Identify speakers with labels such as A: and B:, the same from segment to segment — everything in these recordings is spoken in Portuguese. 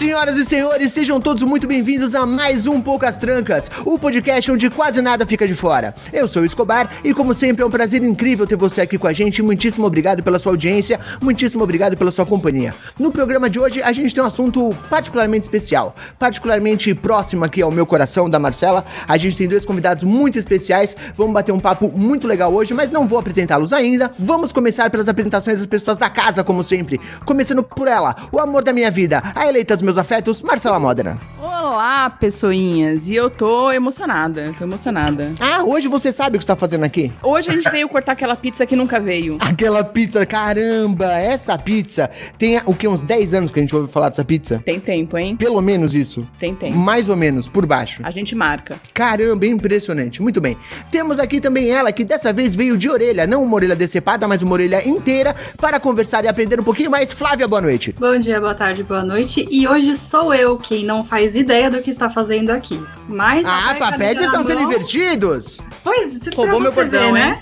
A: Senhoras e senhores, sejam todos muito bem-vindos a mais um Poucas Trancas, o podcast onde quase nada fica de fora. Eu sou o Escobar e, como sempre, é um prazer incrível ter você aqui com a gente. Muitíssimo obrigado pela sua audiência, muitíssimo obrigado pela sua companhia. No programa de hoje, a gente tem um assunto particularmente especial, particularmente próximo aqui ao meu coração, da Marcela. A gente tem dois convidados muito especiais, vamos bater um papo muito legal hoje, mas não vou apresentá-los ainda. Vamos começar pelas apresentações das pessoas da casa, como sempre. Começando por ela, o amor da minha vida, a eleita dos meus afetos, Marcela Modena.
B: Olá, pessoinhas. E eu tô emocionada, eu tô emocionada.
A: Ah, hoje você sabe o que está fazendo aqui?
B: Hoje a gente veio cortar aquela pizza que nunca veio.
A: Aquela pizza, caramba, essa pizza tem o que, uns 10 anos que a gente ouve falar dessa pizza?
B: Tem tempo, hein?
A: Pelo menos isso.
B: Tem tempo.
A: Mais ou menos, por baixo.
B: A gente marca.
A: Caramba, impressionante. Muito bem. Temos aqui também ela, que dessa vez veio de orelha, não uma orelha decepada, mas uma orelha inteira, para conversar e aprender um pouquinho mais. Flávia, boa noite.
C: Bom dia, boa tarde, boa noite. E hoje sou eu quem não faz ideia do que está fazendo aqui. Mas.
A: Ah, papéis estão sendo invertidos?
C: Pois, você
B: Roubou meu
C: você
B: bordão,
C: ver, né?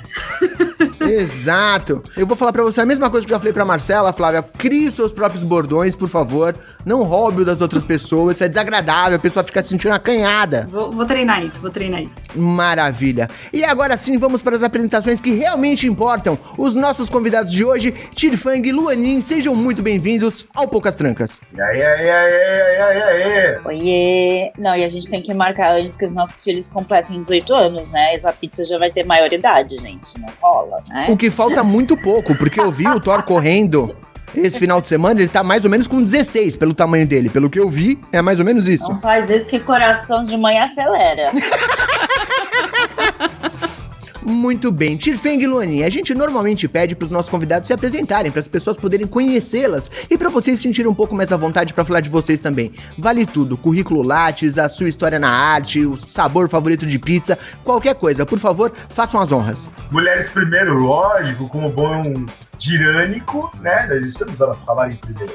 A: Exato. Eu vou falar pra você a mesma coisa que eu já falei pra Marcela, Flávia. Crie os seus próprios bordões, por favor. Não roube o das outras pessoas. Isso é desagradável. A pessoa fica se sentindo acanhada.
C: Vou, vou treinar isso, vou treinar isso.
A: Maravilha. E agora sim, vamos para as apresentações que realmente importam. Os nossos convidados de hoje, Tirfang e Luanin, sejam muito bem-vindos ao Poucas Trancas.
D: E aí, aí, aí,
E: Oiê! Não, e a gente tem que marcar antes que os nossos filhos completem 18 anos, né? Essa pizza já vai ter maioridade, gente. Não rola, né?
A: O que falta muito pouco, porque eu vi o Thor correndo esse final de semana, ele tá mais ou menos com 16 pelo tamanho dele. Pelo que eu vi, é mais ou menos isso.
E: Não faz isso que coração de mãe acelera.
A: Muito bem, Tirfeng Luanin, a gente normalmente pede para os nossos convidados se apresentarem, para as pessoas poderem conhecê-las e para vocês se sentirem um pouco mais à vontade para falar de vocês também. Vale tudo, currículo Lattes, a sua história na arte, o sabor favorito de pizza, qualquer coisa. Por favor, façam as honras.
D: Mulheres primeiro, lógico, como bom tirânico, né? Nós estamos elas falarem primeiro.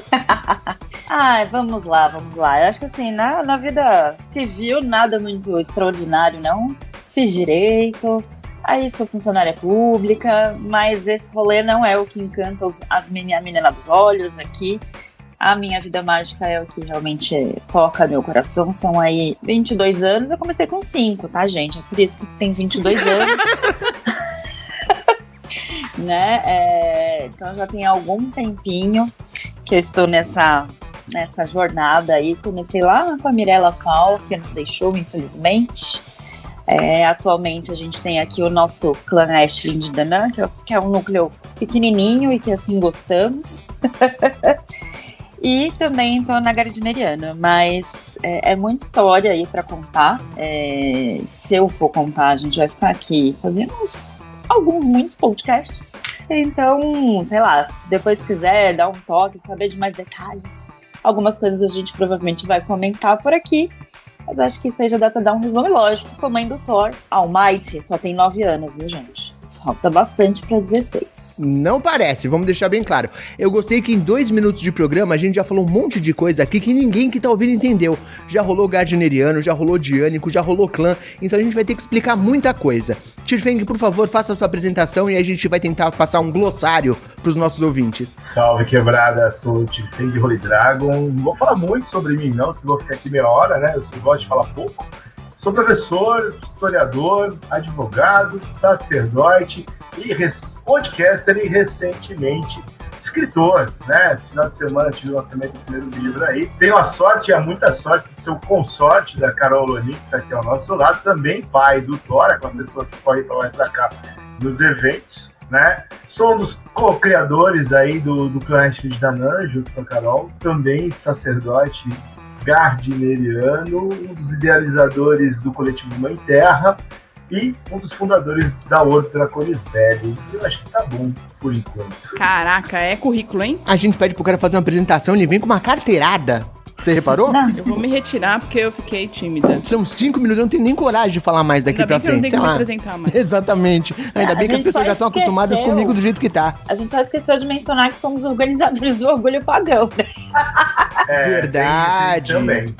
E: Ai, vamos lá, vamos lá. Eu acho que assim, na, na vida civil, nada muito extraordinário, não. Fiz direito, aí sou funcionária pública, mas esse rolê não é o que encanta os, as meni- a menina dos olhos aqui. A minha vida mágica é o que realmente toca meu coração. São aí 22 anos. Eu comecei com 5, tá, gente? É por isso que tem 22 anos. né? É, então já tem algum tempinho que eu estou nessa, nessa jornada aí. Comecei lá com a Mirella Fal, que nos deixou, infelizmente. É, atualmente a gente tem aqui o nosso clã Ashley de que é, que é um núcleo pequenininho e que assim gostamos. e também estou na Gardineriana, mas é, é muita história aí para contar. É, se eu for contar, a gente vai ficar aqui fazendo uns, alguns, muitos podcasts. Então, sei lá, depois se quiser dar um toque, saber de mais detalhes. Algumas coisas a gente provavelmente vai comentar por aqui. Mas acho que isso aí dá pra dar um resumo. E lógico, sou mãe do Thor. Almighty só tem 9 anos, viu, gente? Falta bastante pra 16.
A: Não parece, vamos deixar bem claro. Eu gostei que em dois minutos de programa a gente já falou um monte de coisa aqui que ninguém que tá ouvindo entendeu. Já rolou Gardneriano, já rolou Diânico, já rolou Clã, então a gente vai ter que explicar muita coisa. Tirfeng, por favor, faça a sua apresentação e a gente vai tentar passar um glossário pros nossos ouvintes.
D: Salve quebrada, sou o Tifeng de Holy Dragon. Não vou falar muito sobre mim, não, senão vou ficar aqui meia hora, né? Eu gosto de falar pouco. Sou professor, historiador, advogado, sacerdote e podcaster e recentemente escritor, né? Esse final de semana tive o lançamento do primeiro livro aí. Tenho a sorte e a muita sorte de ser o consorte da Carol Loni, que está aqui ao nosso lado, também pai do Tora, com a pessoa que corre para lá e para cá nos eventos, né? Sou um dos co-criadores aí do, do clã Ashley da Nan, junto com a Carol, também sacerdote gardineriano, um dos idealizadores do coletivo Mãe Terra e um dos fundadores da Ordo Draconis Belli. Eu acho que tá bom por enquanto.
B: Caraca, é currículo, hein?
A: A gente pede pro cara fazer uma apresentação, ele vem com uma carteirada. Você reparou?
E: Não.
B: Eu vou me retirar porque eu fiquei tímida.
A: São cinco minutos, eu não tenho nem coragem de falar mais daqui
B: Ainda
A: pra
B: bem que eu não
A: frente.
B: tenho que me apresentar mais.
A: Exatamente. Ainda
E: a
A: bem que as pessoas já estão acostumadas comigo do jeito que tá.
E: A gente só esqueceu de mencionar que somos organizadores do Orgulho Pagão, né?
D: É,
A: Verdade.
D: Também.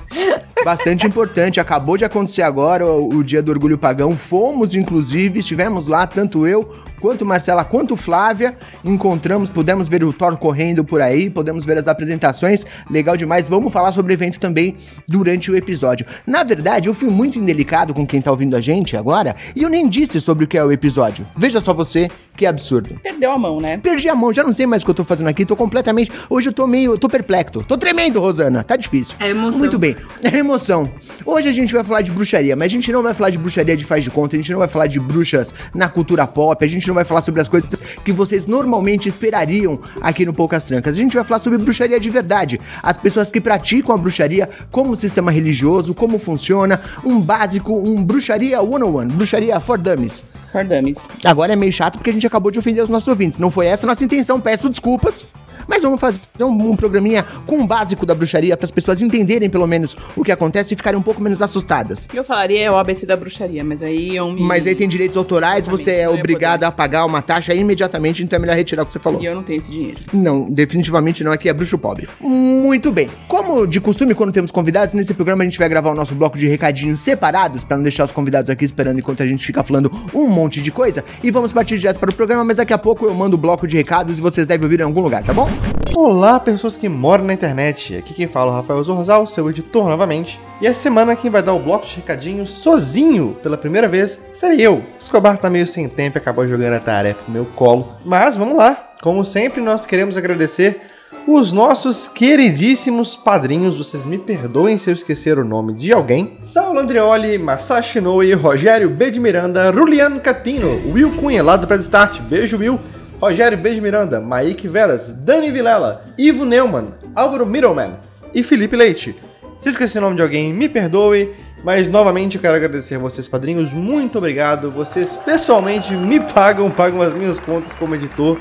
A: Bastante importante. Acabou de acontecer agora o, o dia do orgulho pagão. Fomos, inclusive, estivemos lá, tanto eu quanto Marcela, quanto Flávia. Encontramos, pudemos ver o Thor correndo por aí, podemos ver as apresentações. Legal demais. Vamos falar sobre o evento também durante o episódio. Na verdade, eu fui muito indelicado com quem tá ouvindo a gente agora e eu nem disse sobre o que é o episódio. Veja só você, que absurdo.
B: Perdeu a mão, né?
A: Perdi a mão, já não sei mais o que eu tô fazendo aqui, tô completamente. Hoje eu tô meio. tô perplexo. Tô tremendo, Rosana. Tá difícil.
C: É emoção.
A: Muito bem. É emoção. Hoje a gente vai falar de bruxaria, mas a gente não vai falar de bruxaria de faz de conta, a gente não vai falar de bruxas na cultura pop, a gente não vai falar sobre as coisas que vocês normalmente esperariam aqui no Poucas Trancas. A gente vai falar sobre bruxaria de verdade. As pessoas que praticam a bruxaria como sistema religioso, como funciona, um básico, um bruxaria 101, bruxaria for dummies.
B: For dummies.
A: Agora é meio chato porque a gente acabou de ofender os nossos ouvintes. Não foi essa a nossa intenção, peço desculpas. Mas vamos fazer um, um programinha com o básico da bruxaria para as pessoas entenderem pelo menos o que acontece e ficarem um pouco menos assustadas.
B: Eu falaria é o ABC da bruxaria, mas aí eu me...
A: Mas aí tem direitos autorais, você é obrigado a pagar uma taxa imediatamente, então é melhor retirar o que você falou.
B: E eu não tenho esse dinheiro.
A: Não, definitivamente não, aqui é bruxo pobre. Muito bem. Como de costume, quando temos convidados, nesse programa a gente vai gravar o nosso bloco de recadinhos separados, pra não deixar os convidados aqui esperando enquanto a gente fica falando um monte de coisa. E vamos partir direto para o programa, mas daqui a pouco eu mando o bloco de recados e vocês devem ouvir em algum lugar, tá bom?
F: Olá, pessoas que moram na internet. Aqui quem fala é o Rafael Zorzal, seu editor novamente. E essa semana quem vai dar o bloco de recadinhos sozinho pela primeira vez serei eu. Escobar tá meio sem tempo e acabou jogando a tarefa no meu colo. Mas vamos lá. Como sempre, nós queremos agradecer os nossos queridíssimos padrinhos. Vocês me perdoem se eu esquecer o nome de alguém. Saulo Andreoli, Masashi Noe, Rogério B. de Miranda, Ruliano Catino, Will Cunha, lá do Start. Beijo, Will. Rogério Beijo Miranda, Maíque Veras, Dani Vilela, Ivo Neumann, Álvaro Middleman e Felipe Leite. Se esqueci o nome de alguém, me perdoe, mas novamente quero agradecer vocês, padrinhos. Muito obrigado. Vocês pessoalmente me pagam, pagam as minhas contas como editor.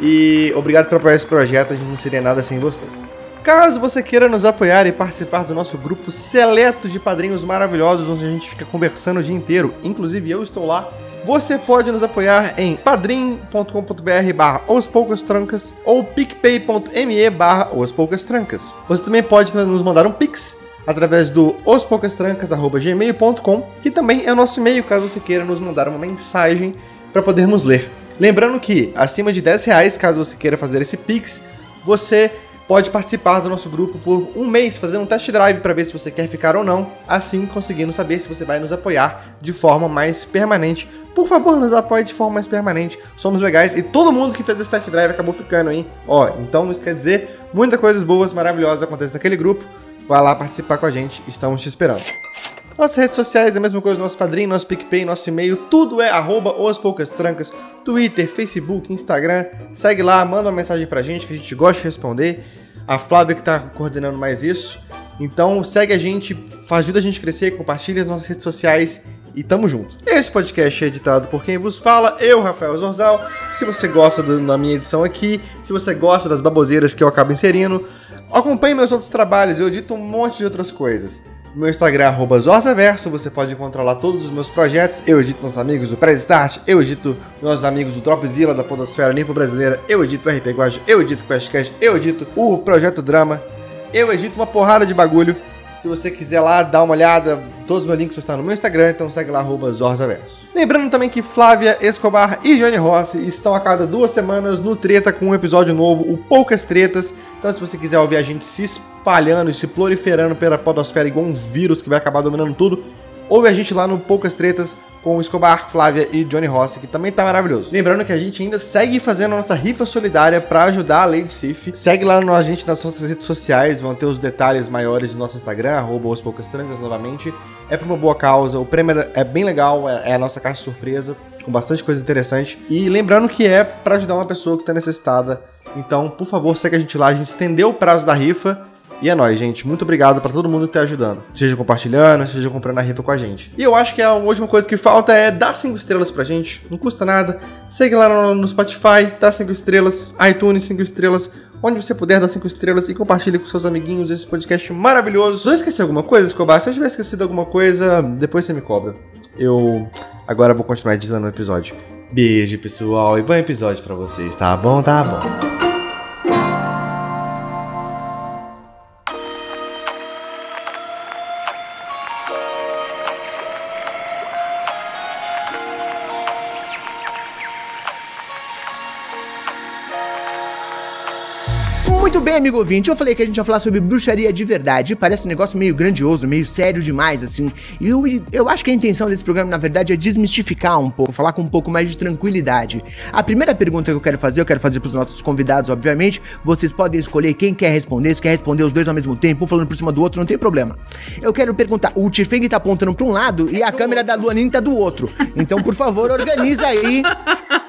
F: E obrigado por apoiar esse projeto, a gente não seria nada sem vocês. Caso você queira nos apoiar e participar do nosso grupo seleto de padrinhos maravilhosos, onde a gente fica conversando o dia inteiro, inclusive eu estou lá, você pode nos apoiar em padrim.com.br barra Os Poucas Trancas ou picpay.me barra Os Poucas Trancas. Você também pode nos mandar um pix através do ospoucastrancas.gmail.com, que também é o nosso e-mail, caso você queira nos mandar uma mensagem para podermos ler. Lembrando que, acima de 10 reais, caso você queira fazer esse pix, você pode participar do nosso grupo por um mês, fazendo um test drive para ver se você quer ficar ou não, assim conseguindo saber se você vai nos apoiar de forma mais permanente. Por favor, nos apoie de forma mais permanente. Somos legais e todo mundo que fez esse test drive acabou ficando, hein? Ó, então isso quer dizer muitas coisas boas, maravilhosas acontecem naquele grupo. Vai lá participar com a gente, estamos te esperando. Nossas redes sociais é a mesma coisa, nosso padrinho, nosso PicPay, nosso e-mail, tudo é arroba poucas trancas, Twitter, Facebook, Instagram. Segue lá, manda uma mensagem pra gente que a gente gosta de responder. A Flávia que tá coordenando mais isso. Então segue a gente, ajuda a gente a crescer, compartilha as nossas redes sociais e tamo junto. Esse podcast é editado por quem vos fala, eu, Rafael Zorzal. Se você gosta da minha edição aqui, se você gosta das baboseiras que eu acabo inserindo, acompanhe meus outros trabalhos, eu edito um monte de outras coisas. Meu Instagram, arroba Zorzaverso, você pode encontrar lá todos os meus projetos. Eu edito nossos amigos do Press Start, eu edito nossos amigos do Dropzilla, da Podosfera Nipo Brasileira, eu edito o RP Guacha, eu edito o QuestCast, eu edito o Projeto Drama, eu edito uma porrada de bagulho. Se você quiser lá dar uma olhada, todos os meus links vão estar no meu Instagram, então segue lá, Zorzaverso. Lembrando também que Flávia Escobar e Johnny Rossi estão a cada duas semanas no Treta com um episódio novo, o Poucas Tretas. Então se você quiser ouvir a gente se espalhando e se proliferando pela podosfera igual um vírus que vai acabar dominando tudo, ouve a gente lá no Poucas Tretas com Escobar, Flávia e Johnny Rossi, que também tá maravilhoso. Lembrando que a gente ainda segue fazendo a nossa rifa solidária para ajudar a Lady Sif. Segue lá no, a gente nas nossas redes sociais, vão ter os detalhes maiores do nosso Instagram, arroba os poucas trancas novamente. É pra uma boa causa, o prêmio é é bem legal, é é a nossa caixa surpresa, com bastante coisa interessante. E lembrando que é para ajudar uma pessoa que tá necessitada. Então, por favor, segue a gente lá, a gente estendeu o prazo da rifa. E é nóis, gente. Muito obrigado pra todo mundo que tá ajudando. Seja compartilhando, seja comprando a rifa com a gente. E eu acho que a última coisa que falta é dar 5 estrelas pra gente. Não custa nada. Segue lá no, Spotify, dá 5 estrelas. iTunes 5 estrelas. onde você puder dar 5 estrelas e compartilhe com seus amiguinhos esse podcast maravilhoso. Não esqueci alguma coisa, Escobar? Se eu tiver esquecido alguma coisa, depois você me cobra. Eu agora vou continuar dizendo o episódio. Beijo, pessoal, e bom episódio pra vocês, tá bom? Tá bom.
A: Muito bem, amigo ouvinte, eu falei que a gente ia falar sobre bruxaria de verdade. Parece um negócio meio grandioso, meio sério demais, assim. E eu, eu acho que a intenção desse programa, na verdade, é desmistificar um pouco, falar com um pouco mais de tranquilidade. A primeira pergunta que eu quero fazer, eu quero fazer pros nossos convidados, obviamente. Vocês podem escolher quem quer responder, se quer responder os dois ao mesmo tempo, um falando por cima do outro, não tem problema. Eu quero perguntar, o Tifeng tá apontando pra um lado e a câmera da Luanin tá do outro. Então, por favor, organiza aí.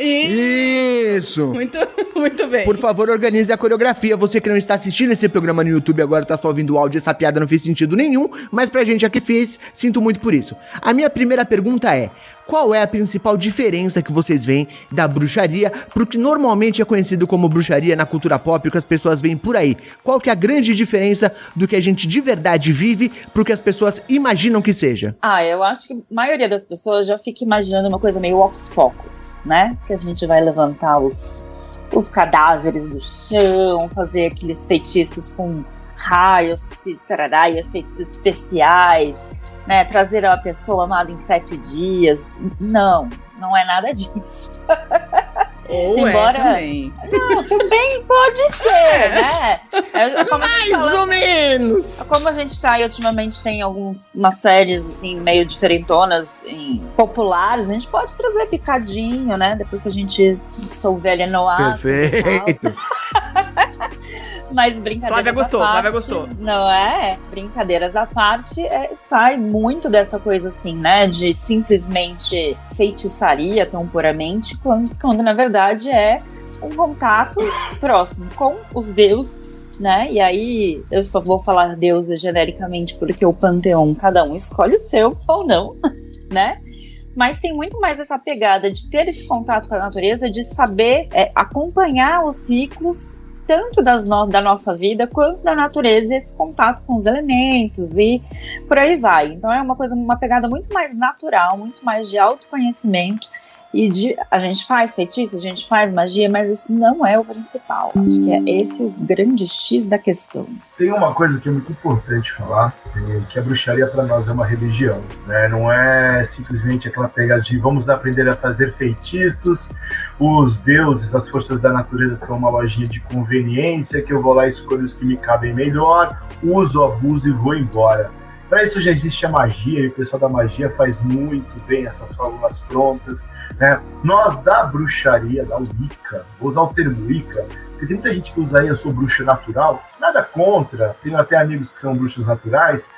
A: Isso!
B: Muito, muito bem.
A: Por favor, organize a coreografia. Você que não está assistindo esse programa no YouTube agora, tá só ouvindo o áudio, essa piada não fez sentido nenhum, mas pra gente aqui fez, sinto muito por isso. A minha primeira pergunta é: qual é a principal diferença que vocês veem da bruxaria pro que normalmente é conhecido como bruxaria na cultura pop, o que as pessoas veem por aí? Qual que é a grande diferença do que a gente de verdade vive pro que as pessoas imaginam que seja?
E: Ah, eu acho que a maioria das pessoas já fica imaginando uma coisa meio ocos pocos, né? Que a gente vai levantar os, os cadáveres do chão, fazer aqueles feitiços com raios e efeitos especiais, né? Trazer a pessoa amada em sete dias. Não, não é nada disso.
B: Ou
E: Embora-
B: é também.
E: Não, também pode ser, né? É, a gente
A: Mais
E: fala-
A: ou menos!
E: Como a gente tá aí, ultimamente tem algumas umas séries assim, meio diferentonas, em, populares, a gente pode trazer picadinho, né? Depois que a gente souber ali no ar.
A: Perfeito!
E: Mas brincadeiras
B: Flávia gostou,
E: à parte,
B: Flávia gostou.
E: Não é? Brincadeiras à parte, é, sai muito dessa coisa assim, né? De simplesmente feitiçaria tão puramente, quando, quando na verdade é um contato próximo com os deuses, né? E aí eu só vou falar deuses genericamente porque o panteão cada um escolhe o seu ou não, né? Mas tem muito mais essa pegada de ter esse contato com a natureza, de saber é, acompanhar os ciclos tanto no- da nossa vida quanto da natureza, esse contato com os elementos e por aí vai. Então é uma coisa, uma pegada muito mais natural, muito mais de autoconhecimento e de a gente faz feitiço, a gente faz magia, mas isso não é o principal. Acho que é esse o grande X da questão.
D: Tem uma coisa que é muito importante falar, que a bruxaria para nós é uma religião, né? Não é simplesmente aquela pegada de vamos aprender a fazer feitiços, os deuses, as forças da natureza são uma lojinha de conveniência que eu vou lá e escolho os que me cabem melhor, uso, abuso e vou embora. Para isso já existe a magia e o pessoal da magia faz muito bem essas fórmulas prontas, né? Nós da bruxaria, da Wicca, vou usar o termo Wicca, porque tem muita gente que usa aí, eu sou bruxo natural, nada contra, tenho até amigos que são bruxos naturais,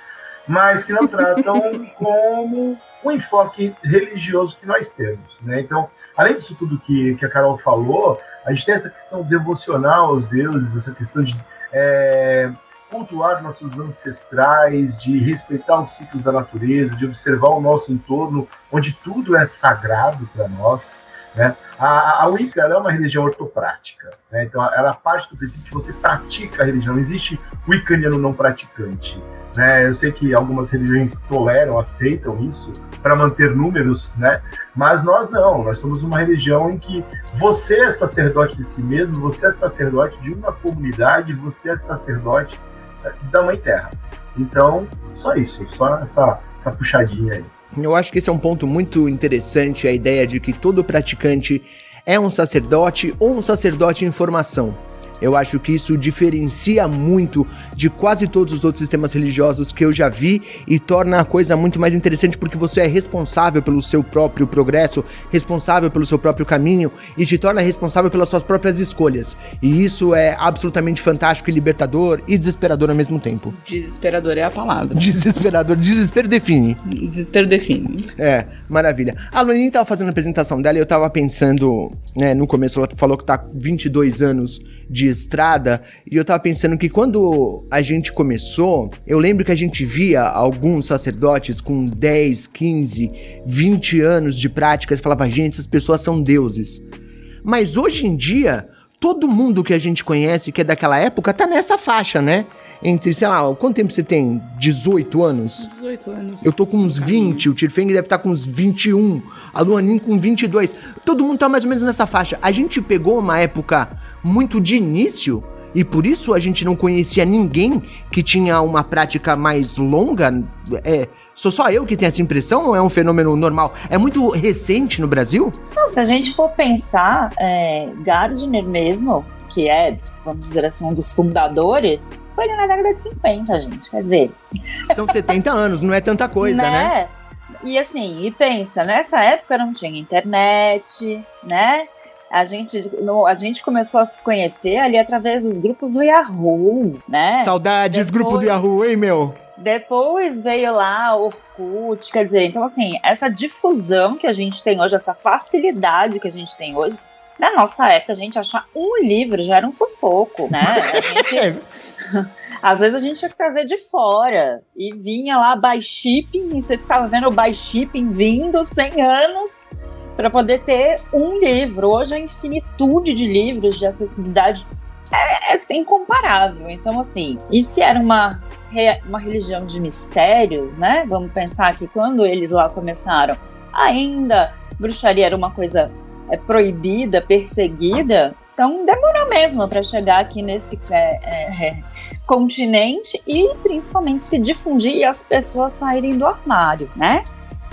D: mas que não tratam como o enfoque religioso que nós temos. Né? Então, além disso tudo que, que a Carol falou, a gente tem essa questão devocional aos deuses, essa questão de é, cultuar nossos ancestrais, de respeitar os ciclos da natureza, de observar o nosso entorno, onde tudo é sagrado para nós. Né? A, a Wicca é uma religião ortoprática, né? então ela parte do princípio que você pratica a religião, não existe wiccaniano não praticante. Né? Eu sei que algumas religiões toleram, aceitam isso para manter números, né? mas nós não, nós somos uma religião em que você é sacerdote de si mesmo, você é sacerdote de uma comunidade, você é sacerdote da Mãe Terra. Então, só isso, só essa, essa puxadinha aí.
A: Eu acho que esse é um ponto muito interessante, a ideia de que todo praticante é um sacerdote ou um sacerdote em formação. Eu acho que isso diferencia muito de quase todos os outros sistemas religiosos que eu já vi e torna a coisa muito mais interessante porque você é responsável pelo seu próprio progresso, responsável pelo seu próprio caminho e te torna responsável pelas suas próprias escolhas. E isso é absolutamente fantástico e libertador e desesperador ao mesmo tempo.
B: Desesperador é a palavra.
A: Desesperador, desespero define.
B: Desespero define.
A: É, maravilha. A Luaninha tava fazendo a apresentação dela e eu tava pensando, né, no começo ela falou que tá com 22 anos de estrada, e eu tava pensando que quando a gente começou, eu lembro que a gente via alguns sacerdotes com 10, 15, 20 anos de prática e falava, gente, essas pessoas são deuses. Mas hoje em dia, todo mundo que a gente conhece que é daquela época tá nessa faixa, né? Entre, sei lá, quanto tempo você tem? 18 anos?
B: 18 anos.
A: Eu tô com uns 20, o Tirfeng deve estar com uns 21, a Luanin com 22. Todo mundo tá mais ou menos nessa faixa. A gente pegou uma época muito de início e por isso a gente não conhecia ninguém que tinha uma prática mais longa. É, sou só eu que tenho essa impressão ou é um fenômeno normal? É muito recente no Brasil?
E: Não, se a gente for pensar, é, Gardner mesmo, que é, vamos dizer assim, um dos fundadores, foi ali na década de 50, gente. Quer dizer,
A: São 70 anos, não é tanta coisa, né?
E: E assim, e pensa, nessa época não tinha internet, né? A gente, a gente começou a se conhecer ali através dos grupos do Yahoo, né?
A: Saudades,
E: Depois-
A: grupo do Yahoo, hein, meu?
E: Depois veio lá o Orkut, quer dizer, então assim, essa difusão que a gente tem hoje, essa facilidade que a gente tem hoje, na nossa época, a gente achar um livro já era um sufoco, né? Gente, às vezes a gente tinha que trazer de fora. E vinha lá by shipping, e você ficava vendo o by shipping vindo 100 anos para poder ter um livro. Hoje a infinitude de livros de acessibilidade é, é incomparável. Então, assim, e se era uma, uma religião de mistérios, né? Vamos pensar que quando eles lá começaram, ainda bruxaria era uma coisa é, proibida, perseguida. Então demorou mesmo para chegar aqui nesse é, é, é, continente e principalmente se difundir e as pessoas saírem do armário, né?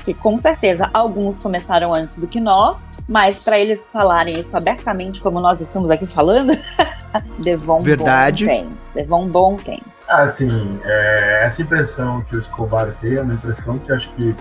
E: Que com certeza alguns começaram antes do que nós, mas para eles falarem isso abertamente, como nós estamos aqui falando, levou um
A: Verdade.
E: bom tempo. Levou um bom tempo.
D: Assim, é, essa impressão que o Escobar tem é uma impressão que acho que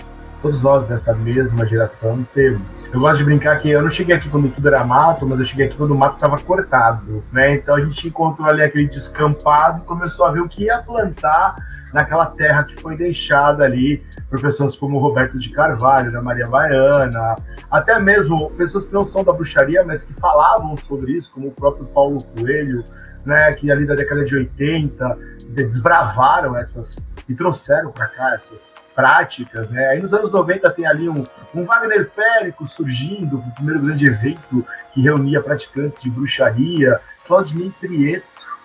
D: todos nós dessa mesma geração temos. Eu gosto de brincar que eu não cheguei aqui quando tudo era mato, mas eu cheguei aqui quando o mato estava cortado, né? Então a gente encontrou ali aquele descampado e começou a ver o que ia plantar naquela terra que foi deixada ali por pessoas como Roberto de Carvalho, da Maria Baiana, até mesmo pessoas que não são da bruxaria, mas que falavam sobre isso, como o próprio Paulo Coelho, né, que ali da década de 80 desbravaram essas e trouxeram para cá essas práticas, né? Aí nos anos 90 tem ali um, um Wagner Périco surgindo, o primeiro grande evento que reunia praticantes de bruxaria, Claudinei Prieto,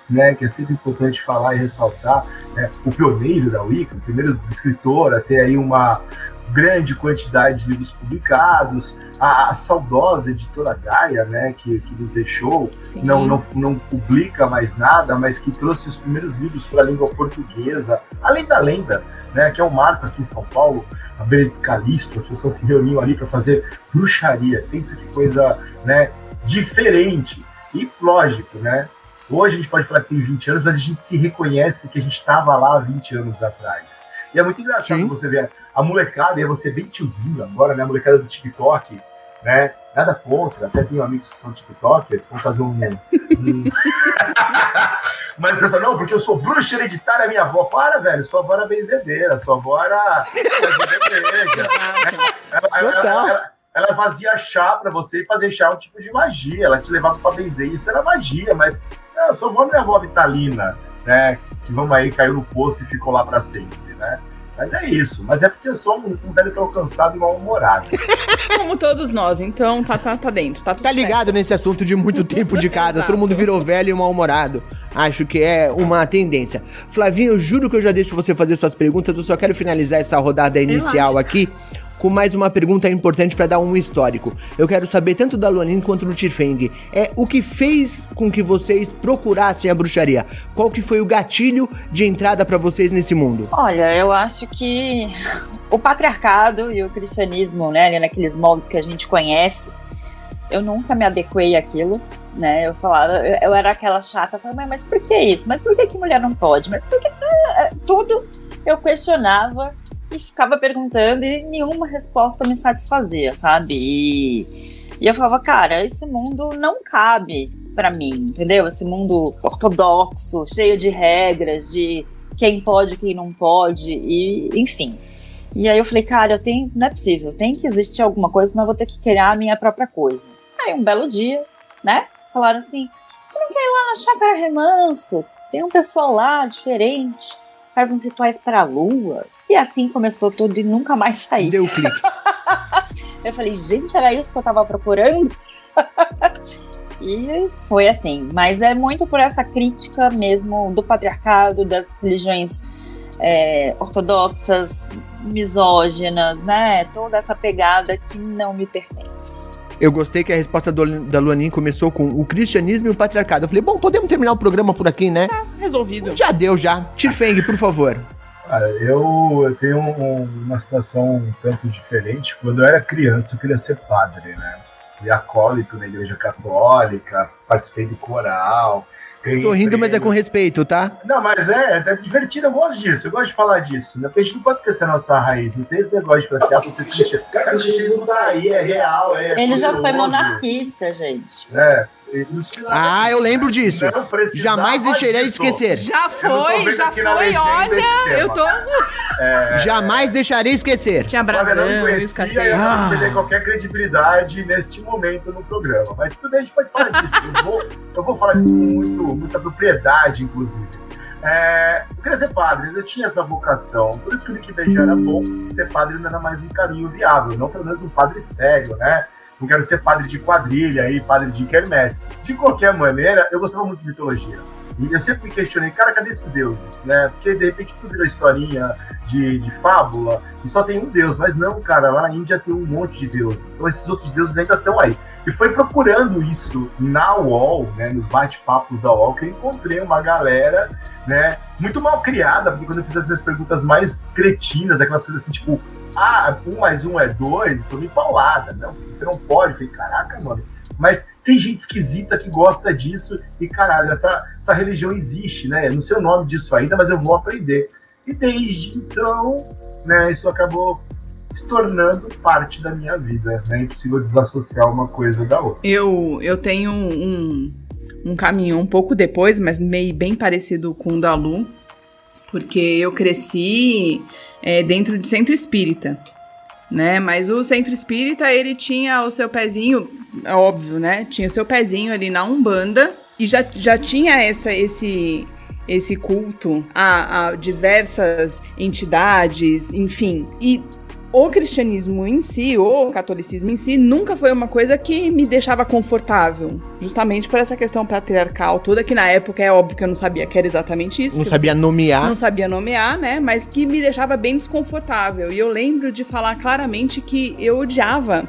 D: né, que é sempre importante falar e ressaltar, né, o pioneiro da Wicca, o primeiro escritor a ter aí uma grande quantidade de livros publicados, a, a saudosa editora Gaia, né, que, que nos deixou,
B: Sim.
D: não, não, não publica mais nada, mas que trouxe os primeiros livros para a língua portuguesa, além da lenda, né, que é um marco aqui em São Paulo, a Benedito Calixto, as pessoas se reuniam ali para fazer bruxaria. Pensa que coisa né, diferente. E lógico, né? Hoje a gente pode falar que tem 20 anos, mas a gente se reconhece porque a gente estava lá há 20 anos atrás. E é muito engraçado
A: Sim.
D: você ver a molecada, e você bem tiozinho agora, né? A molecada do TikTok, né? Nada contra, até tenho amigos que são TikTokers, vão fazer um. um... Mas pessoal, não, porque eu sou bruxa hereditária, minha avó. Para, velho, sua avó era benzedeira, sua avó era. Ela, ela-
A: Total.
D: ela- ela fazia chá pra você e fazer chá é um tipo de magia. Ela te levava pra benzer. Isso era magia, mas não, sua avó não é avó Vitalina, né? Que vamos aí, caiu no poço e ficou lá pra sempre, né? Mas é isso. Mas é porque eu sou um, um velho tão cansado e mal-humorado.
B: Como todos nós, então tá, tá, tá dentro. Tá, tudo
A: Tá ligado nesse assunto de muito tempo de casa, todo mundo virou velho e mal-humorado. Acho que é uma tendência. Flavinho, eu juro que eu já deixo você fazer suas perguntas, eu só quero finalizar essa rodada inicial aqui com mais uma pergunta importante pra dar um histórico. Eu quero saber tanto da Luanin quanto do Tirfeng. É o que fez com que vocês procurassem a bruxaria? Qual que foi o gatilho de entrada pra vocês nesse mundo?
E: Olha, eu acho que o patriarcado e o cristianismo, né, naqueles moldes que a gente conhece, eu nunca me adequei àquilo, né? Eu falava, eu, era aquela chata, falava, "Mas- mas por que isso? Mas por que, que mulher não pode? Mas por que ah, tudo eu questionava e ficava perguntando e nenhuma resposta me satisfazia, sabe? E, e eu falava, cara, esse mundo não cabe pra mim, entendeu? Esse mundo ortodoxo, cheio de regras, de quem pode, quem não pode, e enfim. E aí eu falei, cara, eu tenho, não é possível, tem que existir alguma coisa, senão eu vou ter que criar a minha própria coisa. Aí um belo dia, né? Falaram assim: você não quer ir lá na chácara remanso? Tem um pessoal lá diferente, faz uns rituais para a lua. E assim começou tudo e nunca mais saí.
A: Deu clique.
E: Eu falei, gente, era isso que eu tava procurando? E foi assim. Mas é muito por essa crítica mesmo do patriarcado, das religiões é, ortodoxas, misóginas, né? Toda essa pegada que não me pertence.
A: Eu gostei que a resposta do, da Luanin começou com o cristianismo e o patriarcado. Eu falei, bom, podemos terminar o programa por aqui, né?
B: Resolvido.
A: Já deu, já. Tirfeng, por favor.
D: Ah, eu, eu tenho um- uma situação um tanto diferente. Quando eu era criança, eu queria ser padre, né? Fui acólito na igreja católica, participei do coral.
A: Tô rindo, mas é com respeito, tá?
D: Não, mas é, é divertido, eu gosto disso, eu gosto de falar disso. né? Porque a gente não pode esquecer a nossa raiz, não tem esse negócio de falar assim, ah, porque o cristianismo- tá aí, é real, é.
E: Ele já foi
D: poderoso,
E: monarquista, gente.
D: né?
A: Ah, eu lembro disso. Jamais deixarei
D: disso.
A: esquecer.
B: Já foi, já foi, olha, eu tô...
A: Jamais deixarei esquecer.
B: Tinha
D: Olha, eu não conhecia, eu
A: Ah.
D: não perder qualquer credibilidade neste momento no programa. Mas tudo bem, a gente pode falar disso. Eu vou, eu vou falar disso com muito, muita propriedade, inclusive. É, eu queria ser padre, eu tinha essa vocação. Por isso que o Nick Beijo era bom, ser padre não era mais um caminho viável, não pelo menos um padre sério, né? Não quero ser padre de quadrilha aí, padre de quermesse. De qualquer maneira, eu gostava muito de mitologia. E eu sempre me questionei, cara, cadê esses deuses, né? Porque de repente tudo virou historinha de, de fábula e só tem um deus. Mas não, cara, lá na Índia tem um monte de deuses. Então esses outros deuses ainda estão aí. E foi procurando isso na UOL, né, nos bate-papos da UOL, que eu encontrei uma galera, né, muito mal criada, porque quando eu fiz essas perguntas mais cretinas, aquelas coisas assim, tipo, ah, um mais um é dois, tô me paulada. Não, você não pode. Eu falei, caraca, mano. Mas tem gente esquisita que gosta disso e, caralho, essa, essa religião existe, né? Não sei o nome disso ainda, mas eu vou aprender. E desde então, né, isso acabou se tornando parte da minha vida. né? É impossível desassociar uma coisa da outra.
B: Eu, eu tenho um, um caminho um pouco depois, mas meio bem parecido com o da Lu, porque eu cresci é, dentro de centro espírita, né? Mas o centro espírita, ele tinha o seu pezinho, é óbvio, né? Tinha o seu pezinho ali na Umbanda e já, já tinha essa, esse esse culto a, a diversas entidades, enfim. E o cristianismo em si, o catolicismo em si, nunca foi uma coisa que me deixava confortável. Justamente por essa questão patriarcal toda, que na época é óbvio que eu não sabia que era exatamente isso.
A: Não sabia nomear.
B: não sabia nomear, né? Mas que me deixava bem desconfortável. E eu lembro de falar claramente que eu odiava.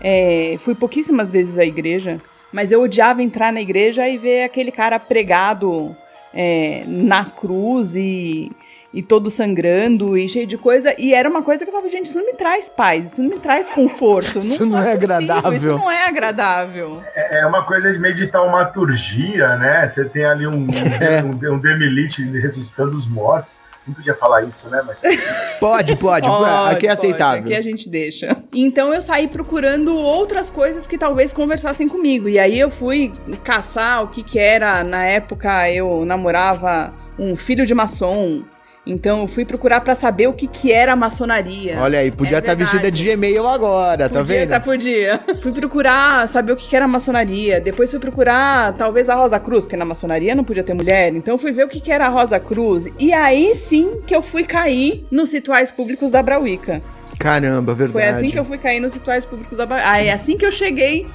B: é, fui pouquíssimas vezes à igreja, mas eu odiava entrar na igreja e ver aquele cara pregado é, na cruz e, e todo sangrando e cheio de coisa. E era uma coisa que eu falava, gente, isso não me traz paz, isso não me traz conforto.
A: Isso não é
B: possível,
A: agradável.
B: Isso não é agradável.
D: É é uma coisa de meio de taumaturgia, né? Você tem ali um,
A: É.
D: um, um Demilite ressuscitando os mortos. Não podia falar isso, né? Mas
A: Pode, pode. aqui é
B: pode,
A: aceitável.
B: Aqui a gente deixa. Então eu saí procurando outras coisas que talvez conversassem comigo. E aí eu fui caçar o que que era. Na época eu namorava um filho de maçom. Então eu fui procurar pra saber o que que era a maçonaria.
A: Olha aí, podia
B: É
A: estar vestida de Gmail agora, tá
B: podia,
A: vendo?
B: Tá, podia. fui procurar saber o que que era a maçonaria. Depois fui procurar, talvez, a Rosa Cruz, porque na maçonaria não podia ter mulher. Então fui ver o que que era a Rosa Cruz. E aí sim que eu fui cair nos rituais públicos da Brauíca.
A: Caramba, verdade.
B: Foi assim que eu fui cair nos rituais públicos da Brauíca. Ah, é assim que eu cheguei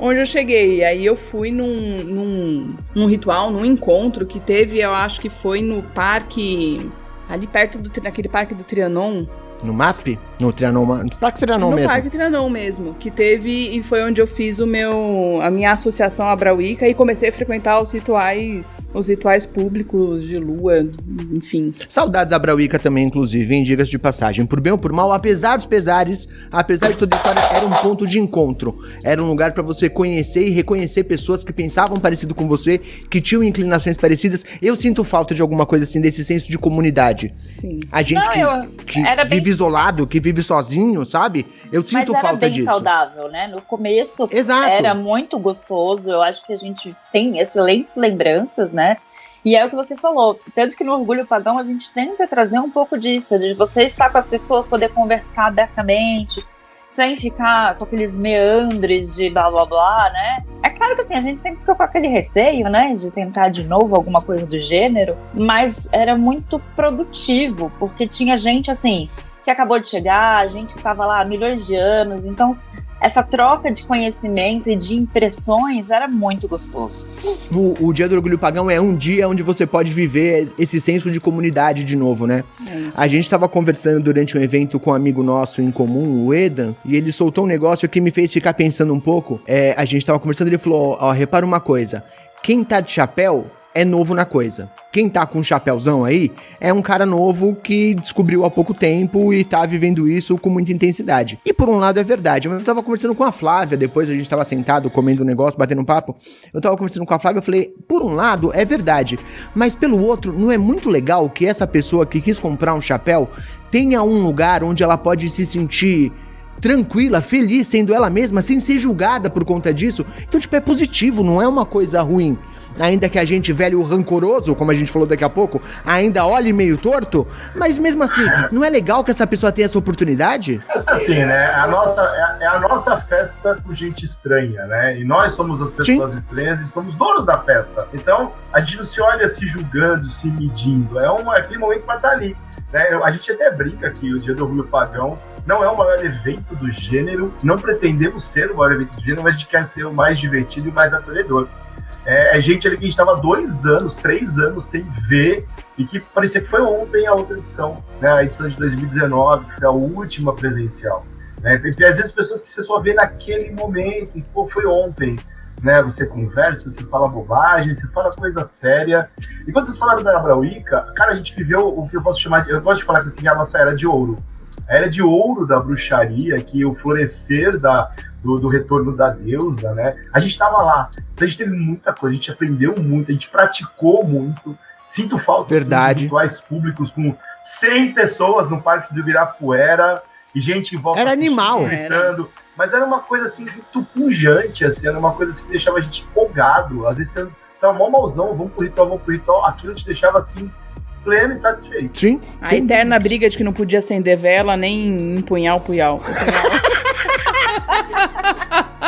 B: onde eu cheguei. Aí eu fui num, num, num ritual, num encontro que teve, eu acho que foi no parque... Ali perto do, naquele parque do Trianon,
A: No MASP? No Trianon, no Parque Trianon
B: no
A: mesmo.
B: Parque Trianon mesmo, que teve e foi onde eu fiz o meu a minha associação Abrauíca e comecei a frequentar os rituais, os rituais públicos de lua, enfim.
A: Saudades Abrauíca também, inclusive, em digas de passagem. Por bem ou por mal, apesar dos pesares, apesar de toda a história, era um ponto de encontro. Era um lugar pra você conhecer e reconhecer pessoas que pensavam parecido com você, que tinham inclinações parecidas. Eu sinto falta de alguma coisa assim, desse senso de comunidade.
B: Sim.
A: A gente
E: Não,
A: que,
E: eu-
A: que
E: era bem-
A: vive isolado, que vive sozinho, sabe? Eu
E: Mas
A: sinto
E: era
A: falta
E: bem
A: disso.
E: saudável, né? No começo
A: Exato.
E: era muito gostoso. Eu acho que a gente tem excelentes lembranças, né? E é o que você falou. Tanto que no Orgulho Pagão a gente tenta trazer um pouco disso, de você estar com as pessoas, poder conversar abertamente, sem ficar com aqueles meandres de blá blá blá, né? É claro que assim, a gente sempre fica com aquele receio, né? De tentar de novo alguma coisa do gênero, mas era muito produtivo, porque tinha gente assim que acabou de chegar, gente que estava lá há milhões de anos, então essa troca de conhecimento e de impressões era muito gostoso.
A: O, o Dia do Orgulho Pagão é um dia onde você pode viver esse senso de comunidade de novo, né?
B: É.
A: A gente tava conversando durante um evento com um amigo nosso em comum, o Edan, e ele soltou um negócio que me fez ficar pensando um pouco. É, a gente tava conversando e ele falou: Ó, repara uma coisa. Quem tá de chapéu é novo na coisa. Quem tá com um chapéuzão aí é um cara novo que descobriu há pouco tempo e tá vivendo isso com muita intensidade. E por um lado é verdade, eu tava conversando com a Flávia, depois a gente tava sentado comendo um negócio, batendo um papo. Eu tava conversando com a Flávia, eu falei, por um lado é verdade, mas pelo outro, não é muito legal que essa pessoa que quis comprar um chapéu tenha um lugar onde ela pode se sentir tranquila, feliz, sendo ela mesma, sem ser julgada por conta disso. Então, tipo, é positivo, não é uma coisa ruim. Ainda que a gente, velho rancoroso, como a gente falou daqui a pouco, ainda olhe meio torto, mas mesmo assim, não é legal que essa pessoa tenha essa oportunidade?
D: Assim, né? A nossa, é, é a nossa festa com gente estranha, né? E nós somos as pessoas estranhas e somos donos da festa. Então, a gente não se olha se julgando, se medindo. É um, aquele momento pra estar ali. Né? A gente até brinca que o Dia do Orgulho Pagão não é o maior evento do gênero, não pretendemos ser o maior evento do gênero, mas a gente quer ser o mais divertido e o mais acolhedor. É, é gente ali que a gente estava dois anos, três anos sem ver e que parecia que foi ontem a outra edição, né? A edição de 2019, que foi a última presencial. Né? Às vezes pessoas que você só vê naquele momento e pô, foi ontem. Né? Você conversa, você fala bobagem, você fala coisa séria. E quando vocês falaram da Abrauíca, cara, a gente viveu o que eu posso chamar de. Eu gosto de falar que assim, a nossa era de ouro. A era de ouro da bruxaria, que o florescer da, do, do retorno da deusa, né? A gente estava lá. Então a gente teve muita coisa, a gente aprendeu muito, a gente praticou muito. Sinto falta
A: Verdade.
D: de rituais públicos com 100 pessoas no Parque do Ibirapuera e gente em volta
A: Era animal.
D: gritando. Mas era uma coisa assim muito pungente, assim, era uma coisa assim que deixava a gente empolgado. Às vezes você estava mó malzão, vamos pro ritual, vamos pro ritual. Aquilo te deixava assim, pleno e satisfeito.
A: Sim.
B: A
A: sim.
B: eterna briga de que não podia acender vela nem empunhar o punhal. O punhal.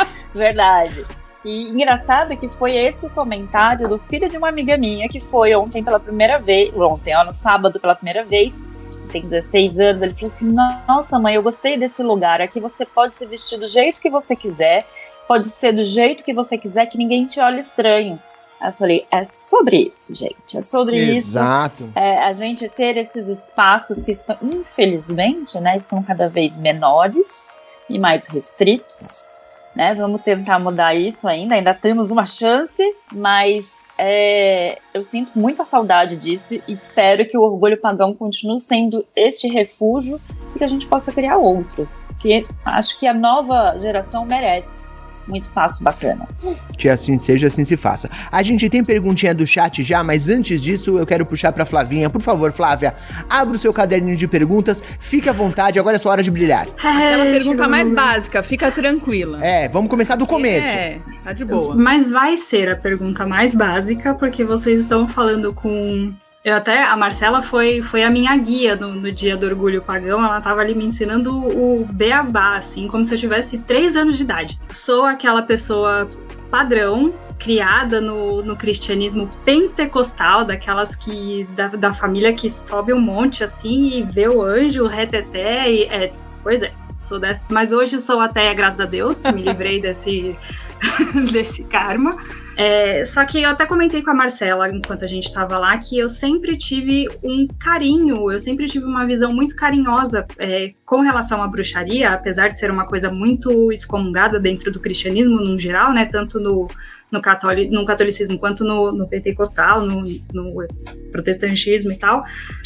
E: Verdade. E engraçado que foi esse o comentário do filho de uma amiga minha que foi ontem pela primeira vez, ontem, ó, no sábado pela primeira vez, tem 16 anos, ele falou assim: "Nossa, mãe, eu gostei desse lugar. Aqui você pode se vestir do jeito que você quiser, pode ser do jeito que você quiser, que ninguém te olhe estranho". Eu falei: "É sobre isso, gente. É sobre isso.
A: Exato.
E: É, a gente ter esses espaços que estão, infelizmente, né, estão cada vez menores e mais restritos, né? Vamos tentar mudar isso ainda, ainda temos uma chance, mas é, eu sinto muita saudade disso e espero que o Orgulho Pagão continue sendo este refúgio e que a gente possa criar outros, que acho que a nova geração merece um espaço bacana.
A: Que assim seja, assim se faça. A gente tem perguntinha do chat já, mas antes disso eu quero puxar pra Flavinha. Por favor, Flávia, abra o seu caderninho de perguntas, fique à vontade, agora é sua hora de brilhar.
B: Aquela pergunta mais básica, fica tranquila.
A: É, vamos começar do começo.
B: É, tá de boa.
C: Mas vai ser a pergunta mais básica, porque vocês estão falando com. Eu até, a Marcela foi, foi a minha guia no, no dia do orgulho pagão, ela tava ali me ensinando o beabá, assim, como se eu tivesse três anos de idade. Sou aquela pessoa padrão, criada no, no cristianismo pentecostal, daquelas que. Da, da família que sobe um monte assim e vê o anjo, o reteté, e é. Pois é. Sou dessa, mas hoje sou até, graças a Deus, me livrei desse, desse karma. É, só que eu até comentei com a Marcela enquanto a gente estava lá que eu sempre tive um carinho, eu sempre tive uma visão muito carinhosa é, com relação à bruxaria, apesar de ser uma coisa muito excomungada dentro do cristianismo no geral, né? Tanto no, no, catoli, no catolicismo quanto no, no pentecostal, no, no protestantismo e tal.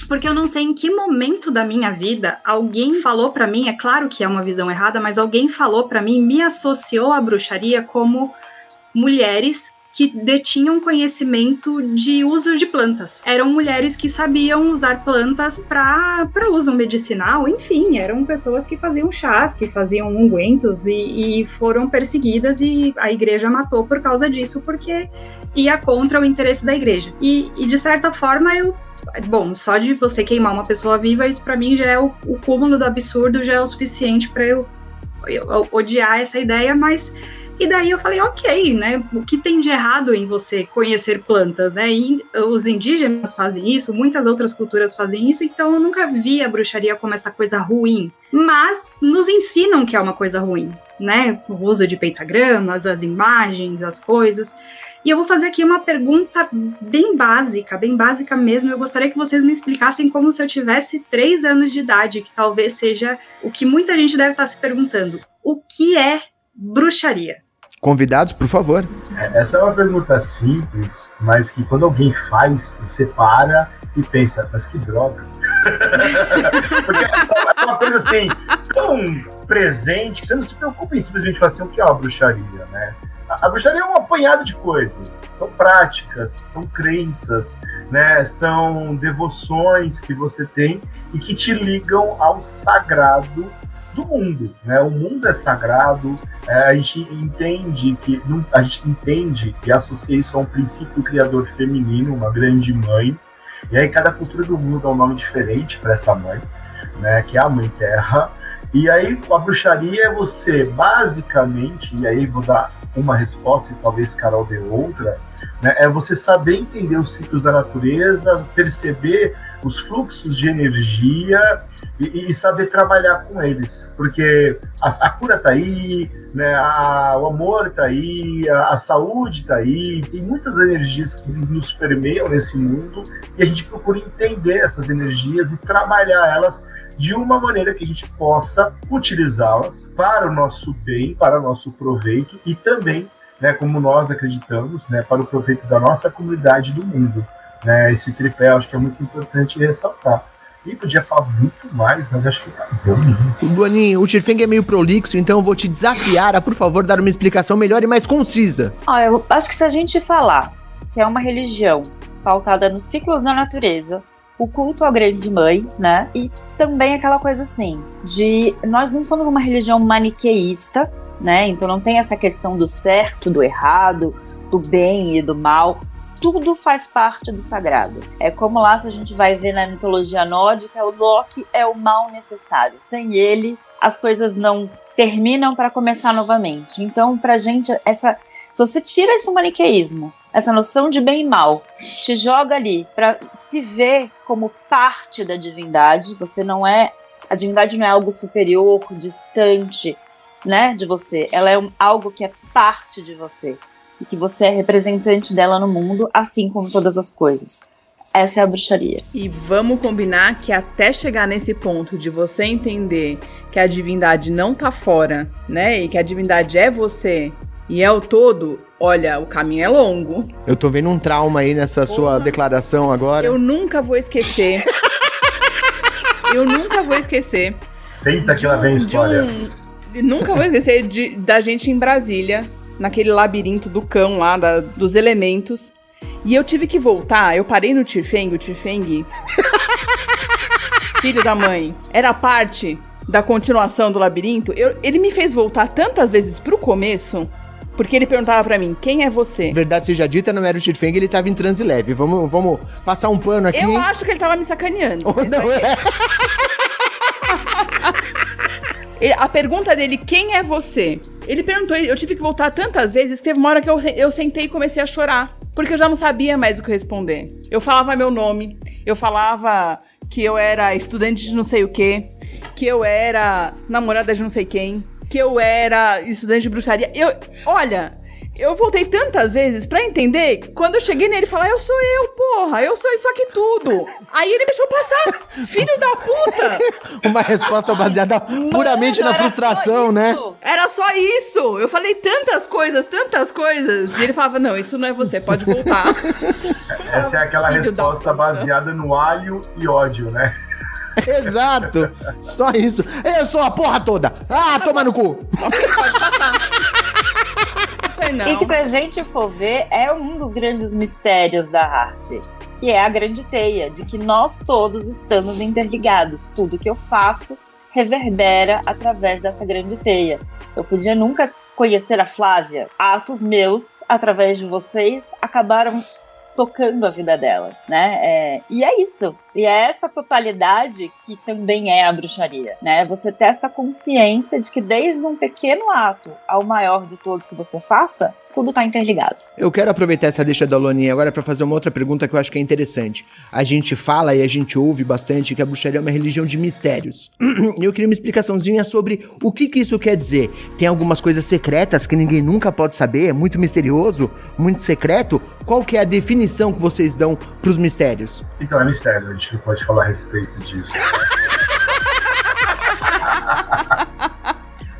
C: Porque eu não sei em que momento da minha vida alguém falou para mim, é claro que é uma visão errada, mas alguém falou para mim, me associou à bruxaria como mulheres que detinham conhecimento de uso de plantas. Eram mulheres que sabiam usar plantas para uso medicinal, enfim, eram pessoas que faziam chás, que faziam ungüentos e, e foram perseguidas e a igreja matou por causa disso, porque ia contra o interesse da igreja. E, e de certa forma eu Bom, só de você queimar uma pessoa viva, isso para mim já é o, o cúmulo do absurdo, já é o suficiente para eu, eu odiar essa ideia, mas e daí eu falei, ok, né? O que tem de errado em você conhecer plantas, né? E os indígenas fazem isso, muitas outras culturas fazem isso, então eu nunca vi a bruxaria como essa coisa ruim. Mas nos ensinam que é uma coisa ruim. né? O uso de pentagramas, as imagens, as coisas. E eu vou fazer aqui uma pergunta bem básica, bem básica mesmo. Eu gostaria que vocês me explicassem como se eu tivesse três anos de idade, que talvez seja o que muita gente deve estar se perguntando. O que é bruxaria?
A: Convidados, por favor.
D: Essa é uma pergunta simples, mas que quando alguém faz, você para e pensa, mas que droga. Porque é uma coisa assim, tão presente que você não se preocupa em simplesmente fazer o que é uma bruxaria, né? A, a bruxaria é um apanhado de coisas. São práticas, são crenças, né? São devoções que você tem e que te ligam ao sagrado do mundo, né? O mundo é sagrado. É, a gente entende que a gente entende que associa isso a um princípio criador feminino, uma grande mãe. E aí cada cultura do mundo dá um nome diferente para essa mãe, né? Que é a Mãe Terra. E aí a bruxaria é você basicamente, e aí vou dar uma resposta e talvez Carol dê outra, né? É você saber entender os ciclos da natureza, perceber os fluxos de energia e, e saber trabalhar com eles, porque a, a cura está aí, né, a, o amor está aí, a, a saúde está aí, tem muitas energias que nos permeiam nesse mundo e a gente procura entender essas energias e trabalhar elas de uma maneira que a gente possa utilizá-las para o nosso bem, para o nosso proveito e também, né, como nós acreditamos, né, para o proveito da nossa comunidade do mundo. Né, esse tripé acho que é muito importante ressaltar. E podia falar muito mais, mas acho que tá bom.
A: Boninho, o Tirfeng é meio prolixo, então eu vou te desafiar a, por favor, dar uma explicação melhor e mais concisa.
E: Ah, eu acho que se a gente falar que é uma religião pautada nos ciclos da natureza, o culto à grande mãe, né? E também aquela coisa assim, de nós não somos uma religião maniqueísta, né? Então não tem essa questão do certo, do errado, do bem e do mal tudo faz parte do sagrado. É como lá se a gente vai ver na mitologia nórdica, o Loki é o mal necessário. Sem ele, as coisas não terminam para começar novamente. Então, pra gente, essa se você tira esse maniqueísmo, essa noção de bem e mal, te joga ali para se ver como parte da divindade, você não é a divindade não é algo superior, distante, né, de você. Ela é um, algo que é parte de você e que você é representante dela no mundo, assim como todas as coisas. Essa é a bruxaria.
B: E vamos combinar que até chegar nesse ponto de você entender que a divindade não tá fora, né? E que a divindade é você e é o todo, olha, o caminho é longo.
A: Eu tô vendo um trauma aí nessa Porra. sua declaração agora.
B: Eu nunca vou esquecer. eu nunca vou esquecer.
D: Senta que ela vem a história.
B: Um, nunca vou esquecer de, da gente em Brasília, naquele labirinto do cão lá, da, dos elementos. E eu tive que voltar, eu parei no Tirfeng, o Tirfeng, filho da mãe, era parte da continuação do labirinto. Eu, ele me fez voltar tantas vezes pro começo, porque ele perguntava para mim, quem é você?
A: Verdade seja dita, não era o Tirfeng, ele tava em transe leve. Vamos, vamos passar um pano aqui.
B: Eu acho que ele tava me sacaneando. Oh, não é. A pergunta dele, quem é você? Ele perguntou, eu tive que voltar tantas vezes que teve uma hora que eu, eu sentei e comecei a chorar. Porque eu já não sabia mais o que responder. Eu falava meu nome, eu falava que eu era estudante de não sei o quê, que eu era namorada de não sei quem, que eu era estudante de bruxaria. Eu, olha, eu voltei tantas vezes para entender. Quando eu cheguei nele, falar, eu sou eu, porra, eu sou isso aqui tudo. Aí ele me deixou passar, filho da puta.
A: Uma resposta baseada puramente Mano, na frustração, né?
B: Era só isso. Eu falei tantas coisas, tantas coisas. E ele falava, não, isso não é você, pode voltar.
D: Essa é aquela resposta baseada no alho e ódio, né?
A: Exato. Só isso. Eu sou a porra toda. Ah, toma no cu.
E: Não. E que se a gente for ver, é um dos grandes mistérios da arte. Que é a grande teia, de que nós todos estamos interligados. Tudo que eu faço reverbera através dessa grande teia. Eu podia nunca conhecer a Flávia. Atos meus, através de vocês, acabaram tocando a vida dela, né? É, e é isso. E é essa totalidade que também é a bruxaria, né? Você ter essa consciência de que desde um pequeno ato ao maior de todos que você faça, tudo está interligado.
A: Eu quero aproveitar essa deixa da Loninha agora para fazer uma outra pergunta que eu acho que é interessante. A gente fala e a gente ouve bastante que a bruxaria é uma religião de mistérios. E eu queria uma explicaçãozinha sobre o que, que isso quer dizer. Tem algumas coisas secretas que ninguém nunca pode saber, é muito misterioso, muito secreto. Qual que é a definição que vocês dão para os mistérios?
D: Então é mistério, a gente não pode falar a respeito disso.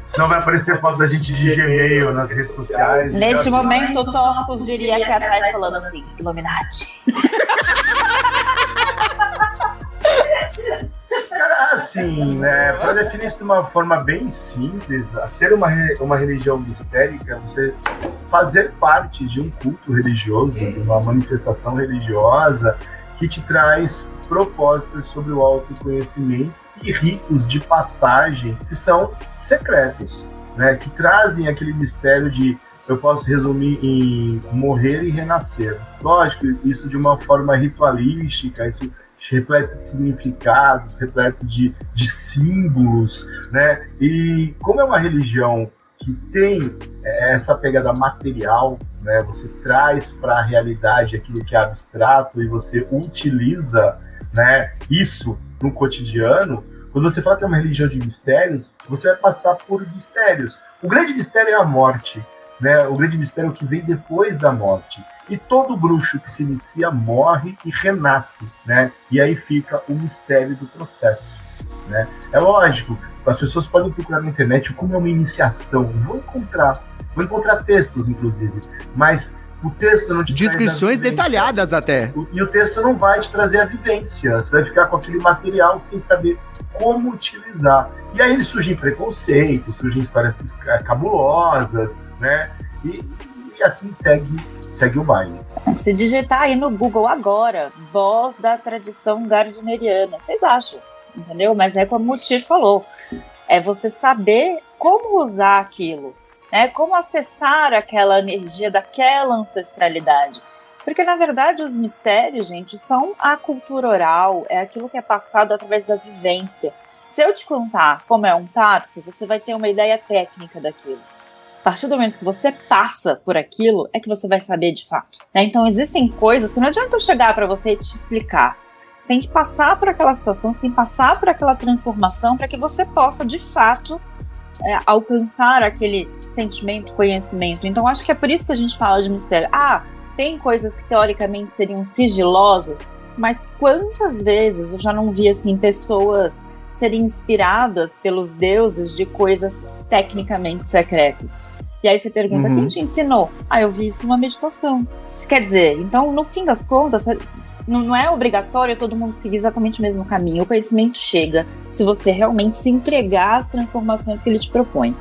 D: Senão vai aparecer foto da gente de Gmail nas redes sociais.
E: Neste momento, o Thor surgiria aqui atrás falando assim: Illuminati.
D: Cara, assim, né, para definir isso de uma forma bem simples, ser uma, uma religião mistérica, você fazer parte de um culto religioso, de uma manifestação religiosa que te traz propostas sobre o autoconhecimento e ritos de passagem que são secretos, né, que trazem aquele mistério de eu posso resumir em morrer e renascer. Lógico, isso de uma forma ritualística, isso repleto de significados, repleto de, de símbolos, né? E como é uma religião que tem é, essa pegada material, né? Você traz para a realidade aquilo que é abstrato e você utiliza, né? Isso no cotidiano. Quando você fala que é uma religião de mistérios, você vai passar por mistérios. O grande mistério é a morte, né? O grande mistério é o que vem depois da morte. E todo bruxo que se inicia morre e renasce, né? E aí fica o mistério do processo, né? É lógico, as pessoas podem procurar na internet como é uma iniciação. Vão encontrar, vão encontrar textos, inclusive, mas o texto não te
A: Descrições detalhadas até.
D: O- E o texto não vai te trazer a vivência. Você vai ficar com aquele material sem saber como utilizar. E aí surgem preconceitos, surgem histórias cabulosas, né? E, e assim segue, segue o baile.
E: Se digitar aí no Google agora, voz da tradição gardneriana, vocês acham, entendeu? Mas é como o Tir falou, é você saber como usar aquilo, né? Como acessar aquela energia daquela ancestralidade. Porque, na verdade, os mistérios, gente, são a cultura oral, é aquilo que é passado através da vivência. Se eu te contar como é um pacto, você vai ter uma ideia técnica daquilo. Partir do momento que você passa por aquilo, é que você vai saber de fato. né? Então, existem coisas que não adianta eu chegar para você e te explicar. Você tem que passar por aquela situação, você tem que passar por aquela transformação para que você possa, de fato, é, alcançar aquele sentimento, conhecimento. Então, acho que é por isso que a gente fala de mistério. Ah, tem coisas que teoricamente seriam sigilosas, mas quantas vezes eu já não vi assim pessoas serem inspiradas pelos deuses de coisas tecnicamente secretas? E aí você pergunta,
A: Uhum.
E: quem te ensinou? Ah, eu vi isso numa meditação. Quer dizer, então, no fim das contas, não não é obrigatório todo mundo seguir exatamente o mesmo caminho. O conhecimento chega se você realmente se entregar às transformações que ele te propõe.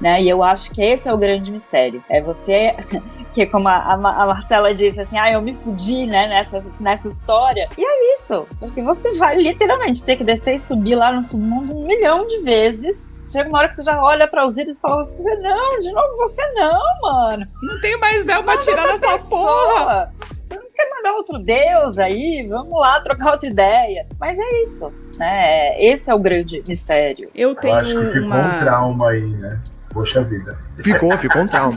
E: Né? E eu acho que esse é o grande mistério. É você, que como a, a Ma- a Marcela disse assim, ah, eu me fudi né, nessa, nessa história. E é isso, porque você vai literalmente ter que descer e subir lá no submundo um milhão de vezes. Chega uma hora que você já olha para os íris e fala assim, você não, de novo você não, mano.
B: Não tenho mais véu pra tirar dessa porra.
E: pessoa. Você não quer mandar outro deus aí? Vamos lá trocar outra ideia. Mas é isso, né? Esse é o grande mistério.
B: Eu
D: Eu
B: tenho
D: acho que ficou um
B: uma.
D: trauma aí, né? Poxa vida.
A: Ficou, ficou um trauma.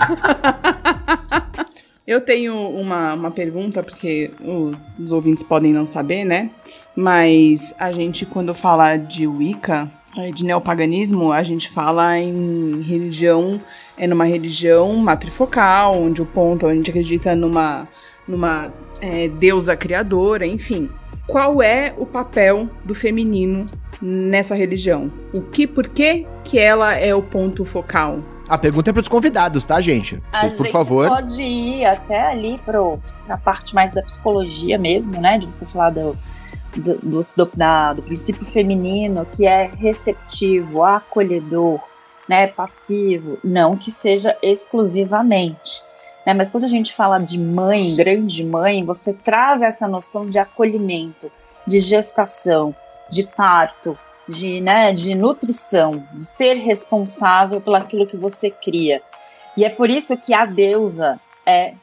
B: Eu tenho uma, uma pergunta, porque o- os ouvintes podem não saber, né? Mas a gente, quando fala de Wicca, eh, de neopaganismo, a gente fala em religião, é numa religião matrifocal, onde o ponto, a gente acredita numa, numa eh, deusa criadora, enfim. Qual é o papel do feminino nessa religião? O que, por que que ela é o ponto focal?
A: A pergunta é pros convidados, tá, gente?
E: A
A: Vocês, por
E: gente
A: favor.
E: pode ir até ali pro, pra parte mais da psicologia mesmo, né? De você falar do, do, do, do- da- do princípio feminino, que é receptivo, acolhedor, né? Passivo. Não que seja exclusivamente. Né? Mas quando a gente fala de mãe, grande mãe, você traz essa noção de acolhimento, de gestação, de parto, de, né, de nutrição, de ser responsável pelo aquilo que você cria. E é por isso que a deusa é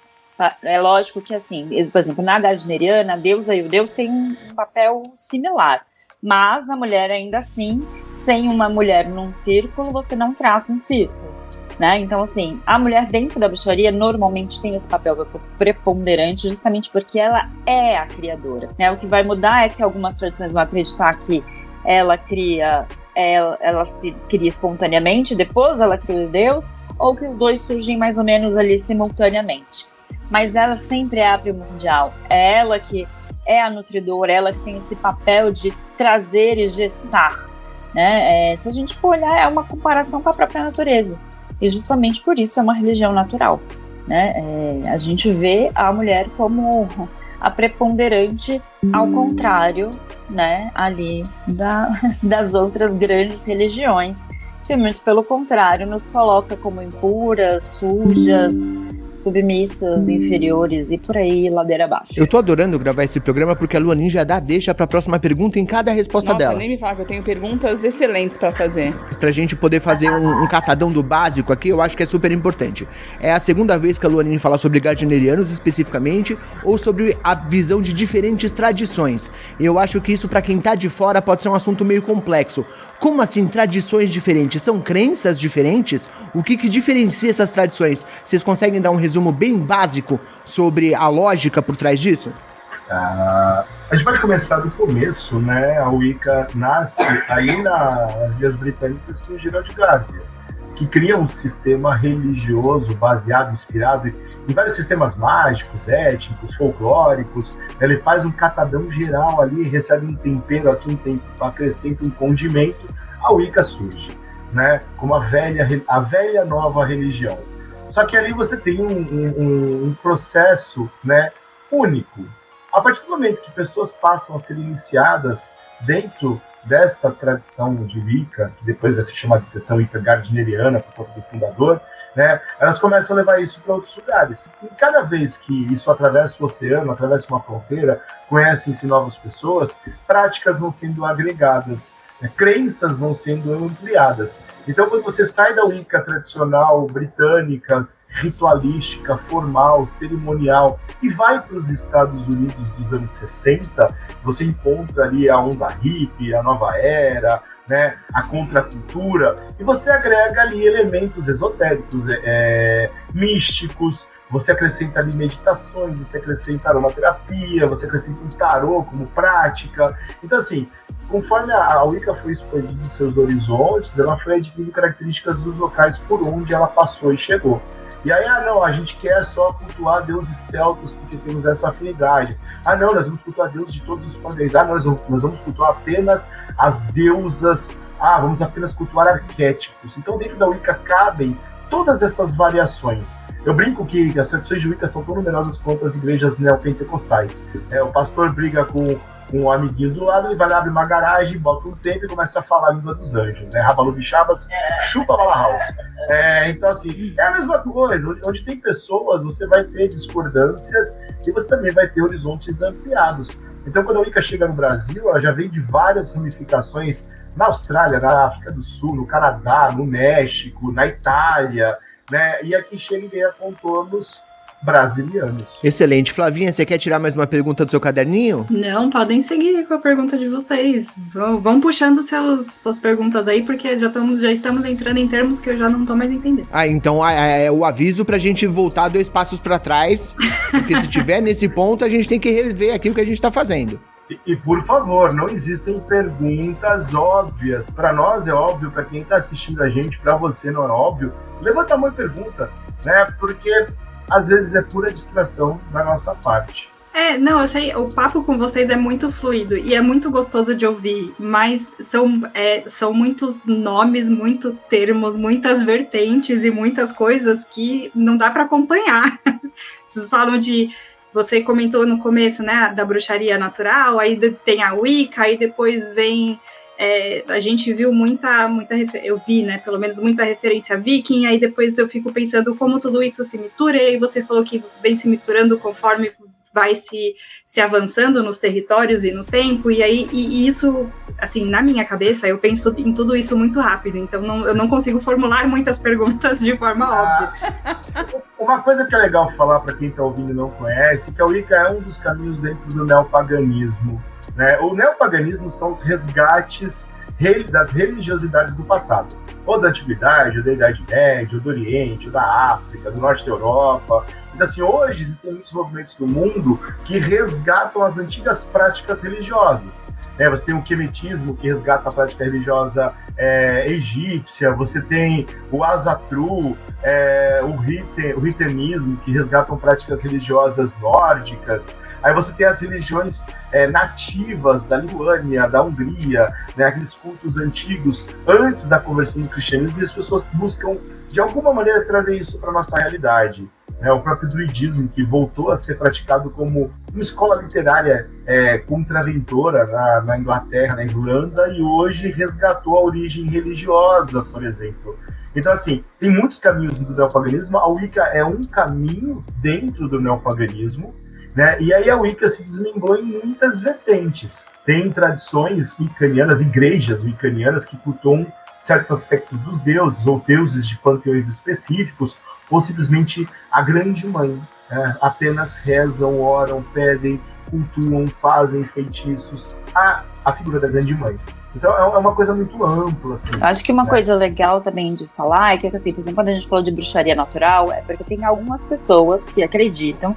E: É lógico que, assim, por exemplo, na gardneriana, a deusa e o deus têm um papel similar. Mas a mulher, ainda assim, sem uma mulher num círculo, você não traça um círculo. Né? Então, assim, a mulher dentro da bruxaria normalmente tem esse papel preponderante justamente porque ela é a criadora. Né? O que vai mudar é que algumas tradições vão acreditar que ela cria, ela, ela se cria espontaneamente, depois ela cria o Deus, ou que os dois surgem mais ou menos ali simultaneamente. Mas ela sempre é a primordial. É ela que é a nutridora, ela que tem esse papel de trazer e gestar. Né? É, se a gente for olhar, é uma comparação com a própria natureza. E justamente por isso é uma religião natural. Né? É, a gente vê a mulher como a preponderante, ao contrário, né, ali da, das outras grandes religiões, que muito pelo contrário nos coloca como impuras, sujas, submissas, inferiores e por aí, ladeira abaixo.
A: Eu tô adorando gravar esse programa porque a Luanin já dá deixa pra próxima pergunta em cada resposta
B: Nossa,
A: dela.
B: nem me fala que eu tenho perguntas excelentes pra fazer.
A: Pra gente poder fazer um, um catadão do básico aqui, eu acho que é super importante. É a segunda vez que a Luanin fala sobre gardnerianos especificamente, ou sobre a visão de diferentes tradições. Eu acho que isso, pra quem tá de fora, pode ser um assunto meio complexo. Como assim, tradições diferentes? São crenças diferentes? O que, que diferencia essas tradições? Vocês conseguem dar um resumo bem básico sobre a lógica por trás disso?
D: Ah, a gente pode começar do começo, né? A Wicca nasce aí nas Ilhas Britânicas com o Gerald Gardner, que cria um sistema religioso baseado, inspirado em vários sistemas mágicos, étnicos, folclóricos. Ele faz um catadão geral ali, recebe um tempero aqui, um tempero, acrescenta um condimento, a Wicca surge, né? Como a velha, a velha nova religião. Só que ali você tem um, um, um processo, né, único. A partir do momento que pessoas passam a ser iniciadas dentro dessa tradição de Wicca, que depois vai se chamar de tradição Wicca por conta do fundador, né, elas começam a levar isso para outros lugares. E cada vez que isso atravessa o oceano, atravessa uma fronteira, conhecem-se novas pessoas, práticas vão sendo agregadas, crenças vão sendo ampliadas. Então, quando você sai da Wicca tradicional britânica, ritualística, formal, cerimonial e vai para os Estados Unidos dos anos 60, você encontra ali a onda hippie, a nova era, né, a contracultura, e você agrega ali elementos esotéricos, é, místicos, você acrescenta ali meditações, você acrescenta aromaterapia, você acrescenta um tarô como prática. Então, assim, conforme a Wicca foi expandindo seus horizontes, ela foi adquirindo características dos locais por onde ela passou e chegou. E aí, ah, não, a gente quer só cultuar deuses celtas porque temos essa afinidade. Ah, não, nós vamos cultuar deuses de todos os poderes. Ah, nós, nós vamos cultuar apenas as deusas. Ah, vamos apenas cultuar arquétipos. Então, dentro da Wicca cabem todas essas variações. Eu brinco que as tradições de Wicca são tão numerosas quanto as igrejas neopentecostais. É, o pastor briga com um amiguinho do lado, ele vai lá, abre uma garagem, bota um tempo e começa a falar a língua dos anjos, né? Rabalu Bichabas, chupa Bala. É, então, assim, é a mesma coisa. Onde tem pessoas, você vai ter discordâncias e você também vai ter horizontes ampliados. Então, quando a Wicca chega no Brasil, ela já vem de várias ramificações na Austrália, na África do Sul, no Canadá, no México, na Itália, né? E aqui chega e ganha contornos brasilianos.
A: Excelente. Flavinha, você quer tirar mais uma pergunta do seu caderninho?
C: Não, podem seguir com a pergunta de vocês. Vão, vão puxando seus, suas perguntas aí, porque já, tamo, já estamos entrando em termos que eu já não tô mais entendendo.
A: Ah, então é, é o aviso pra gente voltar dois passos para trás, porque se tiver nesse ponto, a gente tem que rever aquilo que a gente tá fazendo.
D: E, e por favor, não existem perguntas óbvias. Para nós é óbvio, para quem está assistindo a gente, para você não é óbvio. Levanta a mão e pergunta, né? Porque às vezes é pura distração da nossa parte.
C: É, não, eu sei, o papo com vocês é muito fluido e é muito gostoso de ouvir, mas são, é, são muitos nomes, muitos termos, muitas vertentes e muitas coisas que não dá para acompanhar. Vocês falam de. Você comentou no começo, né, da bruxaria natural, aí tem a Wicca, aí depois vem é, a gente viu muita, muita eu vi, né, pelo menos muita referência viking, aí depois eu fico pensando como tudo isso se mistura, e aí você falou que vem se misturando conforme vai se, se avançando nos territórios e no tempo, e aí e, e isso, assim, na minha cabeça, eu penso em tudo isso muito rápido, então não, eu não consigo formular muitas perguntas de forma
D: Ah,
C: óbvia.
D: Uma coisa que é legal falar para quem está ouvindo e não conhece, que a Wicca é um dos caminhos dentro do neopaganismo. Né? O neopaganismo são os resgates re- das religiosidades do passado, ou da antiguidade, ou da Idade Média, ou do Oriente, ou da África, do Norte da Europa. Então, assim, hoje existem muitos movimentos no mundo que resgatam as antigas práticas religiosas. né? Você tem o quemetismo, que resgata a prática religiosa é, egípcia, você tem o Asatru, é, o, riten, o ritenismo, que resgatam práticas religiosas nórdicas. Aí você tem as religiões é, nativas da Lituânia, da Hungria, né, aqueles cultos antigos antes da conversão do cristianismo, e as pessoas buscam, de alguma maneira, trazer isso para nossa realidade. né? o próprio druidismo, que voltou a ser praticado como uma escola literária é, contraventora na, na Inglaterra, na Irlanda, e hoje resgatou a origem religiosa, por exemplo. Então, assim, tem muitos caminhos do neopaganismo. A Wicca é um caminho dentro do neopaganismo, né? E aí a Wicca se desmembrou em muitas vertentes. Tem tradições wiccanianas, igrejas wiccanianas que cultuam certos aspectos dos deuses, ou deuses de panteões específicos, ou simplesmente a grande mãe. né? Apenas rezam, oram, pedem, cultuam, fazem feitiços a, a figura da grande mãe. Então é é uma coisa muito ampla, assim.
E: Acho que uma
D: né?
E: coisa legal também de falar é que, assim, por exemplo, quando a gente falou de bruxaria natural, é porque tem algumas pessoas que acreditam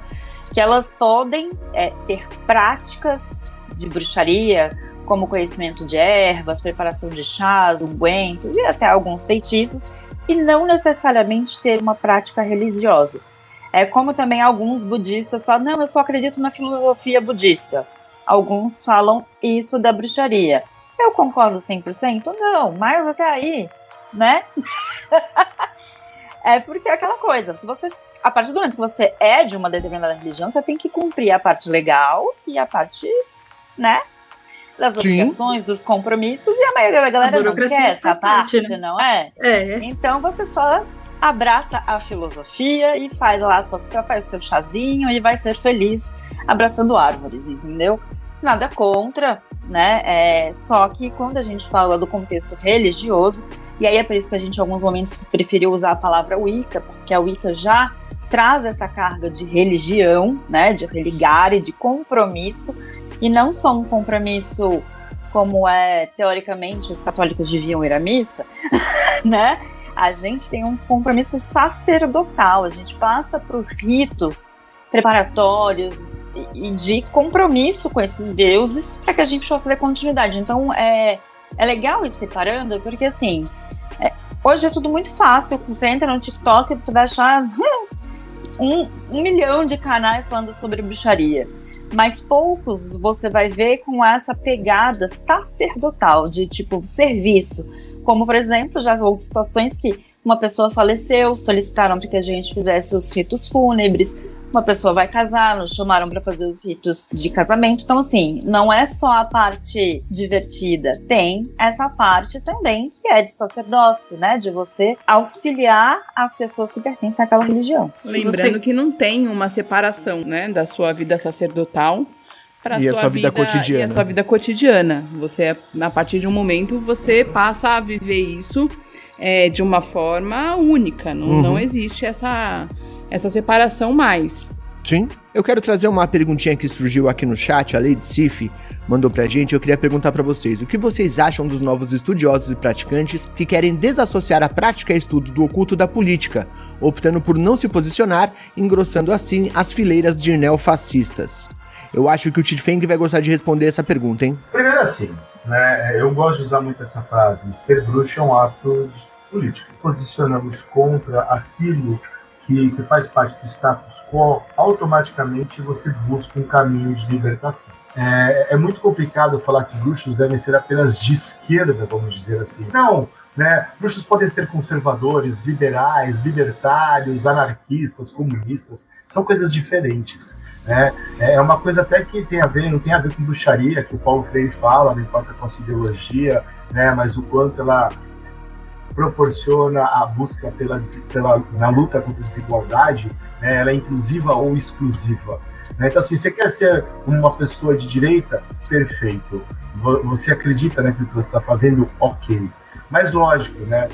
E: que elas podem é, ter práticas de bruxaria, como conhecimento de ervas, preparação de chás, ungüentos e até alguns feitiços, e não necessariamente ter uma prática religiosa. É como também alguns budistas falam, não, eu só acredito na filosofia budista. Alguns falam isso da bruxaria. Eu concordo 100%? Não, mas até aí, né? é porque é aquela coisa, se você, a partir do momento que você é de uma determinada religião, você tem que cumprir a parte legal e a parte, né? Das
A: Sim.
E: obrigações, dos compromissos, e a maioria da galera não quer essa
C: faz parte,
E: parte,
C: né?
E: não é?
C: É.
E: Então você só abraça a filosofia e faz lá suas, faz seu chazinho e vai ser feliz abraçando árvores, entendeu? Nada contra, né? É, só que quando a gente fala do contexto religioso, e aí é por isso que a gente em alguns momentos preferiu usar a palavra Wicca, porque a Wicca já traz essa carga de religião, né? De e de compromisso, e não só um compromisso como é teoricamente os católicos deviam ir à missa, né? A gente tem um compromisso sacerdotal, a gente passa por ritos preparatórios e- de compromisso com esses deuses para que a gente possa ver continuidade. Então é, é legal ir separando, porque assim, é, hoje é tudo muito fácil. Você entra no TikTok e você vai achar um, um milhão de canais falando sobre bruxaria. Mas poucos você vai ver com essa pegada sacerdotal de tipo serviço. Como, por exemplo, já houve situações que uma pessoa faleceu, solicitaram que a gente fizesse os ritos fúnebres, uma pessoa vai casar, nos chamaram para fazer os ritos de casamento. Então, assim, não é só a parte divertida, tem essa parte também que é de sacerdócio, né? De você auxiliar as pessoas que pertencem àquela religião.
B: Lembrando
C: você-
B: que não tem uma separação, né, da sua vida sacerdotal para
A: E a sua vida cotidiana.
B: E a sua vida cotidiana. Você, a partir de um momento, você passa a viver isso é, de uma forma única. Não,
A: Uhum.
B: não existe essa, essa separação mais.
A: Sim. Eu quero trazer uma perguntinha que surgiu aqui no chat, a Lady Sif mandou pra gente. Eu queria perguntar pra vocês: o que vocês acham dos novos estudiosos e praticantes que querem desassociar a prática e estudo do oculto da política, optando por não se posicionar, engrossando assim as fileiras de neofascistas? Eu acho que o Titfeng vai gostar de responder essa pergunta, hein?
D: Primeiro assim, né, eu gosto de usar muito essa frase, ser bruxo é um ato de política. Posicionamos contra aquilo que, que faz parte do status quo, automaticamente você busca um caminho de libertação. É, é muito complicado falar que bruxos devem ser apenas de esquerda, vamos dizer assim. Não, né? Bruxos podem ser conservadores, liberais, libertários, anarquistas, comunistas. São coisas diferentes. Né? É uma coisa até que tem a ver, não tem a ver com bruxaria, que o Paulo Freire fala, não importa com a sua ideologia, né? mas o quanto ela proporciona a busca pela, pela na luta contra a desigualdade, né? ela é inclusiva ou exclusiva. Né? Então, assim, você quer ser uma pessoa de direita? Perfeito. Você acredita naquilo que você está fazendo? Ok. Mas lógico, né?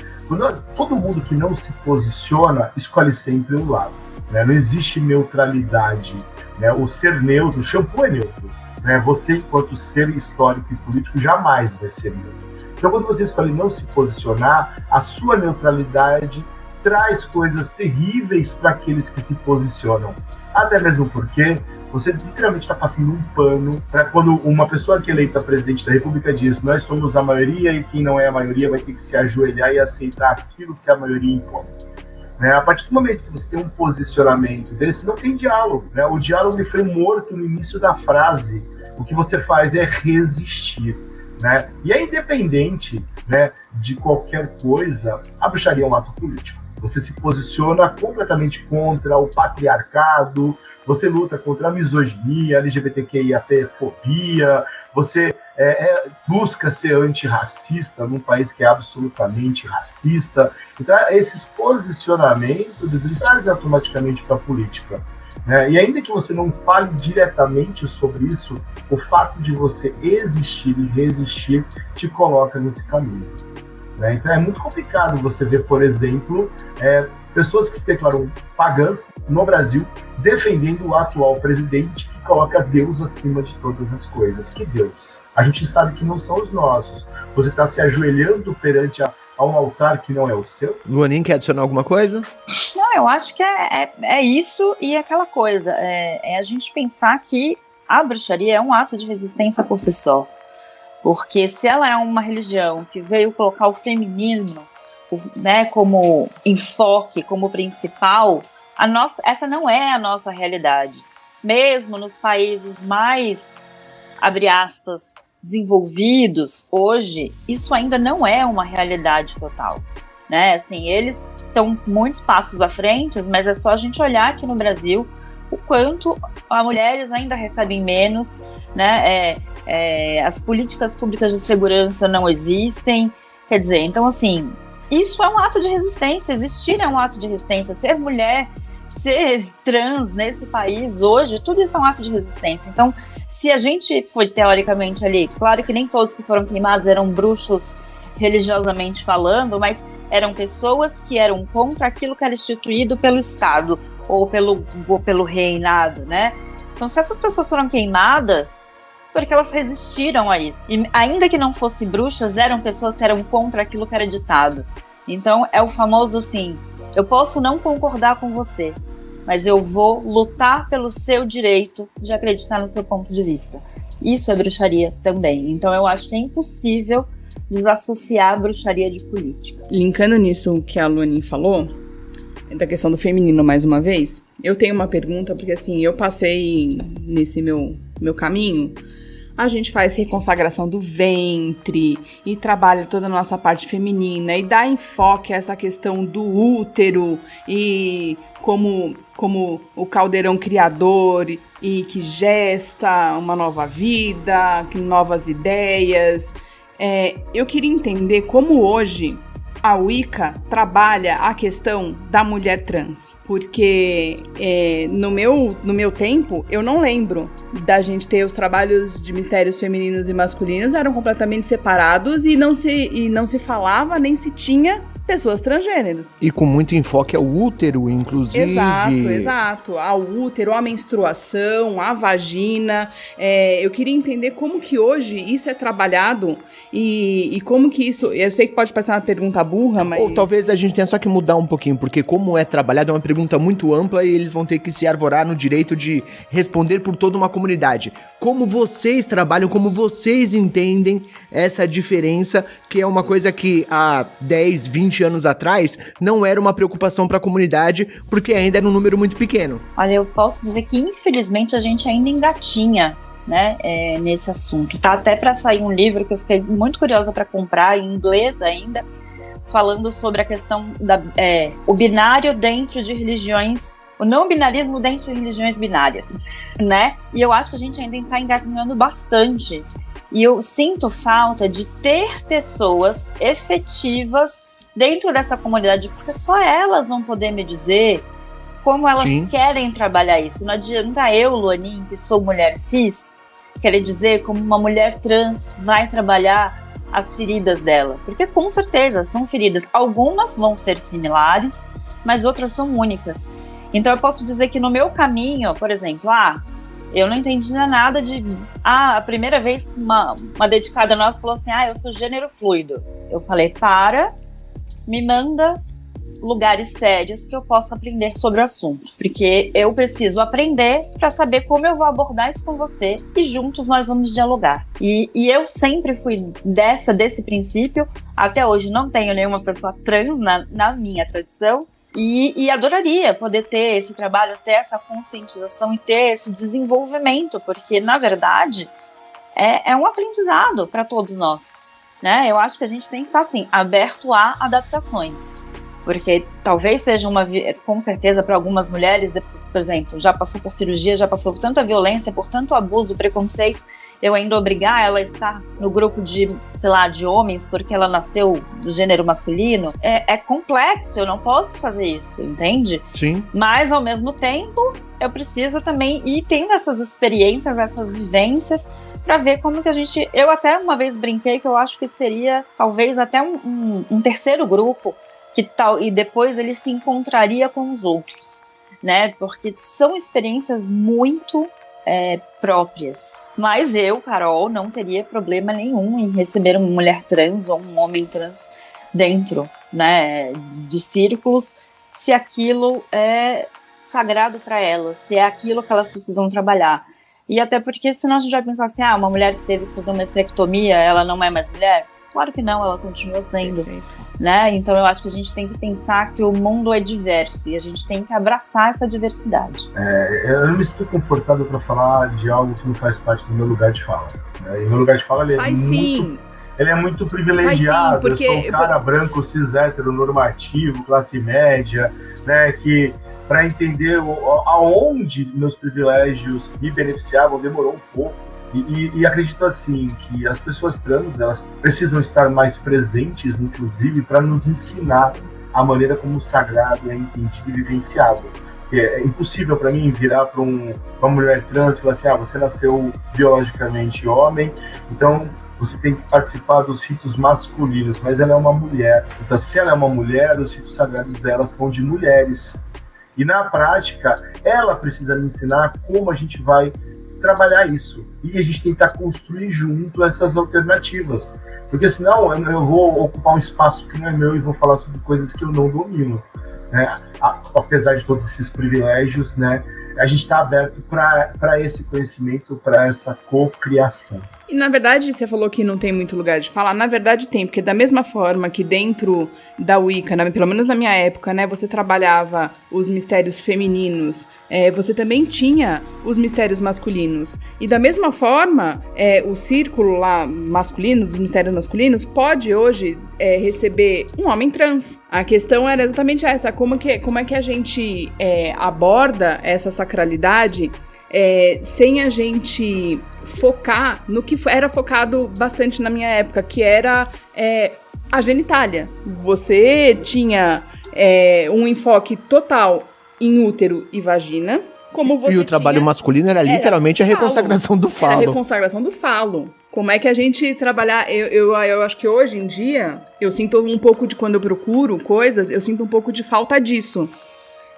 D: todo mundo que não se posiciona escolhe sempre um lado. Né? Não existe neutralidade. Né? O ser neutro, o shampoo é neutro. Né? Você, enquanto ser histórico e político, jamais vai ser neutro. Então, quando você escolhe não se posicionar, a sua neutralidade traz coisas terríveis para aqueles que se posicionam. Até mesmo porque você literalmente está passando um pano para quando uma pessoa que é eleita presidente da República diz nós somos a maioria e quem não é a maioria vai ter que se ajoelhar e aceitar aquilo que a maioria impõe. Né? A partir do momento que você tem um posicionamento desse, não tem diálogo. Né? O diálogo foi morto no início da frase. O que você faz é resistir. Né? E é independente né, de qualquer coisa, a bruxaria é um ato político. Você se posiciona completamente contra o patriarcado, você luta contra a misoginia, LGBTQIAP-fobia, você é, é, busca ser antirracista num país que é absolutamente racista. Então, esses posicionamentos, eles trazem automaticamente para a política. Né? E ainda que você não fale diretamente sobre isso, o fato de você existir e resistir te coloca nesse caminho. Né? Então é muito complicado você ver, por exemplo, é, pessoas que se declaram pagãs no Brasil defendendo o atual presidente que coloca Deus acima de todas as coisas. Que Deus? A gente sabe que não são os nossos. Você está se ajoelhando perante a, a, um altar que não é o seu?
A: Luanin, quer adicionar alguma coisa?
E: Não, eu acho que é, é, é isso e aquela coisa. É, é a gente pensar que a bruxaria é um ato de resistência por si só. Porque se ela é uma religião que veio colocar o feminino né, como enfoque, como principal, a nossa, essa não é a nossa realidade. Mesmo nos países mais, abre aspas, desenvolvidos, hoje, isso ainda não é uma realidade total. Né? Assim, eles estão muitos passos à frente, mas é só a gente olhar aqui no Brasil o quanto as mulheres ainda recebem menos, né? É, é, as políticas públicas de segurança não existem. Quer dizer, então assim, isso é um ato de resistência. Existir é um ato de resistência. Ser mulher, ser trans nesse país hoje, tudo isso é um ato de resistência. Então, se a gente foi teoricamente ali, claro que nem todos que foram queimados eram bruxos religiosamente falando, mas eram pessoas que eram contra aquilo que era instituído pelo Estado ou pelo, ou pelo reinado, né? Então, se essas pessoas foram queimadas, porque elas resistiram a isso. E ainda que não fossem bruxas, eram pessoas que eram contra aquilo que era ditado. Então, é o famoso assim: eu posso não concordar com você, mas eu vou lutar pelo seu direito de acreditar no seu ponto de vista. Isso é bruxaria também. Então, eu acho que é impossível desassociar a bruxaria de política.
B: Linkando nisso que a Luanin falou, da questão do feminino mais uma vez, eu tenho uma pergunta, porque assim, eu passei nesse meu, meu caminho, a gente faz reconsagração do ventre e trabalha toda a nossa parte feminina e dá enfoque a essa questão do útero e como, como o caldeirão criador e que gesta uma nova vida, novas ideias. É, eu queria entender como hoje a Wicca trabalha a questão da mulher trans, porque é, no, meu, no meu tempo eu não lembro da gente ter os trabalhos de mistérios femininos e masculinos eram completamente separados e não se, e não se falava nem se tinha pessoas transgêneros.
A: E com muito enfoque ao útero, inclusive.
B: Exato, exato. Ao útero, à menstruação, à vagina. É, eu queria entender como que hoje isso é trabalhado e, e, como que isso. Eu sei que pode parecer uma pergunta burra, mas.
A: Ou talvez a gente tenha só que mudar um pouquinho, porque como é trabalhado é uma pergunta muito ampla e eles vão ter que se arvorar no direito de responder por toda uma comunidade. Como vocês trabalham, como vocês entendem essa diferença, que é uma coisa que há 10, 20 20 anos atrás, não era uma preocupação para a comunidade, porque ainda era um número muito pequeno.
E: Olha, eu posso dizer que infelizmente a gente ainda engatinha né, é, nesse assunto. Tá até para sair um livro que eu fiquei muito curiosa para comprar, em inglês ainda, falando sobre a questão da é, o binário dentro de religiões o não binarismo dentro de religiões binárias, né? E eu acho que a gente ainda está engatinhando bastante. E eu sinto falta de ter pessoas efetivas dentro dessa comunidade, porque só elas vão poder me dizer como elas
A: Sim.
E: querem trabalhar isso. Não adianta eu, Luanin, que sou mulher cis, querer dizer como uma mulher trans vai trabalhar as feridas dela. Porque com certeza são feridas. Algumas vão ser similares, mas outras são únicas. Então eu posso dizer que no meu caminho, por exemplo, ah, eu não entendi nada de. Ah, a primeira vez que uma, uma dedicada nossa falou assim: ah, eu sou gênero fluido. Eu falei: para, me manda lugares sérios que eu possa aprender sobre o assunto. Porque eu preciso aprender para saber como eu vou abordar isso com você e juntos nós vamos dialogar. E, e eu sempre fui dessa, desse princípio. Até hoje não tenho nenhuma pessoa trans na, na minha tradição. E, e, adoraria poder ter esse trabalho, ter essa conscientização e ter esse desenvolvimento, porque na verdade é, é um aprendizado para todos nós. Né? Eu acho que a gente tem que estar assim, aberto a adaptações. Porque talvez seja uma. Com certeza, para algumas mulheres, por exemplo, já passou por cirurgia, já passou por tanta violência, por tanto abuso, preconceito, eu ainda obrigar ela a estar no grupo de, sei lá, de homens porque ela nasceu do gênero masculino, é, é complexo, eu não posso fazer isso, entende?
A: Sim.
E: Mas, ao mesmo tempo, eu preciso também ir tendo essas experiências, essas vivências, para ver como que a gente. Eu até uma vez brinquei que eu acho que seria talvez até um, um, um terceiro grupo que tal e depois ele se encontraria com os outros, né? Porque são experiências muito é, próprias. Mas eu, Carol, não teria problema nenhum em receber uma mulher trans ou um homem trans dentro, né, dos círculos, se aquilo é sagrado para elas, se é aquilo que elas precisam trabalhar. E até porque senão a gente vai pensar assim, ah, uma mulher que teve que fazer uma esterectomia, ela não é mais mulher? Claro que não, ela continua sendo,
B: Perfeito.
E: né? Então eu acho que a gente tem que pensar que o mundo é diverso e a gente tem que abraçar essa diversidade.
D: É, eu não me sinto confortável para falar de algo que não faz parte do meu lugar de fala. Né? E meu lugar de fala ele é
B: Faz
D: muito,
B: sim.
D: ele é muito privilegiado.
B: porque-
D: eu sou um cara branco, cis, hétero, normativo, classe média, né? Que para entender aonde meus privilégios me beneficiavam demorou um pouco. E, e- e acredito assim que as pessoas trans elas precisam estar mais presentes, inclusive, para nos ensinar a maneira como o sagrado é entendido e vivenciado. É impossível para mim virar para um, uma mulher trans e falar assim: ah, você nasceu biologicamente homem, então você tem que participar dos ritos masculinos, mas ela é uma mulher. Então, se ela é uma mulher, os ritos sagrados dela são de mulheres. E na prática, ela precisa me ensinar como a gente vai trabalhar isso. E a gente tentar construir junto essas alternativas. Porque senão eu vou ocupar um espaço que não é meu e vou falar sobre coisas que eu não domino. Né? Apesar de todos esses privilégios, né? a gente está aberto para esse conhecimento, para essa cocriação.
B: E na verdade, você falou que não tem muito lugar de falar. Na verdade, tem, porque da mesma forma que dentro da Wicca, pelo menos na minha época, né, você trabalhava os mistérios femininos, é, você também tinha os mistérios masculinos. E da mesma forma, é, o círculo lá masculino, dos mistérios masculinos, pode hoje é, receber um homem trans. A questão era exatamente essa: como, que, como é que a gente é, aborda essa sacralidade é, sem a gente focar no que era focado bastante na minha época, que era é, a genitália. Você tinha é, um enfoque total em útero e vagina, como você
A: e o trabalho
B: tinha
A: masculino era
B: Era
A: literalmente a
B: falo.
A: reconsagração do
B: era a
A: falo.
B: reconsagração do falo. Como é que a gente trabalhar? Eu, eu, eu acho que hoje em dia, eu sinto um pouco de quando eu procuro coisas, eu sinto um pouco de falta disso.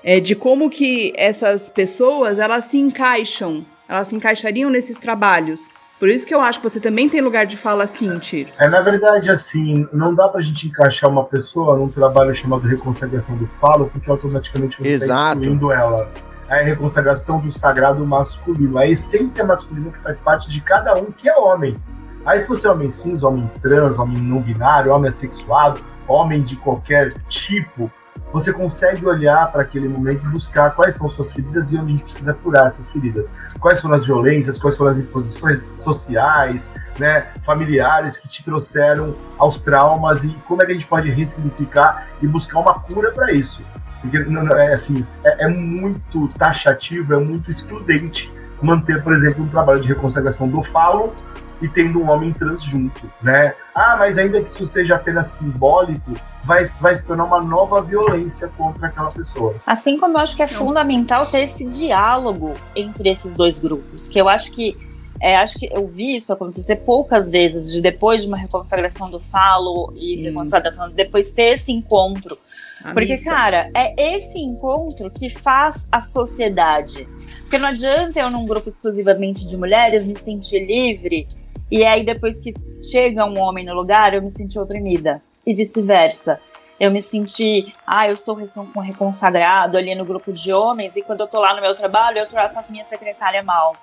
B: É, de como que essas pessoas, elas se encaixam. Elas se encaixariam nesses trabalhos. Por isso que eu acho que você também tem lugar de fala sim, Tir.
D: É, na verdade, assim, não dá pra gente encaixar uma pessoa num trabalho chamado reconsagração do falo, porque automaticamente você está excluindo ela. É a reconsagração do sagrado masculino, a essência masculina que faz parte de cada um que é homem. Aí se você é homem cis, homem trans, homem não binário, homem assexuado, homem de qualquer tipo, você consegue olhar para aquele momento e buscar quais são suas feridas e onde a gente precisa curar essas feridas. Quais foram as violências, quais foram as imposições sociais, né, familiares que te trouxeram aos traumas e como é que a gente pode ressignificar e buscar uma cura para isso. Porque não, não, é assim, é, é muito taxativo, é muito excludente manter, por exemplo, um trabalho de reconsagração do falo e tendo um homem trans junto, né? Ah, mas ainda que isso seja apenas simbólico, vai, vai se tornar uma nova violência contra aquela pessoa.
E: Assim como eu acho que é fundamental ter esse diálogo entre esses dois grupos, que eu acho que é, acho que eu vi isso acontecer poucas vezes, de depois de uma reconsagração do falo e
B: Sim.
E: reconsagração, depois ter esse encontro.
B: A
E: Porque,
B: mista.
E: cara, é esse encontro que faz a sociedade. Porque não adianta eu, num grupo exclusivamente de mulheres, me sentir livre e aí depois que chega um homem no lugar, eu me sentir oprimida. E vice-versa. Eu me senti, ah, eu estou reconsagrado ali no grupo de homens e quando eu tô lá no meu trabalho, eu trato a minha secretária mal.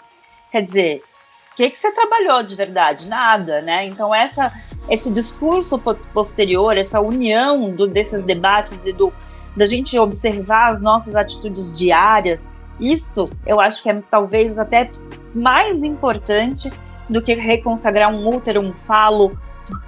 E: Quer dizer, o que, que você trabalhou de verdade? Nada, né? Então essa esse discurso po- posterior, essa união do- desses debates e do da gente observar as nossas atitudes diárias, isso eu acho que é talvez até mais importante do que reconsagrar um útero, um falo,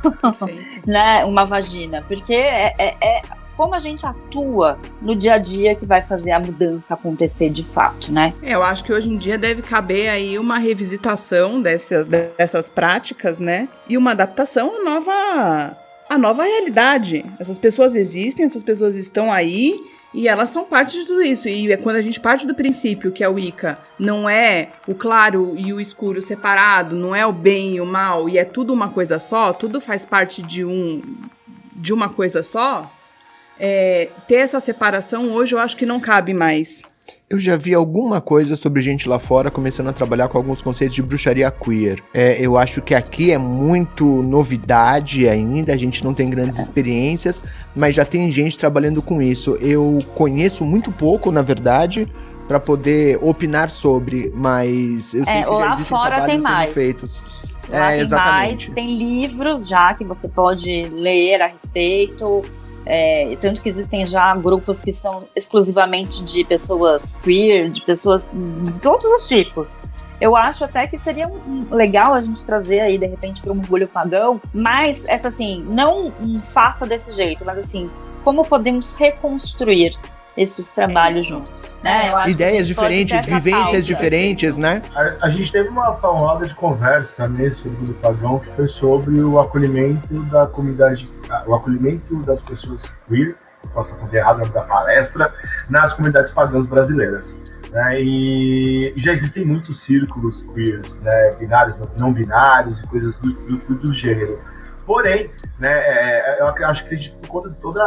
E: né, uma vagina, porque é, é- é como a gente atua no dia a dia que vai fazer a mudança acontecer de fato, né?
B: É, eu acho que hoje em dia deve caber aí uma revisitação dessas, dessas práticas, né? E uma adaptação à nova, à nova realidade. Essas pessoas existem, essas pessoas estão aí e elas são parte de tudo isso. E é quando a gente parte do princípio que a Wicca não é o claro e o escuro separado, não é o bem e o mal, e é tudo uma coisa só, tudo faz parte de um de uma coisa só. é, ter essa separação hoje eu acho que não cabe mais.
A: Eu já vi alguma coisa sobre gente lá fora começando a trabalhar com alguns conceitos de bruxaria queer. É, eu acho que aqui é muito novidade ainda, a gente não tem grandes experiências, mas já tem gente trabalhando com isso. Eu conheço muito pouco, na verdade, pra poder opinar sobre, mas eu sei
E: É,
A: que já existem
E: fora
A: trabalhos
E: tem
A: sendo
E: mais.
A: feitos.
E: Lá
A: é,
E: tem
A: exatamente.
E: mais, tem livros já que você pode ler a respeito. É, tanto que existem já grupos que são exclusivamente de pessoas queer, de pessoas de todos os tipos. Eu acho até que seria legal a gente trazer aí, de repente, para um orgulho pagão, mas essa assim, não faça desse jeito, mas assim, como podemos reconstruir esses trabalhos
B: isso.
E: juntos, né?
A: Ideias diferentes, vivências
E: pauta.
A: diferentes, né?
D: A, a gente teve uma, uma roda de conversa nesse do Pagão que foi sobre o acolhimento da comunidade, o acolhimento das pessoas queer, posso estar errado nome da palestra, nas comunidades pagãs brasileiras. né? E já existem muitos círculos queers, né? binários, não binários e coisas do, do, do gênero. Porém, né, é, eu ac- acho que por conta de todo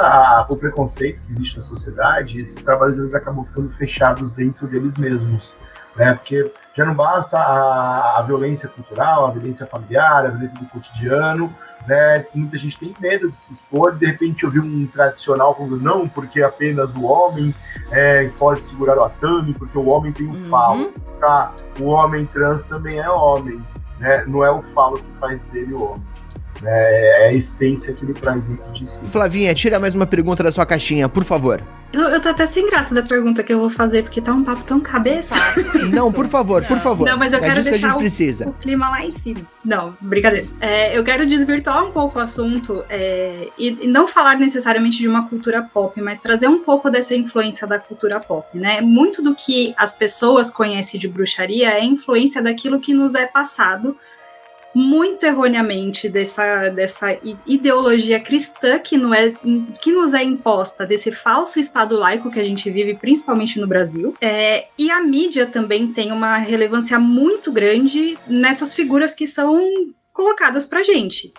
D: o preconceito que existe na sociedade, esses trabalhos eles acabam ficando fechados dentro deles mesmos, né? Porque já não basta a, a violência cultural, a violência familiar, a violência do cotidiano, né? Muita gente tem medo de se expor, de repente ouvir um tradicional falando não, porque apenas o homem é, pode segurar o atame, porque o homem tem um
B: Uhum.
D: falo, tá? O homem trans também é homem, né? Não é o falo que faz dele o homem. Né? É a essência que ele traz dentro de si.
A: Flavinha, tira mais uma pergunta da sua caixinha, por favor.
C: Eu, eu tô até sem graça da pergunta que eu vou fazer, porque tá um papo tão cabeça.
A: Não, por favor, por favor.
C: Não, mas eu
A: é
C: quero
A: que
C: deixar
A: gente
C: o-
A: precisa.
C: o clima lá em cima. Não, brincadeira. É, eu quero desvirtuar um pouco o assunto é, e, e não falar necessariamente de uma cultura pop, mas trazer um pouco dessa influência da cultura pop, né? Muito do que as pessoas conhecem de bruxaria é influência daquilo que nos é passado muito erroneamente dessa, dessa ideologia cristã que, não é, que nos é imposta, desse falso Estado laico que a gente vive, principalmente no Brasil. É, e a mídia também tem uma relevância muito grande nessas figuras que são colocadas pra gente.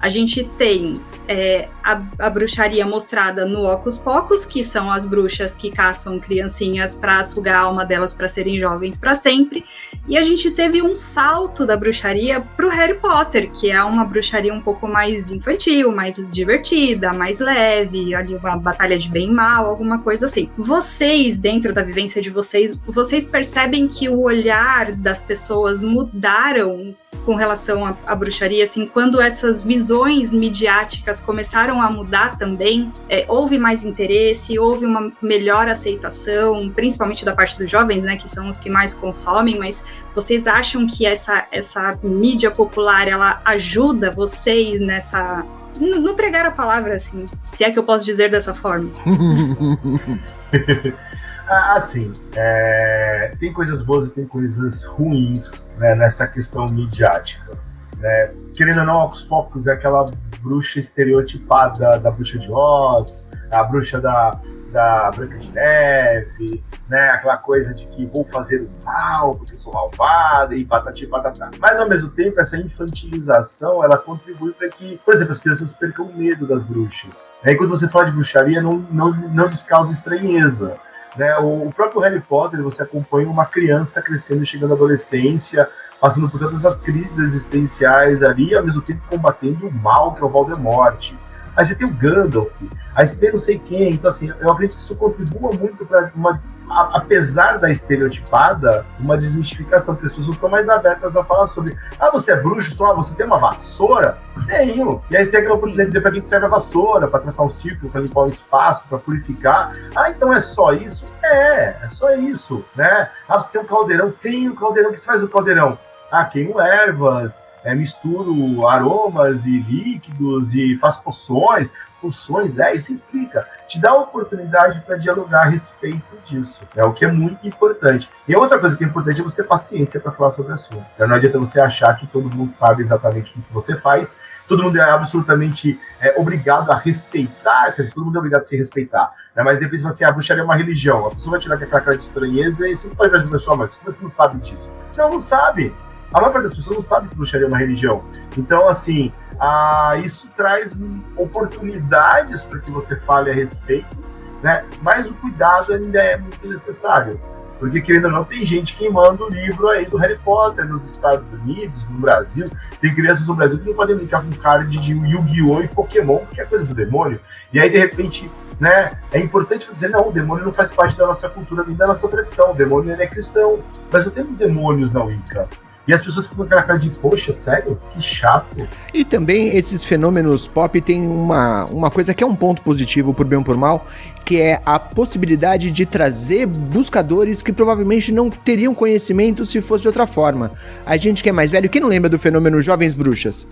C: A gente tem é, a, a bruxaria mostrada no Ocus Pocus, que são as bruxas que caçam criancinhas para sugar a alma delas para serem jovens para sempre. E a gente teve um salto da bruxaria pro Harry Potter, que é uma bruxaria um pouco mais infantil, mais divertida, mais leve, ali uma batalha de bem e mal, alguma coisa assim. Vocês, dentro da vivência de vocês, vocês percebem que o olhar das pessoas mudaram com relação à, à bruxaria, assim, quando essas visões midiáticas começaram a mudar também, é, houve mais interesse, houve uma melhor aceitação, principalmente da parte dos jovens, né, que são os que mais consomem, mas vocês acham que essa, essa mídia popular, ela ajuda vocês nessa... No pregar a palavra, assim, se é que eu posso dizer dessa forma.
D: Assim, é, tem coisas boas e tem coisas ruins né, nessa questão midiática. Né? Querendo ou não, aos poucos, é aquela bruxa estereotipada da bruxa de Oz, a bruxa da, da Branca de Neve, né? Aquela coisa de que vou fazer o mal porque sou malvada e patati patatá. Mas ao mesmo tempo, essa infantilização ela contribui para que, por exemplo, as crianças percam o medo das bruxas. Aí quando você fala de bruxaria, não, não, não descausa estranheza. Né? O, o próprio Harry Potter, você acompanha uma criança crescendo, chegando à adolescência, passando por todas as crises existenciais ali, ao mesmo tempo combatendo o mal que é o Voldemort. Aí você tem o Gandalf, aí você tem não sei quem. Então, assim, eu acredito que isso contribua muito para uma. Apesar da estereotipada, uma desmistificação, porque as pessoas estão mais abertas a falar sobre. Ah, você é bruxo, só você tem uma vassoura? Tenho. E aí você tem aquela oportunidade de dizer para quem serve a vassoura, para traçar um círculo, para limpar o espaço, para purificar. Ah, então é só isso? É, é só isso, né? Ah, você tem um caldeirão? Tem um caldeirão. O que você faz no caldeirão? Ah, queimo ervas, é, misturo aromas e líquidos e faço poções. Poções, é, isso explica. Te dá a oportunidade para dialogar a respeito disso. É o que é muito importante. E outra coisa que é importante é você ter paciência para falar sobre o assunto. Então, não adianta você achar que todo mundo sabe exatamente o que você faz, todo mundo é absolutamente é, obrigado a respeitar, quer dizer, todo mundo é obrigado a se respeitar. Né? Mas depois você, assim, a bruxaria é uma religião. A pessoa vai tirar aquela cara de estranheza e você não pode ver a pessoa, mas você não sabe disso? Não, não sabe. A maior parte das pessoas não sabe que bruxaria é uma religião. Então, assim, ah, isso traz oportunidades para que você fale a respeito, né? Mas o cuidado ainda é muito necessário. Porque, querendo ou não, tem gente queimando o livro aí do Harry Potter nos Estados Unidos, no Brasil. Tem crianças no Brasil que não podem brincar com card de Yu-Gi-Oh! e Pokémon, que é coisa do demônio. E aí, de repente, né, é importante dizer, não, o demônio não faz parte da nossa cultura nem da nossa tradição. O demônio ele é cristão. Mas não temos demônios na Wicca. E as pessoas ficam com aquela cara de, poxa, sério? Que chato.
A: E também esses fenômenos pop têm uma, uma coisa que é um ponto positivo, por bem ou por mal, que é a possibilidade de trazer buscadores que provavelmente não teriam conhecimento se fosse de outra forma. A gente que é mais velho, quem não lembra do fenômeno Jovens Bruxas?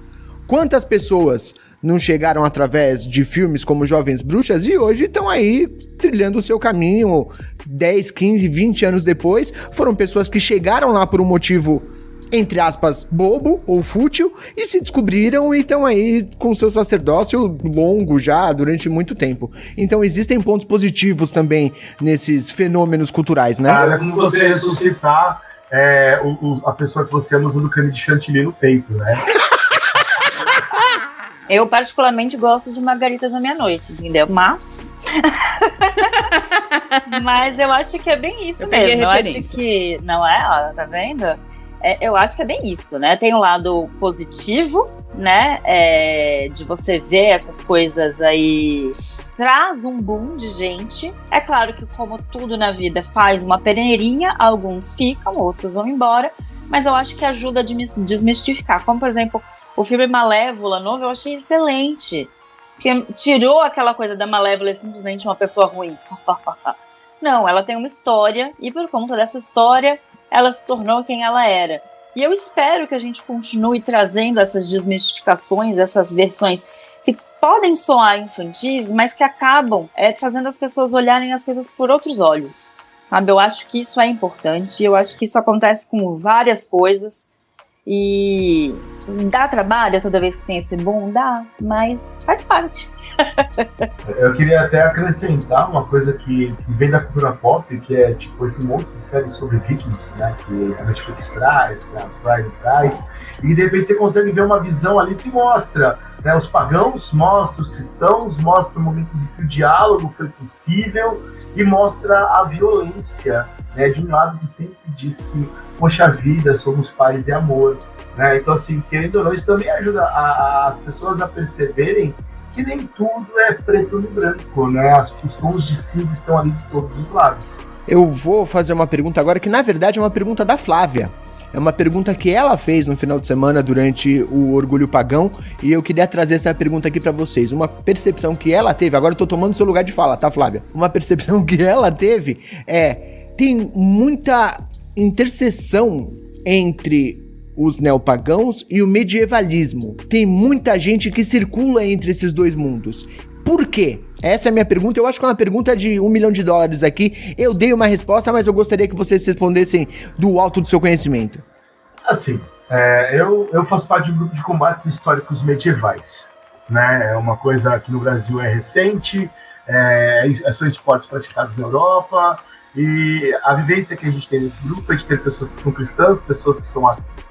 A: Quantas pessoas não chegaram através de filmes como Jovens Bruxas e hoje estão aí trilhando o seu caminho 10, 15, 20 anos depois? Foram pessoas que chegaram lá por um motivo entre aspas, bobo ou fútil e se descobriram e estão aí com seu sacerdócio longo já durante muito tempo. Então existem pontos positivos também nesses fenômenos culturais, né?
D: Ah, é como você ressuscitar é, o, o, a pessoa que você ama usando creme de chantilly no peito, né?
E: Eu, particularmente, gosto de margaritas na meia-noite, entendeu? Mas. Mas eu acho que é bem isso eu mesmo. Eu acho que. Não é? Ó, tá vendo? É, eu acho que é bem isso, né? Tem um lado positivo, né? É, de você ver essas coisas aí. Traz um boom de gente. É claro que, como tudo na vida, faz uma peneirinha, alguns ficam, outros vão embora. Mas eu acho que ajuda a desmistificar. Como, por exemplo, o filme Malévola novo, eu achei excelente. Porque tirou aquela coisa da Malévola é simplesmente uma pessoa ruim. Não, ela tem uma história, e por conta dessa história, ela se tornou quem ela era. E eu espero que a gente continue trazendo essas desmistificações, essas versões que podem soar infantis, mas que acabam é, fazendo as pessoas olharem as coisas por outros olhos. Sabe? Eu acho que isso é importante, eu acho que isso acontece com várias coisas. E dá trabalho toda vez que tem esse boom? Dá, mas faz parte.
D: Eu queria até acrescentar uma coisa que, que, vem da cultura pop, que é tipo esse monte de séries sobre vikings, né? Que a Netflix traz, que a Prime traz, e de repente você consegue ver uma visão ali que mostra né, os pagãos, mostra os cristãos, mostra momentos em que o diálogo foi possível e mostra a violência, né? De um lado que sempre diz que, poxa vida, somos paz e amor. Né? Então, assim, querendo ou não, isso também ajuda a, a, as pessoas a perceberem que nem tudo é preto no branco, né? Os tons de cinza estão ali de todos os lados.
A: Eu vou fazer uma pergunta agora que na verdade é uma pergunta da Flávia. É uma pergunta que ela fez no final de semana durante o Orgulho Pagão e eu queria trazer essa pergunta aqui para vocês. Uma percepção que ela teve, agora eu tô tomando seu lugar de fala, tá, Flávia? Uma percepção que ela teve é tem muita interseção entre os neopagãos e o medievalismo. Tem muita gente que circula entre esses dois mundos. Por quê? Essa é a minha pergunta. Eu acho que é uma pergunta de um milhão de dólares aqui. Eu dei uma resposta, mas eu gostaria que vocês respondessem do alto do seu conhecimento.
D: Assim, É, eu, eu faço parte de um grupo de combates históricos medievais. Né? É uma coisa que no Brasil é recente, é, são esportes praticados na Europa, e a vivência que a gente tem nesse grupo é de ter pessoas que são cristãs, pessoas que são,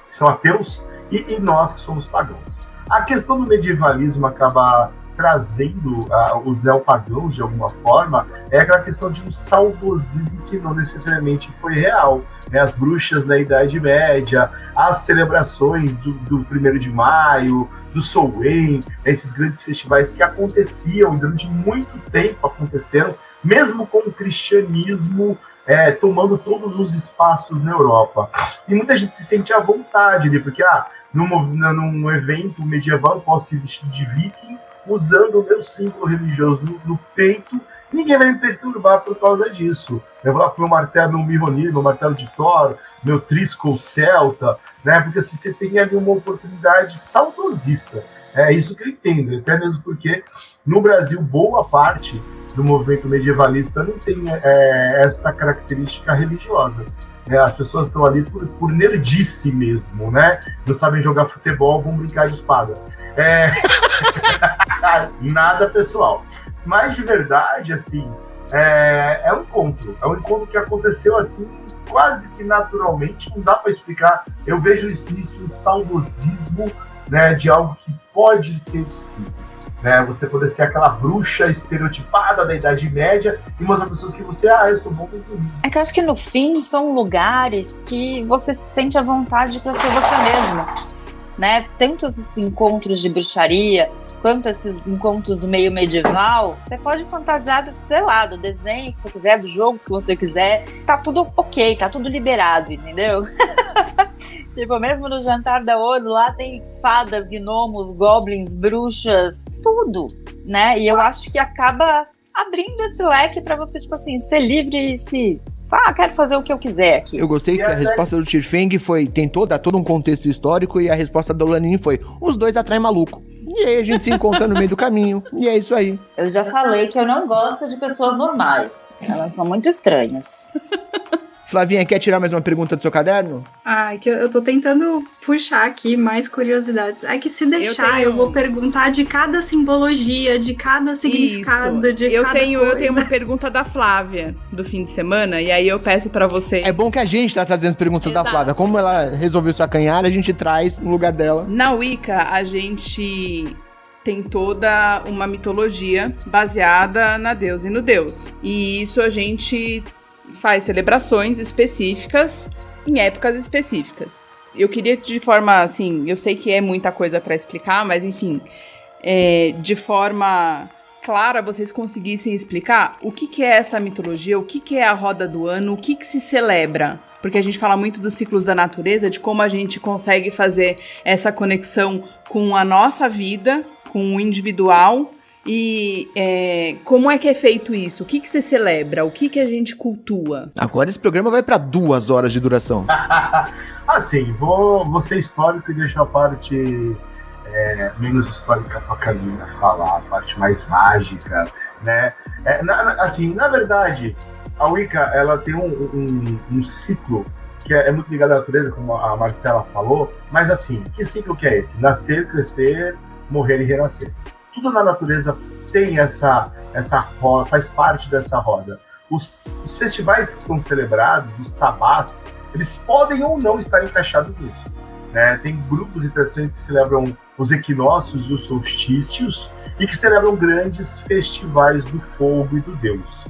D: que são ateus, e, e nós que somos pagãos. A questão do medievalismo acaba trazendo uh, os neopagãos de alguma forma é aquela questão de um saudosismo que não necessariamente foi real. Né? As bruxas na Idade Média, as celebrações do, do 1 de maio, do Samhain, esses grandes festivais que aconteciam durante muito tempo aconteceram, mesmo com o cristianismo é, tomando todos os espaços na Europa. E muita gente se sente à vontade ali, porque ah, num, num evento medieval eu posso ir vestido de viking, usando o meu símbolo religioso no, no peito, ninguém vai me perturbar por causa disso. Eu vou lá pro meu martelo, meu Mironir, meu martelo de Thor, meu Trisco Celta, né? Porque assim, você tem ali uma oportunidade saudosista. É isso que eu entendo, até mesmo porque no Brasil, boa parte do movimento medievalista não tem é, essa característica religiosa. É, as pessoas estão ali por, por nerdice mesmo, né? Não sabem jogar futebol, vão brincar de espada. É... Nada pessoal. Mas de verdade, assim, é, é um encontro. É um encontro que aconteceu assim, quase que naturalmente, não dá para explicar. Eu vejo isso um saudosismo né, de algo que pode ter sido né? Você poder ser aquela bruxa estereotipada da Idade Média e mostrar pessoas que você, ah, eu sou bom com isso.
E: É que eu acho que no fim são lugares que você se sente à vontade para ser você mesmo, né? Tanto esses encontros de bruxaria, quanto esses encontros do meio medieval, você pode fantasiar, do, sei lá, do desenho que você quiser, do jogo que você quiser. Tá tudo ok, tá tudo liberado, entendeu? tipo, mesmo no jantar da Ouro, lá tem fadas, gnomos, goblins, bruxas, tudo, né? E eu acho que acaba abrindo esse leque para você, tipo assim, ser livre e se ah, quero fazer o que eu quiser aqui.
A: Eu gostei que a resposta do Tirfeng foi, tentou dar todo um contexto histórico e a resposta da Lanini foi, os dois atraem maluco. E aí a gente se encontra no meio do caminho. E é isso aí.
E: Eu já falei que eu não gosto de pessoas normais. Elas são muito estranhas.
A: Flavinha, quer tirar mais uma pergunta do seu caderno?
C: Ah, é que eu, tô tentando puxar aqui mais curiosidades. É que se deixar, eu, tenho... eu vou perguntar de cada simbologia, de cada significado,
B: Isso.
C: de
B: eu
C: cada
B: tenho,
C: coisa.
B: Eu tenho uma pergunta da Flávia do fim de semana, e aí eu peço para você.
A: É bom que a gente tá trazendo as perguntas Exato. da Flávia. Como ela resolveu se acanhar, a gente traz no lugar dela.
B: Na Wicca, a gente tem toda uma mitologia baseada na deusa e no deus. E isso a gente faz celebrações específicas em épocas específicas. Eu queria de forma assim, eu sei que é muita coisa para explicar, mas enfim, é, de forma clara vocês conseguissem explicar o que, que é essa mitologia, o que, que é a roda do ano, o que, que se celebra. Porque a gente fala muito dos ciclos da natureza, de como a gente consegue fazer essa conexão com a nossa vida, com o individual e é, como é que é feito isso? O que, que você celebra? O que, que a gente cultua?
A: Agora esse programa vai para duas horas de duração.
D: assim, vou, vou ser histórico e deixar a parte é, menos histórica para a Camila falar, a parte mais mágica, né? É, na, assim, na verdade, a Wicca ela tem um, um, um ciclo que é, é, muito ligado à natureza, como a Marcela falou, mas assim, que ciclo que é esse? Nascer, crescer, morrer e renascer tudo na natureza tem essa, essa roda, faz parte dessa roda. Os, os festivais que são celebrados, os sabás, eles podem ou não estar encaixados nisso. Né? Tem grupos e tradições que celebram os equinócios e os solstícios e que celebram grandes festivais do fogo e do Deus.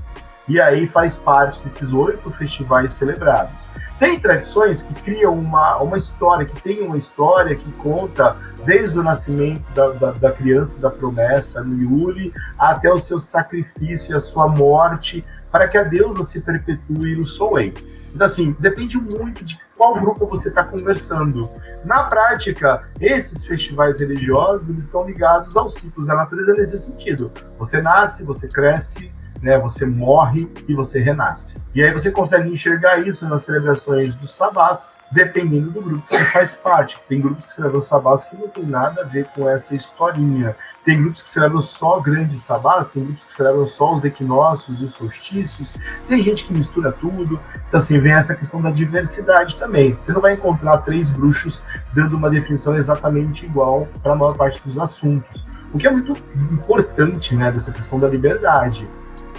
D: E aí faz parte desses oito festivais celebrados. Tem tradições que criam uma, uma história, que tem uma história que conta desde o nascimento da, da, da criança, da promessa no Yuli, até o seu sacrifício e a sua morte, para que a deusa se perpetue no Soleil. Então, assim, depende muito de qual grupo você está conversando. Na prática, esses festivais religiosos eles estão ligados aos ciclos da natureza nesse sentido. Você nasce, você cresce, né? Você morre e você renasce. E aí você consegue enxergar isso nas celebrações dos sabás, dependendo do grupo que você faz parte. Tem grupos que celebram sabás que não tem nada a ver com essa historinha. Tem grupos que celebram só grandes sabás, tem grupos que celebram só os equinócios e os solstícios. Tem gente que mistura tudo. Então, assim, vem essa questão da diversidade também. Você não vai encontrar três bruxos dando uma definição exatamente igual para a maior parte dos assuntos. O que é muito importante, né, dessa questão da liberdade.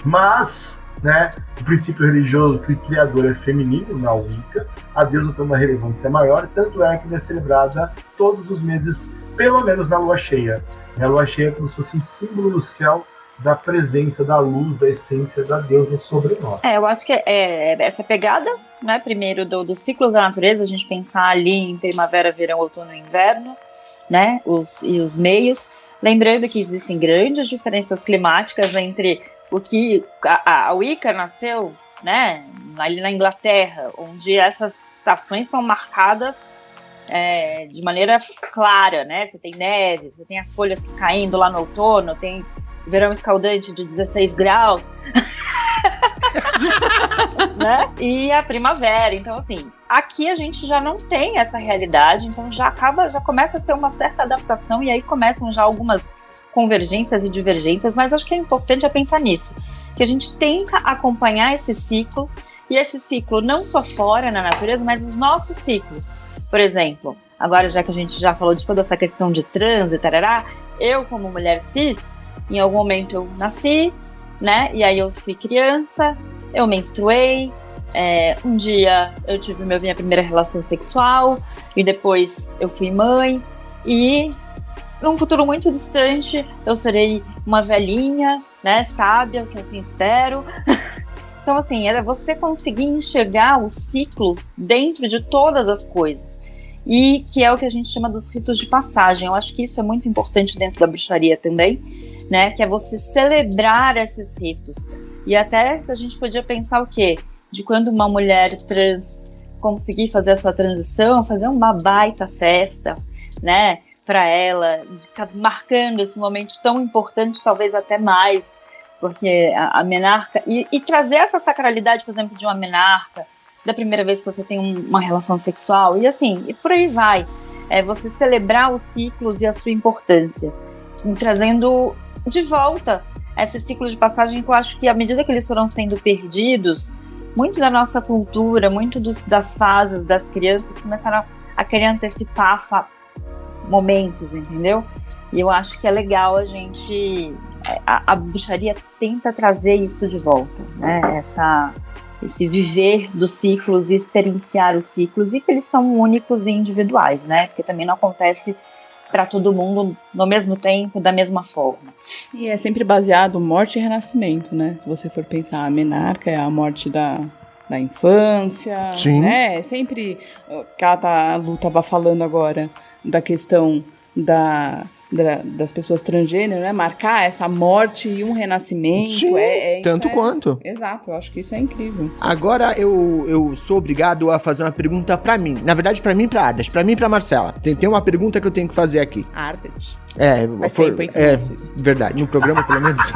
D: Mas, né, o princípio religioso criador é feminino na Wicca, a deusa tem uma relevância maior, tanto é que ela é celebrada todos os meses, pelo menos na lua cheia. A lua cheia é como se fosse um símbolo no céu da presença da luz, da essência da deusa sobre nós.
E: É, eu acho que é, é essa pegada, né, primeiro do, do ciclo da natureza, a gente pensar ali em primavera, verão, outono e inverno, né, os, e os meios, lembrando que existem grandes diferenças climáticas entre o que a, a Wicca nasceu, né, ali na Inglaterra, onde essas estações são marcadas é, de maneira clara, né? Você tem neve, você tem as folhas caindo lá no outono, tem verão escaldante de 16 graus. né? E a primavera. Então, assim, aqui a gente já não tem essa realidade, então já acaba, já começa a ser uma certa adaptação, e aí começam já algumas convergências e divergências, mas acho que é importante é pensar nisso, que a gente tenta acompanhar esse ciclo, e esse ciclo não só fora na natureza, mas os nossos ciclos. Por exemplo, agora já que a gente já falou de toda essa questão de trans e tarará, eu como mulher cis, em algum momento eu nasci, né? E aí eu fui criança, eu menstruei, é, um dia eu tive minha primeira relação sexual e depois eu fui mãe e num futuro muito distante eu serei uma velhinha, né, sábia, que assim espero. Então, assim, era você conseguir enxergar os ciclos dentro de todas as coisas. E que é o que a gente chama dos ritos de passagem. Eu acho que isso é muito importante dentro da bruxaria também, né? Que é você celebrar esses ritos. E até a gente podia pensar o quê? De quando uma mulher trans conseguir fazer a sua transição, fazer uma baita festa, né? Para ela, marcando esse momento tão importante, talvez até mais porque a, a menarca. E, e, trazer essa sacralidade, por exemplo, de uma menarca, da primeira vez que você tem um, uma relação sexual, e assim, e por aí vai. É você celebrar os ciclos e a sua importância, e trazendo de volta esse ciclo de passagem que eu acho que, à medida que eles foram sendo perdidos, muito da nossa cultura, muito dos, das fases das crianças começaram a querer antecipar momentos, entendeu? E eu acho que é legal a gente a, a bruxaria tenta trazer isso de volta, né? Essa, esse viver dos ciclos e experienciar os ciclos e que eles são únicos e individuais, né? Porque também não acontece para todo mundo no mesmo tempo, da mesma forma.
B: E é sempre baseado morte e renascimento, né? Se você for pensar, a menarca é a morte da, da infância,
A: Sim.
B: né? É sempre que ela tá, a Lu tava falando agora da questão da da, das pessoas transgênero, né? Marcar essa morte e um renascimento.
A: Sim,
B: é, é
A: tanto
B: é,
A: quanto.
B: Exato, eu acho que isso é incrível.
A: Agora eu, eu sou obrigado a fazer uma pergunta para mim. Na verdade, para mim e pra Ardas. Pra mim e pra Marcela. Tem, tem uma pergunta que eu tenho que fazer aqui.
B: Ardet.
A: É,
B: Faz
A: foi,
B: tempo, hein, que
A: é
B: sei.
A: verdade. No programa, pelo menos.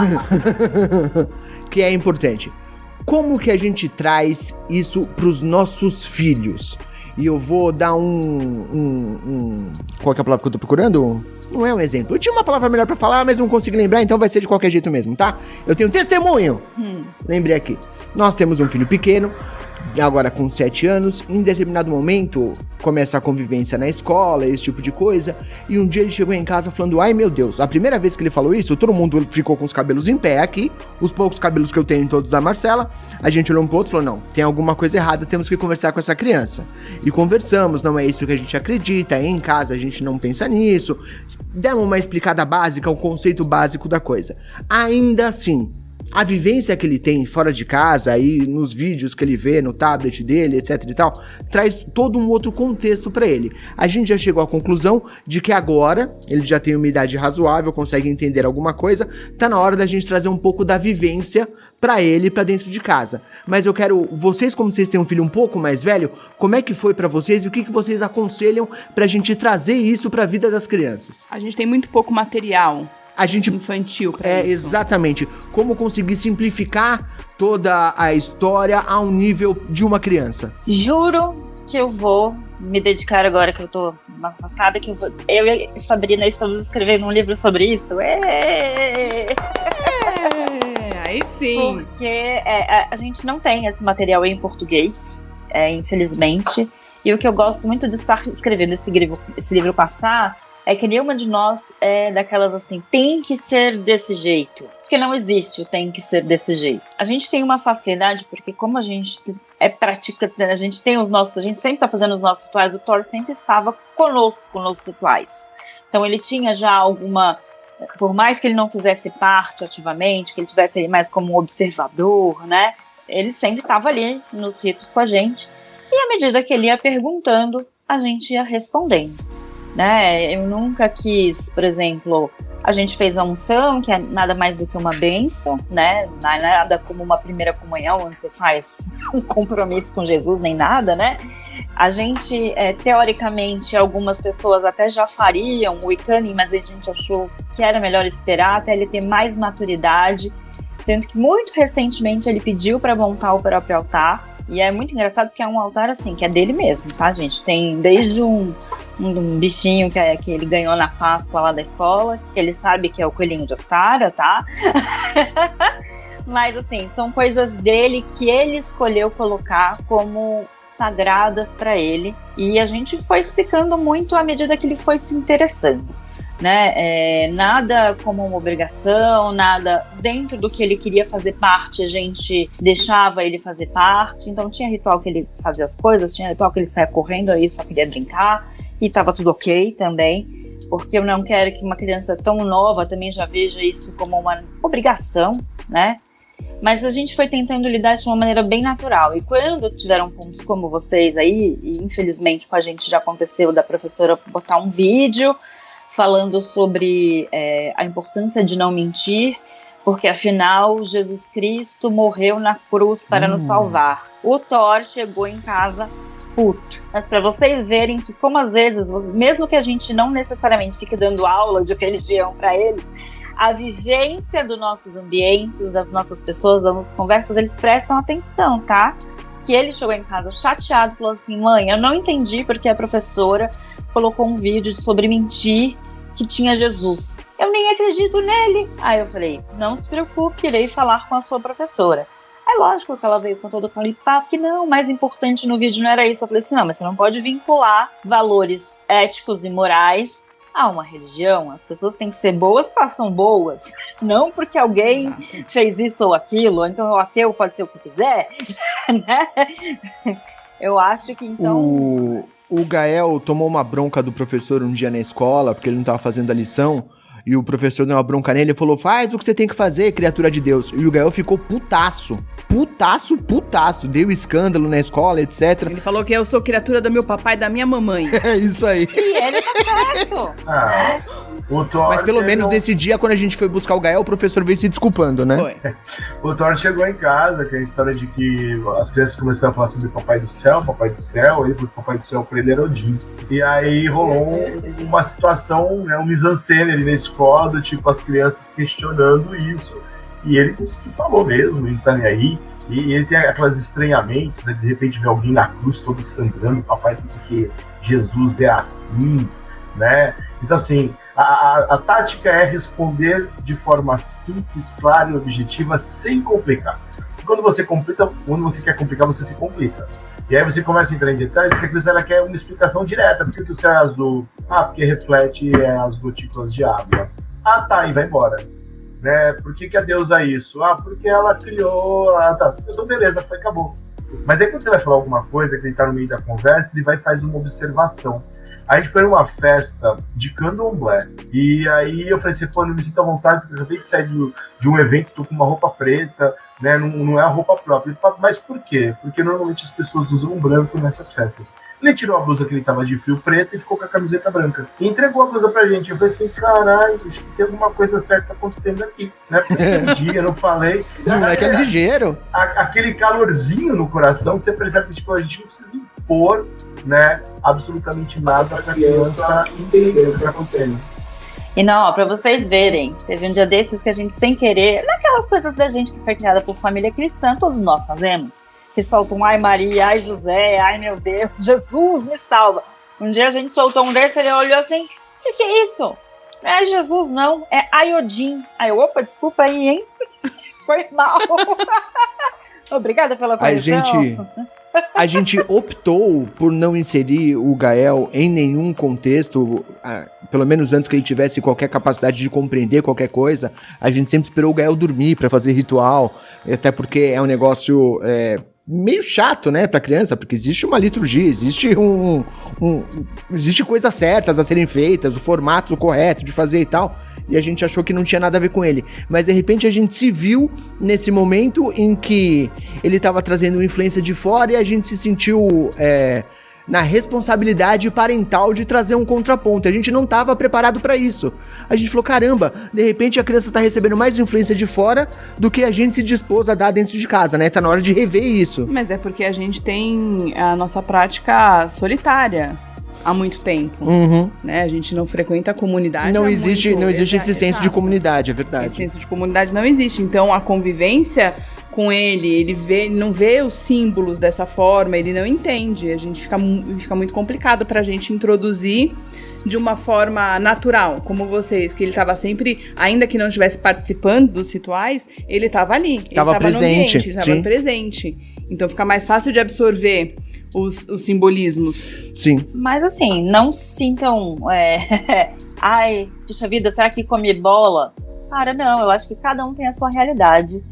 A: que é importante. Como que a gente traz isso pros nossos filhos? E eu vou dar um, um, um. Qual é a palavra que eu tô procurando? Não é um exemplo. Eu tinha uma palavra melhor pra falar, mas não consigo lembrar, então vai ser de qualquer jeito mesmo, tá? Eu tenho testemunho.
B: Hum.
A: Lembrei aqui. Nós temos um filho pequeno, agora com 7 anos. Em determinado momento, começa a convivência na escola, esse tipo de coisa. E um dia ele chegou em casa falando: Ai meu Deus, a primeira vez que ele falou isso, todo mundo ficou com os cabelos em pé aqui. Os poucos cabelos que eu tenho, todos da Marcela. A gente olhou um pro outro e falou: Não, tem alguma coisa errada, temos que conversar com essa criança. E conversamos, não é isso que a gente acredita, em casa a gente não pensa nisso. Demos uma explicada básica, um conceito básico da coisa. Ainda assim, a vivência que ele tem fora de casa, aí nos vídeos que ele vê no tablet dele, etc e tal, traz todo um outro contexto para ele. A gente já chegou à conclusão de que agora ele já tem uma idade razoável, consegue entender alguma coisa, tá na hora da gente trazer um pouco da vivência para ele para dentro de casa. Mas eu quero vocês como vocês têm um filho um pouco mais velho, como é que foi para vocês e o que que vocês aconselham pra gente trazer isso para a vida das crianças?
B: A gente tem muito pouco material
A: a gente
B: infantil pra
A: é,
B: isso.
A: exatamente. Como conseguir simplificar toda a história a um nível de uma criança.
E: Juro que eu vou me dedicar agora que eu tô afastada, que eu vou. Eu e a Sabrina estamos escrevendo um livro sobre isso. É,
B: aí sim.
E: porque é, a, a gente não tem esse material em português, é, infelizmente. E o que eu gosto muito de estar escrevendo esse livro, esse livro passar é que nenhuma de nós é daquelas assim, tem que ser desse jeito. Porque não existe o tem que ser desse jeito. A gente tem uma facilidade, porque como a gente é prática, a gente tem os nossos, a gente sempre está fazendo os nossos rituais, o Thor sempre estava conosco nos rituais. Então ele tinha já alguma. Por mais que ele não fizesse parte ativamente, que ele tivesse ali mais como um observador, né? Ele sempre estava ali nos ritos com a gente. E à medida que ele ia perguntando, a gente ia respondendo. Né? Eu nunca quis, por exemplo, a gente fez a unção, que é nada mais do que uma bênção, né? É nada como uma primeira comunhão, onde você faz um compromisso com Jesus, nem nada, né? A gente, é, teoricamente, algumas pessoas até já fariam o Icani, mas a gente achou que era melhor esperar até ele ter mais maturidade. Tanto que muito recentemente ele pediu para montar o próprio altar. E é muito engraçado porque é um altar assim, que é dele mesmo, tá, gente? Tem desde um, um, bichinho que, é, que ele ganhou na Páscoa lá da escola, que ele sabe que é o coelhinho de Ostara, tá? Mas assim, são coisas dele que ele escolheu colocar como sagradas para ele. E a gente foi explicando muito à medida que ele foi se interessando né? É, nada como uma obrigação, nada dentro do que ele queria fazer parte, a gente deixava ele fazer parte. Então tinha ritual que ele fazia as coisas, tinha ritual que ele saia correndo aí só queria brincar e tava tudo ok também. Porque eu não quero que uma criança tão nova também já veja isso como uma obrigação, né? Mas a gente foi tentando lidar de uma maneira bem natural. E quando tiveram pontos como vocês aí, e infelizmente com a gente já aconteceu da professora botar um vídeo falando sobre é, a importância de não mentir, porque afinal Jesus Cristo morreu na cruz para nos salvar. O Thor chegou em casa puto. Mas para vocês verem que como às vezes, mesmo que a gente não necessariamente fique dando aula de religião para eles, a vivência dos nossos ambientes, das nossas pessoas, das nossas conversas, eles prestam atenção, tá? Que ele chegou em casa chateado, falou assim: "Mãe, eu não entendi porque a professora colocou um vídeo sobre mentir que tinha Jesus. Eu nem acredito nele. Aí eu falei: não se preocupe, irei falar com a sua professora. É lógico que ela veio com todo aquele papo que não, o mais importante no vídeo não era isso. Eu falei assim: não, mas você não pode vincular valores éticos e morais a uma religião. As pessoas têm que ser boas porque elas são boas. Não porque alguém
B: Exato.
E: fez isso ou aquilo. Então o ateu pode ser o que quiser. né? Eu acho que então.
A: O, o Gael tomou uma bronca do professor um dia na escola, porque ele não tava fazendo a lição. E o professor deu uma bronca nele e falou: Faz o que você tem que fazer, criatura de Deus. E o Gael ficou putaço. Putaço, putaço. Deu escândalo na escola, etc.
B: Ele falou que eu sou criatura do meu papai e da minha mamãe.
A: É isso aí.
E: E ele tá certo.
D: Ah, Thor
A: Mas pelo menos nesse dia, quando a gente foi buscar o Gael, o professor veio se desculpando, né?
B: Foi.
D: O Thor chegou em casa, que é a história de que as crianças começaram a falar sobre Papai do Céu, Papai do Céu, aí porque Papai do Céu pra ele era Odin. E aí rolou um- uma situação, né, um mise-en-scène ali na escola, do tipo, as crianças questionando isso. E ele disse que falou mesmo, ele tá nem aí. E ele tem aqueles estranhamentos, né? De repente vê alguém na cruz todo sangrando, papai, porque Jesus é assim, né? Então, assim, a, a- a tática é responder de forma simples, clara e objetiva, sem complicar. Quando você complica, quando você quer complicar, você se complica. E aí você começa a entrar em detalhes, porque a criança ela quer uma explicação direta. Por que, o céu é azul? Ah, porque reflete é, as gotículas de água. Ah, tá, e vai embora. Né? Por que, que a deusa é isso? Ah, porque ela criou. Ah, tá. Então, beleza, foi, acabou. Mas aí quando você vai falar alguma coisa, que ele tá no meio da conversa, ele vai faz uma observação. A gente foi numa festa de candomblé. E aí eu falei assim, pô, não me sinto à vontade, porque eu acabei de sair de, de um evento, tô com uma roupa preta, né? Não, não é a roupa própria. Mas por quê? Porque normalmente as pessoas usam um branco nessas festas. Ele tirou a blusa que ele tava de fio preto e ficou com a camiseta branca. E entregou a blusa pra gente. Eu falei assim, caralho, tem alguma coisa certa acontecendo aqui. Né? Porque um dia eu não falei.
A: Não é que é ligeiro.
D: a- aquele calorzinho no coração, você percebe que tipo, a gente não precisa impor né, absolutamente nada pra criança entender o que tá acontecendo.
E: E não, ó, pra vocês verem, teve um dia desses que a gente, sem querer, naquelas coisas da gente que foi criada por família cristã, todos nós fazemos, que soltam ai Maria, ai José, ai meu Deus, Jesus me salva. Um dia a gente soltou um desse, ele olhou assim, o que, que é isso? Não é Jesus, não, é Ayodin. Aí eu, opa, desculpa aí, hein? Foi mal. Obrigada pela
A: A
E: correção.
A: gente, a gente optou por não inserir o Gael em nenhum contexto, pelo menos antes que ele tivesse qualquer capacidade de compreender qualquer coisa. A gente sempre esperou o Gael dormir pra fazer ritual, até porque é um negócio é, meio chato, né, pra criança, porque existe uma liturgia, existe um, um- existe coisas certas a serem feitas, o formato correto de fazer e tal. E a gente achou que não tinha nada a ver com ele. Mas de repente a gente se viu nesse momento em que ele estava trazendo influência de fora e a gente se sentiu é, na responsabilidade parental de trazer um contraponto. A gente não estava preparado para isso. A gente falou: caramba, de repente a criança tá recebendo mais influência de fora do que a gente se dispôs a dar dentro de casa, né? Tá na hora de rever isso.
B: Mas é porque a gente tem a nossa prática solitária há muito tempo,
A: Uhum.
B: né? A gente não frequenta a comunidade.
A: Não existe,
B: muito-
A: não existe
B: Exa-
A: esse senso de comunidade, é
B: Esse
A: verdade.
B: senso de comunidade não existe. Então a convivência com ele, ele vê, ele não vê os símbolos dessa forma, ele não entende. A gente fica, fica muito complicado pra gente introduzir de uma forma natural, como vocês, que ele tava sempre, ainda que não estivesse participando dos rituais, ele tava ali, ele
A: Tava
B: tava
A: presente,
B: no ambiente, ele tava
A: sim.
B: presente. Então fica mais fácil de absorver os, os simbolismos.
A: Sim.
E: Mas assim, não se sintam. é, Ai, puxa vida, será que come bola? Cara, não, eu acho que cada um tem a sua realidade.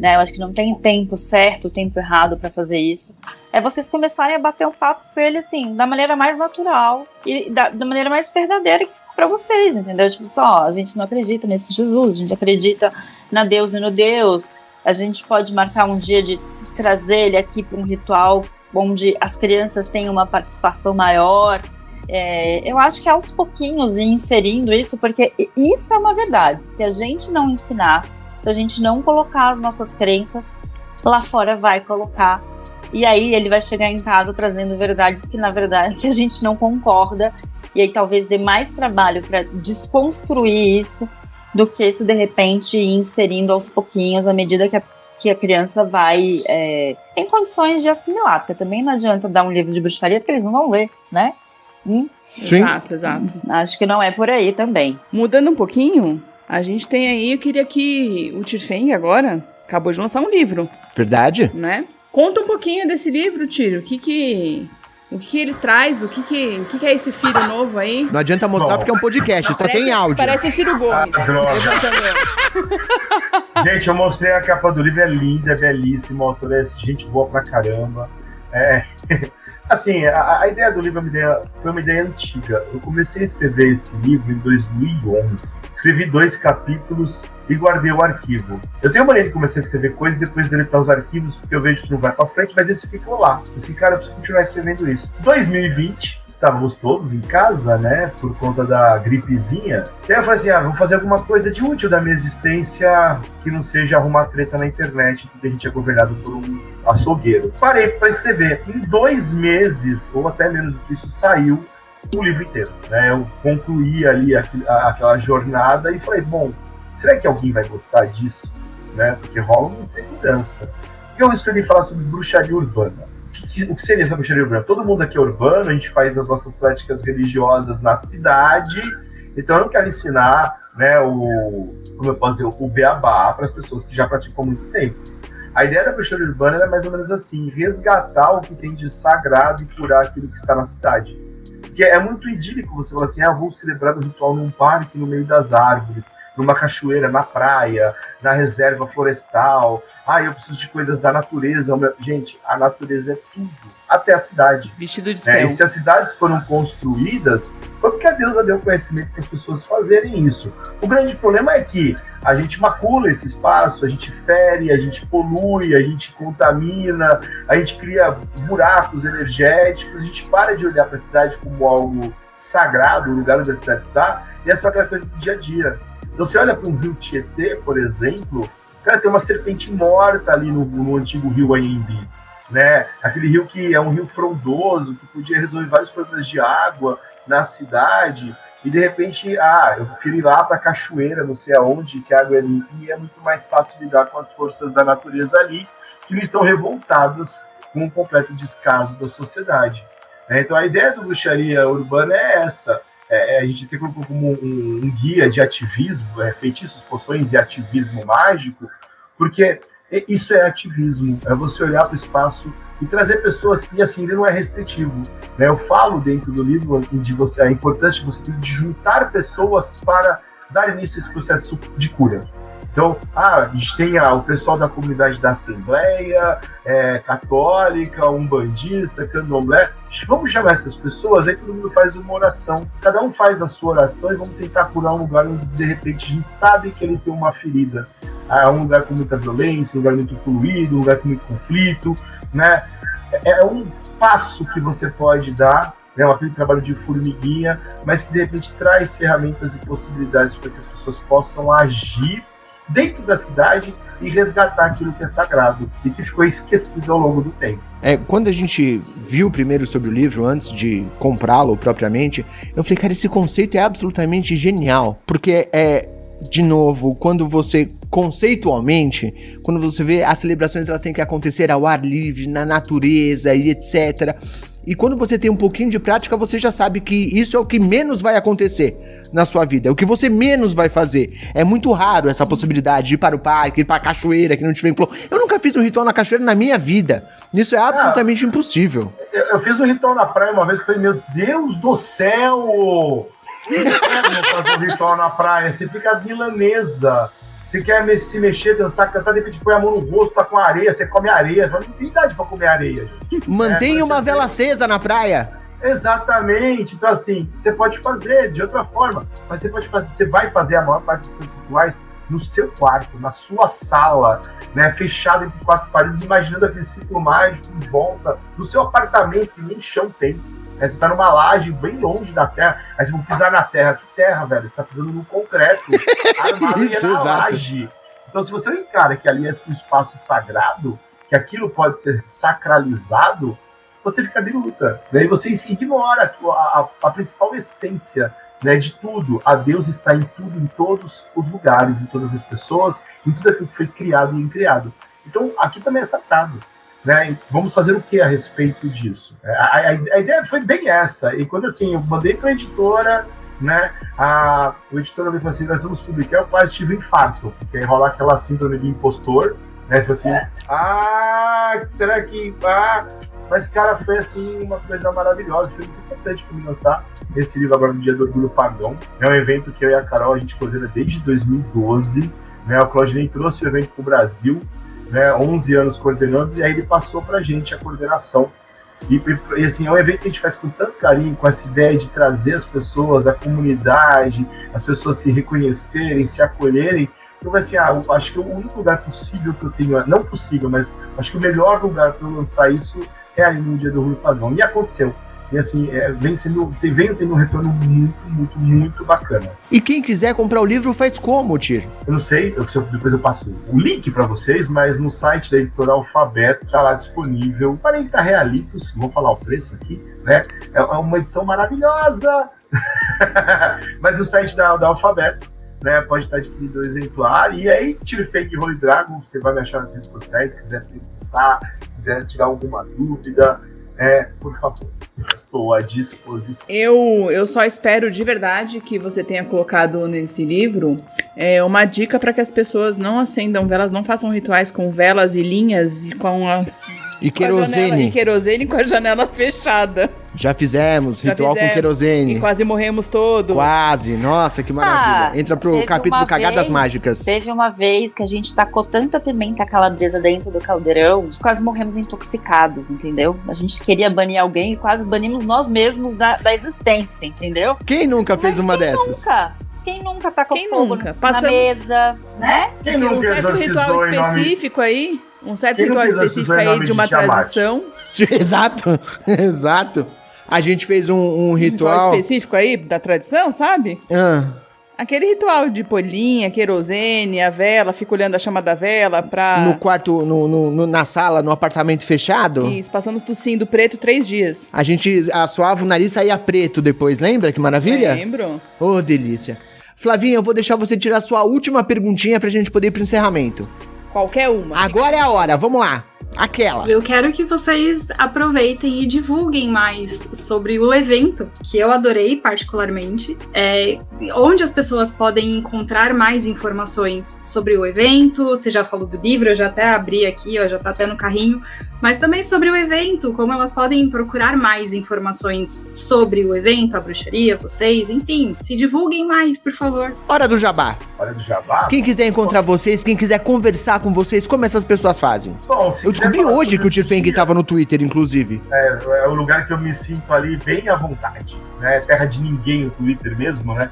E: Né? Eu acho que não tem tempo certo, tempo errado pra fazer isso. É vocês começarem a bater um papo com ele, assim, da maneira mais natural e da, da maneira mais verdadeira pra vocês, entendeu? Tipo, só, a gente não acredita nesse Jesus, a gente acredita na Deus e no Deus. A gente pode marcar um dia de trazer ele aqui para um ritual onde as crianças têm uma participação maior. É, eu acho que aos pouquinhos ir inserindo isso, porque isso é uma verdade. Se a gente não ensinar, se a gente não colocar as nossas crenças, lá fora vai colocar. E aí ele vai chegar em casa trazendo verdades que na verdade que a gente não concorda. E aí talvez dê mais trabalho para desconstruir isso do que se de repente ir inserindo aos pouquinhos à medida que a que a criança vai é, tem condições de assimilar, porque também não adianta dar um livro de bruxaria porque eles não vão ler, né? Hum,
A: Sim.
B: Exato, exato.
E: acho que não é por aí também.
B: Mudando um pouquinho, a gente tem aí, eu queria que o Tirfeng agora acabou de lançar um livro,
A: Verdade?
B: né? Conta um pouquinho desse livro, Tiro. O que que, o que, que ele traz? O que que, o que que é esse filho novo aí?
A: Não adianta mostrar
D: Bom.
A: porque é um podcast, só tem áudio.
B: Parece Ciro Gomes.
D: Ah, droga. Gente, eu mostrei a capa do livro, é linda, é belíssima, o autor é gente boa pra caramba. É. Assim, a, a ideia do livro é uma ideia- foi uma ideia antiga. Eu comecei a escrever esse livro em 2011. Escrevi dois capítulos e guardei o arquivo. Eu tenho mania de começar a escrever coisas e depois deletar os arquivos, porque eu vejo que não vai pra frente, mas esse ficou lá. Assim, cara, eu preciso continuar escrevendo isso. 2020, estávamos todos em casa, né, por conta da gripezinha. Daí eu falei assim, ah, vamos fazer alguma coisa de útil da minha existência que não seja arrumar treta na internet, porque a gente é governado por um açougueiro. Parei para escrever. Em dois meses, ou até menos do que isso, saiu o livro inteiro. Né? Eu concluí ali aquela jornada e falei, bom, será que alguém vai gostar disso? Né? Porque rola uma insegurança. Eu escolhi falar sobre bruxaria urbana. O que, seria essa bruxaria urbana? Todo mundo aqui é urbano, a gente faz as nossas práticas religiosas na cidade, então eu não quero ensinar né, o, como eu posso dizer, o beabá para as pessoas que já praticam há muito tempo. A ideia da bruxaria urbana é mais ou menos assim: resgatar o que tem de sagrado e curar aquilo que está na cidade. Porque é muito idílico você falar assim: ah, vou celebrar um ritual num parque no meio das árvores, numa cachoeira, na praia, na reserva florestal. Ah, eu preciso de coisas da natureza. Gente, a natureza é tudo, até a cidade.
B: Vestido de
D: né?
B: céu.
D: E se as cidades foram construídas, foi porque a deusa deu conhecimento para as pessoas fazerem isso. O grande problema é que a gente macula esse espaço, a gente fere, a gente polui, a gente contamina, a gente cria buracos energéticos, a gente para de olhar para a cidade como algo sagrado, o lugar onde a cidade está, e é só aquela coisa do dia a dia. Então, você olha para um rio Tietê, por exemplo, cara, tem uma serpente morta ali no, no antigo rio Anhembi né? Aquele rio que é um rio frondoso, que podia resolver vários problemas de água na cidade. e de repente, ah, eu prefiro ir lá para a cachoeira, não sei aonde, que a água é limpa, e é muito mais fácil lidar com as forças da natureza ali, que não estão revoltadas com o completo descaso da sociedade. É, então a ideia do bruxaria urbana é essa. É, é a gente tem como um, um, um guia de ativismo, é, feitiços, poções e ativismo mágico, porque isso é ativismo, é você olhar para o espaço e trazer pessoas, e assim, ele não é restritivo. Né? Eu falo dentro do livro de você, a importância de você de juntar pessoas para dar início a esse processo de cura. Então, ah, a gente tem ah, o pessoal da comunidade da Assembleia, é, católica, umbandista, candomblé. Vamos chamar essas pessoas, aí todo mundo faz uma oração. Cada um faz a sua oração e vamos tentar curar um lugar onde, de repente, a gente sabe que ele tem uma ferida. Ah, um lugar com muita violência, um lugar muito poluído, um lugar com muito conflito, né? É, é um passo que você pode dar né, aquele trabalho de formiguinha, mas que de repente traz ferramentas e possibilidades para que as pessoas possam agir dentro da cidade e resgatar aquilo que é sagrado e que ficou esquecido ao longo do tempo.
A: É, quando a gente viu primeiro sobre o livro, antes de comprá-lo propriamente, eu falei, cara, esse conceito é absolutamente genial, porque é, de novo, quando você conceitualmente, quando você vê as celebrações elas têm que acontecer ao ar livre, na natureza e etc. E quando você tem um pouquinho de prática, você já sabe que isso é o que menos vai acontecer na sua vida, é o que você menos vai fazer. É muito raro essa possibilidade de ir para o parque, ir para a cachoeira, que não tiver falou. Eu nunca fiz um ritual na cachoeira na minha vida. Isso é absolutamente ah, impossível.
D: Eu, eu, fiz um ritual na praia uma vez que falei, meu Deus do céu! Não fazer um ritual na praia, você fica milanesa. Você quer se mexer, dançar, cantar, de repente põe a mão no rosto, tá com areia, você come areia. Você não tem idade pra comer areia.
A: Mantém é, uma vela acesa na praia.
D: Exatamente. Então, assim, você pode fazer de outra forma, mas você pode fazer, você vai fazer a maior parte dos seus rituais no seu quarto, na sua sala, né, fechado entre quatro paredes, imaginando aquele ciclo mágico em volta, no seu apartamento, que nem chão tem. Né? Você tá numa laje bem longe da terra, aí você vai pisar na terra. Que terra, velho? Você tá pisando no concreto, armado Isso, na exato. laje. Então, se você não encara que ali é um espaço sagrado, que aquilo pode ser sacralizado, você fica de luta. Né? E você ignora a, a, a principal essência né, de tudo. A Deus está em tudo, em todos os lugares, em todas as pessoas, em tudo aquilo que foi criado e incriado. Então, aqui também é sagrado. Né? Vamos fazer o que a respeito disso? É, a, a, a, ideia foi bem essa. E quando assim, eu mandei para a editora, né? A, o editor me falou assim: nós vamos publicar. Eu quase tive um infarto, porque aí rola aquela síndrome de impostor, né? Tipo assim, é. ah, será que. Ah, mas, cara, foi assim uma coisa maravilhosa. Foi muito importante para mim lançar esse livro agora no Dia do Orgulho Pagão. É um evento que eu e a Carol a gente coordena desde 2012. Né? O Claudinei trouxe o evento para o Brasil né, 11 anos coordenando, e aí ele passou para a gente a coordenação. E, e, assim, é um evento que a gente faz com tanto carinho, com essa ideia de trazer as pessoas, a comunidade, as pessoas se reconhecerem, se acolherem. Então, assim, ah, eu acho que o único lugar possível que eu tenho, não possível, mas acho que o melhor lugar para eu lançar isso é ali no dia do Rui Padrão. E aconteceu. E assim, é, vem, sendo, vem tendo um retorno muito, muito, muito bacana.
A: E quem quiser comprar o livro faz como, Tiro?
D: Eu não sei, eu, depois eu passo o link para vocês, mas no site da editora Alfabeto tá lá disponível 40 realitos, vou falar o preço aqui, né? É, é uma edição maravilhosa! mas no site da, da Alfabeto, né, pode estar disponível o exemplar. E aí, tire fake Holy Dragon, você vai me achar nas redes sociais, se quiser perguntar, quiser tirar alguma dúvida, é, por favor, estou à disposição.
B: Eu, eu só espero de verdade que você tenha colocado nesse livro é, uma dica para que as pessoas não acendam velas, não façam rituais com velas e linhas e com a
A: e querosene.
B: e querosene com a janela fechada.
A: Já fizemos, Já ritual fizemos, com querosene.
B: E quase morremos todos.
A: Quase, nossa, que maravilha. Ah, Entra pro capítulo Cagadas vez, Mágicas.
E: Teve uma vez que a gente tacou tanta pimenta calabresa dentro do caldeirão, quase morremos intoxicados, entendeu? A gente queria banir alguém e quase banimos nós mesmos da, da existência, entendeu?
A: Quem nunca fez Mas uma quem dessas?
E: Nunca? Quem nunca tacou quem fogo nunca? na mesa, né?
B: Quem nunca um certo ritual específico aí? Um certo ritual específico aí de uma de tradição.
A: Exato, exato. A gente fez um, um ritual...
B: ritual específico aí da tradição, sabe?
A: Ah.
B: Aquele ritual de polhinha, querosene, a vela, fica olhando a chama da vela pra.
A: No quarto, no, no- no- na sala, no apartamento fechado,
B: Isso, passamos tossindo preto três dias.
A: a gente assoava o nariz e saía preto depois, lembra? Que maravilha?
B: Lembro?
A: Ô, delícia. Flavinha, eu vou deixar você tirar sua última perguntinha pra gente poder ir pro encerramento.
B: Qualquer uma.
A: Agora é a hora, vamos lá. Aquela.
C: Eu quero que vocês aproveitem e divulguem mais sobre o evento, que eu adorei particularmente. É, onde as pessoas podem encontrar mais informações sobre o evento. Você já falou do livro, eu já até abri aqui, ó, já tá até no carrinho. Mas também sobre o evento, como elas podem procurar mais informações sobre o evento, a bruxaria, vocês, enfim, se divulguem mais, por favor.
A: Hora do jabá.
D: Hora do jabá.
A: Quem quiser encontrar vocês, quem quiser conversar com vocês, como essas pessoas fazem?
D: Bom, se
A: Eu descobri hoje que o Tifeng
D: bruxaria,
A: tava no Twitter, inclusive.
D: É, é o lugar que eu me sinto ali bem à vontade, né? Terra de ninguém o Twitter mesmo, né?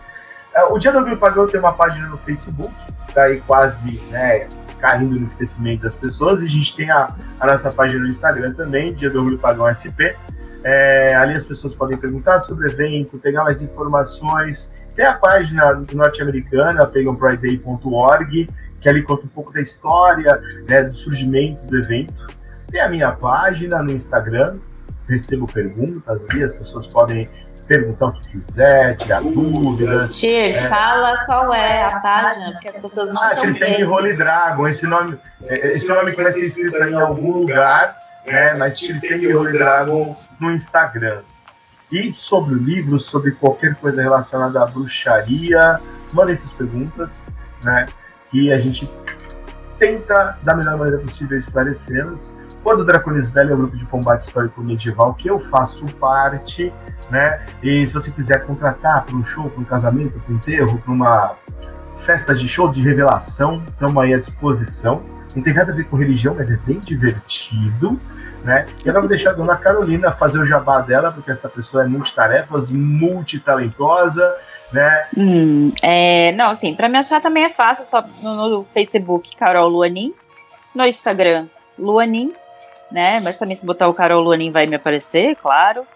D: É, O Dia do Orgulho Pagão tem uma página no Facebook, que tá aí quase, né, caindo no esquecimento das pessoas, e a gente tem a, a nossa página no Instagram também, Dia do Orgulho Pagão SP. É, ali as pessoas podem perguntar sobre o evento, pegar mais informações. Tem a página norte-americana, paganpride.org, que ali conta um pouco da história, né, do surgimento do evento. Tem a minha página no Instagram, recebo perguntas ali, as pessoas podem perguntar o que quiser, tirar dúvidas.
E: Tir, fala qual é a página, porque as pessoas não
D: Ah,
E: estão
D: Tifeng
E: vendo.
D: Holy Dragon, esse nome, é, esse nome que vai ser escrito aí em algum lugar, né? Mas Tifeng Holy Dragon no Instagram. E sobre o livro, sobre qualquer coisa relacionada à bruxaria, mandem suas perguntas, né? Que a gente tenta, da melhor maneira possível, esclarecê-las. Quando o Draconis Velho é um grupo de combate histórico medieval que eu faço parte, né? E se você quiser contratar para um show, para um casamento, para um enterro, para uma festa de show de revelação, estamos aí à disposição. Não tem nada a ver com religião, mas é bem divertido, né? E agora vou deixar a dona Carolina fazer o jabá dela, porque essa pessoa é multitarefas, multitalentosa, né?
E: Hum, é, não, assim, pra me achar também é fácil, só no, no Facebook, Carol Luanin, no Instagram, Luanin, né? Mas também se botar o Carol Luanin vai me aparecer, claro.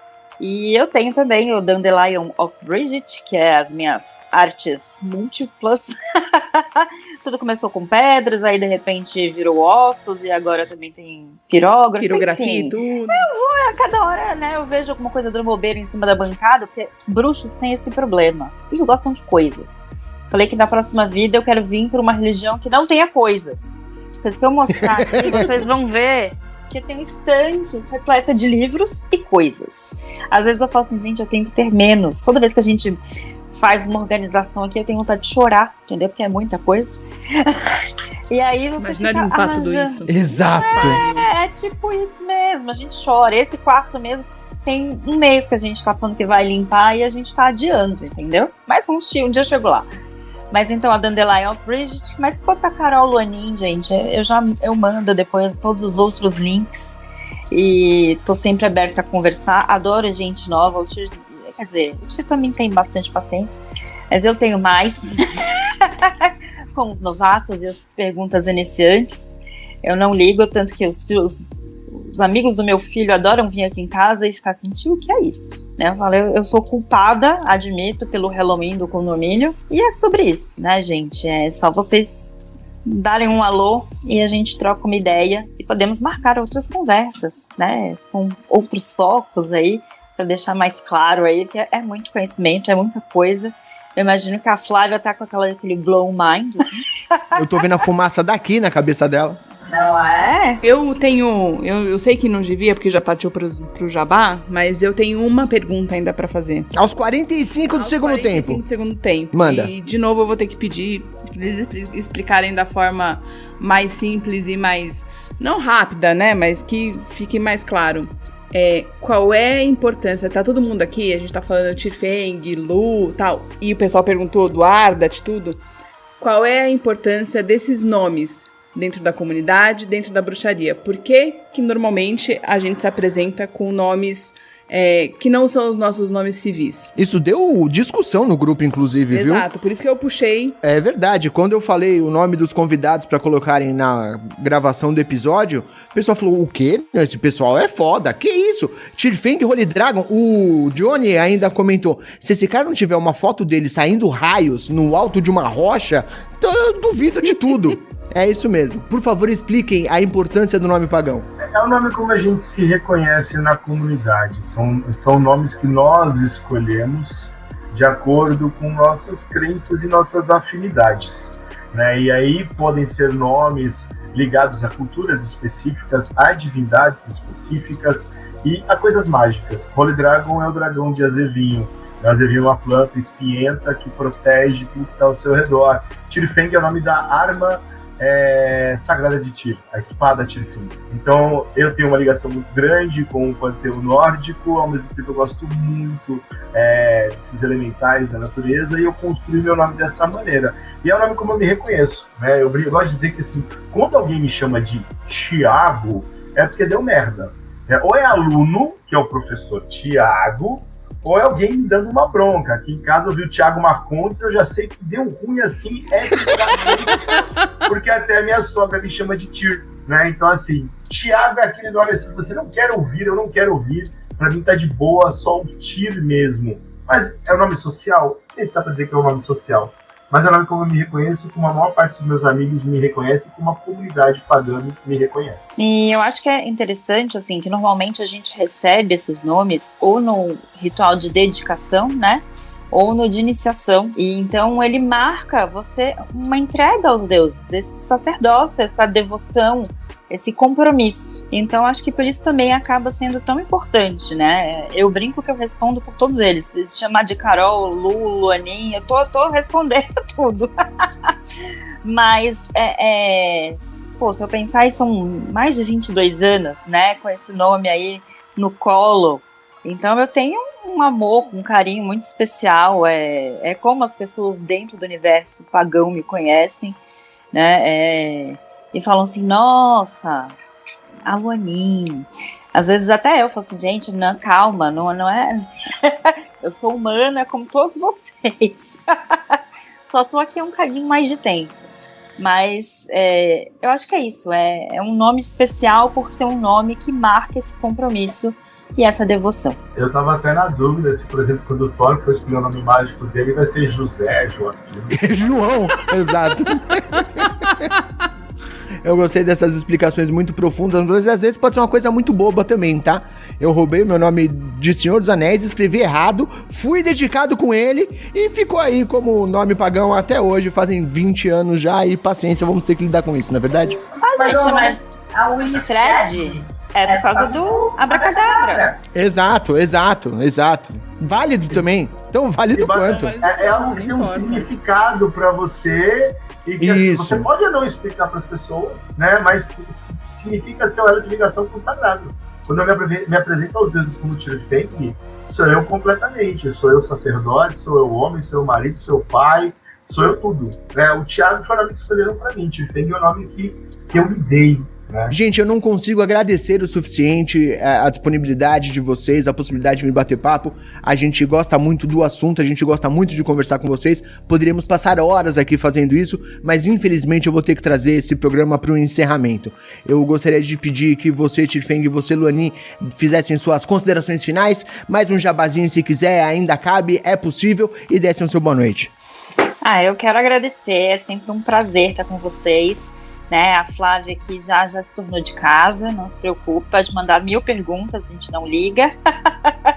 E: E eu tenho também o Dandelion of Bridget, que é as minhas artes múltiplas. Tudo começou com pedras, aí de repente virou ossos, e agora também tem pirógrafo.
B: Pirografia
E: enfim.
B: e tudo.
E: A cada hora, né, eu vejo alguma coisa dando bobeira em cima da bancada, porque bruxos têm esse problema. Eles gostam de coisas. Falei que na próxima vida eu quero vir para uma religião que não tenha coisas. Porque se eu mostrar aqui, vocês vão ver que tem estantes repletas de livros e coisas. Às vezes eu falo assim, gente, eu tenho que ter menos. Toda vez que a gente faz uma organização aqui, eu tenho vontade de chorar, entendeu? Porque é muita coisa. e aí você
B: Imagina
E: fica
B: limpar tudo isso.
A: Exato.
E: é, é tipo isso mesmo, a gente chora. Esse quarto mesmo tem um mês que a gente tá falando que vai limpar e a gente tá adiando, entendeu? Mas um dia, um dia eu chego lá. Mas então a Dandelion of Bridget, mas botar Carol Luanin, gente, eu já eu mando depois todos os outros links e tô sempre aberta a conversar. Adoro gente nova. O Tir, quer dizer, o Tir também tem bastante paciência, mas eu tenho mais com os novatos e as perguntas iniciantes. Eu não ligo, tanto que os, filhos, os amigos do meu filho adoram vir aqui em casa e ficar assim, o que é isso? Né? Eu falo, eu, eu sou culpada, admito, pelo Halloween do condomínio. E é sobre isso, né, gente? É só vocês darem um alô e a gente troca uma ideia e podemos marcar outras conversas, né? Com outros focos aí, para deixar mais claro aí, porque é muito conhecimento, é muita coisa. Eu imagino que a Flávia tá com aquela, aquele blow mind, assim.
A: Eu tô vendo a fumaça daqui na cabeça dela.
E: Não é?
B: Eu tenho. Eu, eu sei que não devia, porque já partiu pro, pro jabá, mas eu tenho uma pergunta ainda pra fazer.
A: Aos 45 do
B: Aos
A: segundo
B: 45
A: tempo.
B: do segundo tempo.
A: Manda.
B: E de novo eu vou ter que pedir pra eles expli- explicarem da forma mais simples e mais. Não rápida, né? Mas que fique mais claro. É, qual é a importância? Tá todo mundo aqui, a gente tá falando Tifeng, Lu tal. E o pessoal perguntou do Ardat, tudo. Qual é a importância desses nomes dentro da comunidade, dentro da bruxaria? Por que, que normalmente a gente se apresenta com nomes é, que não são os nossos nomes civis.
A: Isso deu discussão no grupo, inclusive, viu?
B: Exato, por isso que eu puxei.
A: É verdade. Quando eu falei o nome dos convidados pra colocarem na gravação do episódio, o pessoal falou: o quê? Esse pessoal é foda. Que isso? Tirfeng e Holy Dragon. O Johnny ainda comentou: se esse cara não tiver uma foto dele saindo raios no alto de uma rocha, eu duvido de tudo. é isso mesmo. Por favor, expliquem a importância do nome pagão.
D: É o nome como a gente se reconhece na comunidade. São, são nomes que nós escolhemos de acordo com nossas crenças e nossas afinidades. Né? E aí podem ser nomes ligados a culturas específicas, a divindades específicas e a coisas mágicas. Holy Dragon é o dragão de Azevinho. O Azevinho é uma planta espinhenta que protege tudo que está ao seu redor. Tirfeng é o nome da arma é, sagrada de Tyr, a espada Tirfing. Então eu tenho uma ligação muito grande com o panteão nórdico, ao mesmo tempo eu gosto muito é, desses elementais da natureza e eu construí meu nome dessa maneira. E é o nome como eu me reconheço. Né? Eu, eu gosto de dizer que assim, quando alguém me chama de Tiago, é porque deu merda. É, ou é aluno, que é o professor Tiago, ou é alguém me dando uma bronca. Aqui em casa eu vi o Thiago Marcondes, eu já sei que deu ruim assim, é porque até a minha sogra me chama de Tir, né? Então, assim, Thiago é aquele nome assim, você não quer ouvir, eu não quero ouvir, pra mim tá de boa, só o Tir mesmo. Mas é o nome social? Não sei se dá pra dizer que é um nome social mas é nome como eu me reconheço, como a maior parte dos meus amigos me reconhece, como a comunidade pagã me reconhece.
E: E eu acho que é interessante, assim, que normalmente a gente recebe esses nomes ou no ritual de dedicação, né? Ou no de iniciação. E então ele marca você uma entrega aos deuses, esse sacerdócio, essa devoção, esse compromisso. Então acho que por isso também acaba sendo tão importante, né? Eu brinco que eu respondo por todos eles. Se chamar de Carol, Lu, Luanin, eu tô, tô respondendo tudo. Mas é, é, pô, se eu pensar, são mais de 22 anos, né? Com esse nome aí no colo. Então eu tenho um amor, um carinho muito especial. É, é como as pessoas dentro do universo pagão me conhecem, né? É, e falam assim: nossa, a Luanin. Às vezes até eu falo assim, gente, não, calma, não, não é. eu sou humana como todos vocês. Só tô aqui um carinho mais de tempo. Mas é, eu acho que é isso. É, é um nome especial por ser um nome que marca esse compromisso e essa devoção.
D: Eu tava até na dúvida se, por exemplo, quando o Thor for escolher o nome mágico dele, vai ser José, Joaquim.
A: João, exato. Eu gostei dessas explicações muito profundas, mas às vezes pode ser uma coisa muito boba também, tá? Eu roubei o meu nome de Senhor dos Anéis, escrevi errado, fui dedicado com ele e ficou aí como nome pagão até hoje, fazem 20 anos já e paciência, vamos ter que lidar com isso, não é verdade?
E: Mas, gente, mas a Winifred é por causa do abracadabra.
A: Exato, exato, exato. Válido também. Tão válido quanto.
D: É, é algo que tem um significado para você e que assim, você pode não explicar para as pessoas, né? Mas significa seu elo de ligação com o sagrado. Quando eu me, me apresento aos deuses como Tirfeng, sou eu completamente. Sou eu sacerdote, sou eu homem, sou eu marido, sou eu pai, sou eu tudo. Né? O Tiago foi o nome que escolheram para mim. Tirfeng é o nome que, que eu me dei. Né?
A: Gente, eu não consigo agradecer o suficiente a, é, a, disponibilidade de vocês, a possibilidade de me bater papo. A gente gosta muito do assunto, a gente gosta muito de conversar com vocês. Poderíamos passar horas aqui fazendo isso, mas infelizmente eu vou ter que trazer esse programa para o encerramento. Eu gostaria de pedir que você, Tirfeng, e você, Luani, fizessem suas considerações finais. Mais um jabazinho, se quiser, ainda cabe, é possível, e dessem o seu boa noite.
E: Ah, eu quero agradecer, é sempre um prazer estar com vocês né? A Flávia aqui já, já se tornou de casa, não se preocupe, pode mandar mil perguntas, a gente não liga.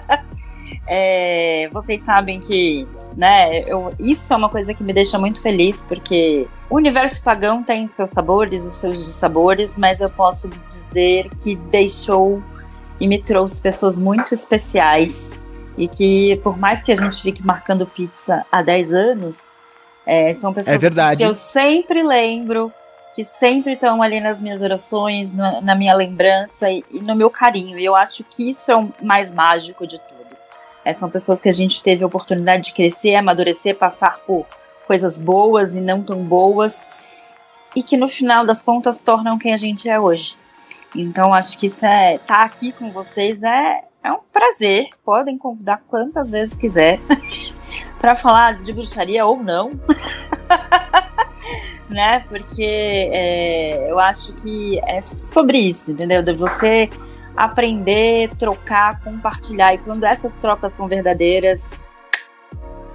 E: é, vocês sabem que, né, eu, isso é uma coisa que me deixa muito feliz, porque o universo pagão tem seus sabores e seus dissabores, mas eu posso dizer que deixou e me trouxe pessoas muito especiais e que, por mais que a gente fique marcando pizza há 10 anos, é, são pessoas
A: é
E: que eu sempre lembro, que sempre estão ali nas minhas orações, na, na minha lembrança e, e, no meu carinho. E eu acho que isso é o mais mágico de tudo. É, são pessoas que a gente teve a oportunidade de crescer, amadurecer, passar por coisas boas e não tão boas, e que no final das contas tornam quem a gente é hoje. Então acho que isso é. Tá aqui com vocês é, É um prazer. Podem convidar quantas vezes quiser para falar de bruxaria ou não. né? Porque é, eu acho que é sobre isso, entendeu? De você aprender, trocar, compartilhar. E quando essas trocas são verdadeiras,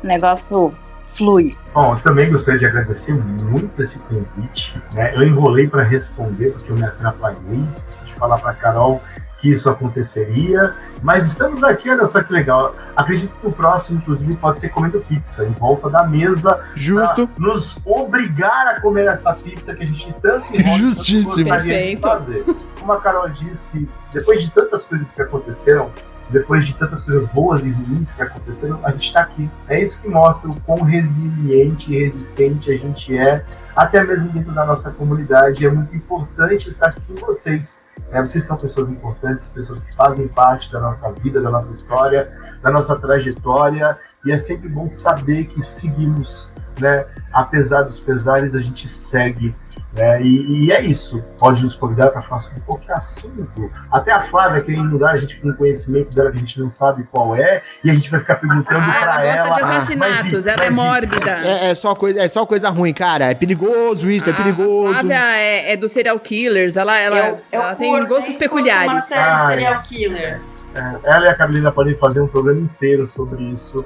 E: o negócio flui.
D: Bom, eu também gostaria de agradecer muito esse convite. Né? Eu enrolei para responder porque eu me atrapalhei, esqueci de falar para Carol que isso aconteceria. Mas estamos aqui, olha só que legal. Acredito que o próximo, inclusive, pode ser comendo pizza em volta da mesa.
A: Justo.
D: Nos obrigar a comer essa pizza que a gente tanto
A: Justíssimo.
D: tanto gostaria de fazer. Como a Carol disse, depois de tantas coisas que aconteceram, depois de tantas coisas boas e ruins que aconteceram, a gente está aqui. É isso que mostra o quão resiliente e resistente a gente é, até mesmo dentro da nossa comunidade. É muito importante estar aqui com vocês. É, vocês são pessoas importantes, pessoas que fazem parte da nossa vida, da nossa história, da nossa trajetória, e é sempre bom saber que seguimos, né? Apesar dos pesares, a gente segue né? E, e, é isso. Pode nos convidar para falar sobre qualquer assunto. Até a Flávia querendo mudar a gente com conhecimento dela que a gente não sabe qual é, e a gente vai ficar perguntando
B: Ah,
D: para
B: ela
D: ela.
B: gosta de assassinatos,
D: mas e-
B: ela é mórbida.
A: É, é só coisa, é só coisa ruim, cara. É perigoso isso, é
B: A
A: perigoso.
B: Flávia é, é do serial killers, ela, ela,
E: Eu- eu
B: ela tem gostos peculiares.
E: Uma série
D: Ai.
E: serial killer.
D: É, ela e a Carolina podem fazer um programa inteiro sobre isso.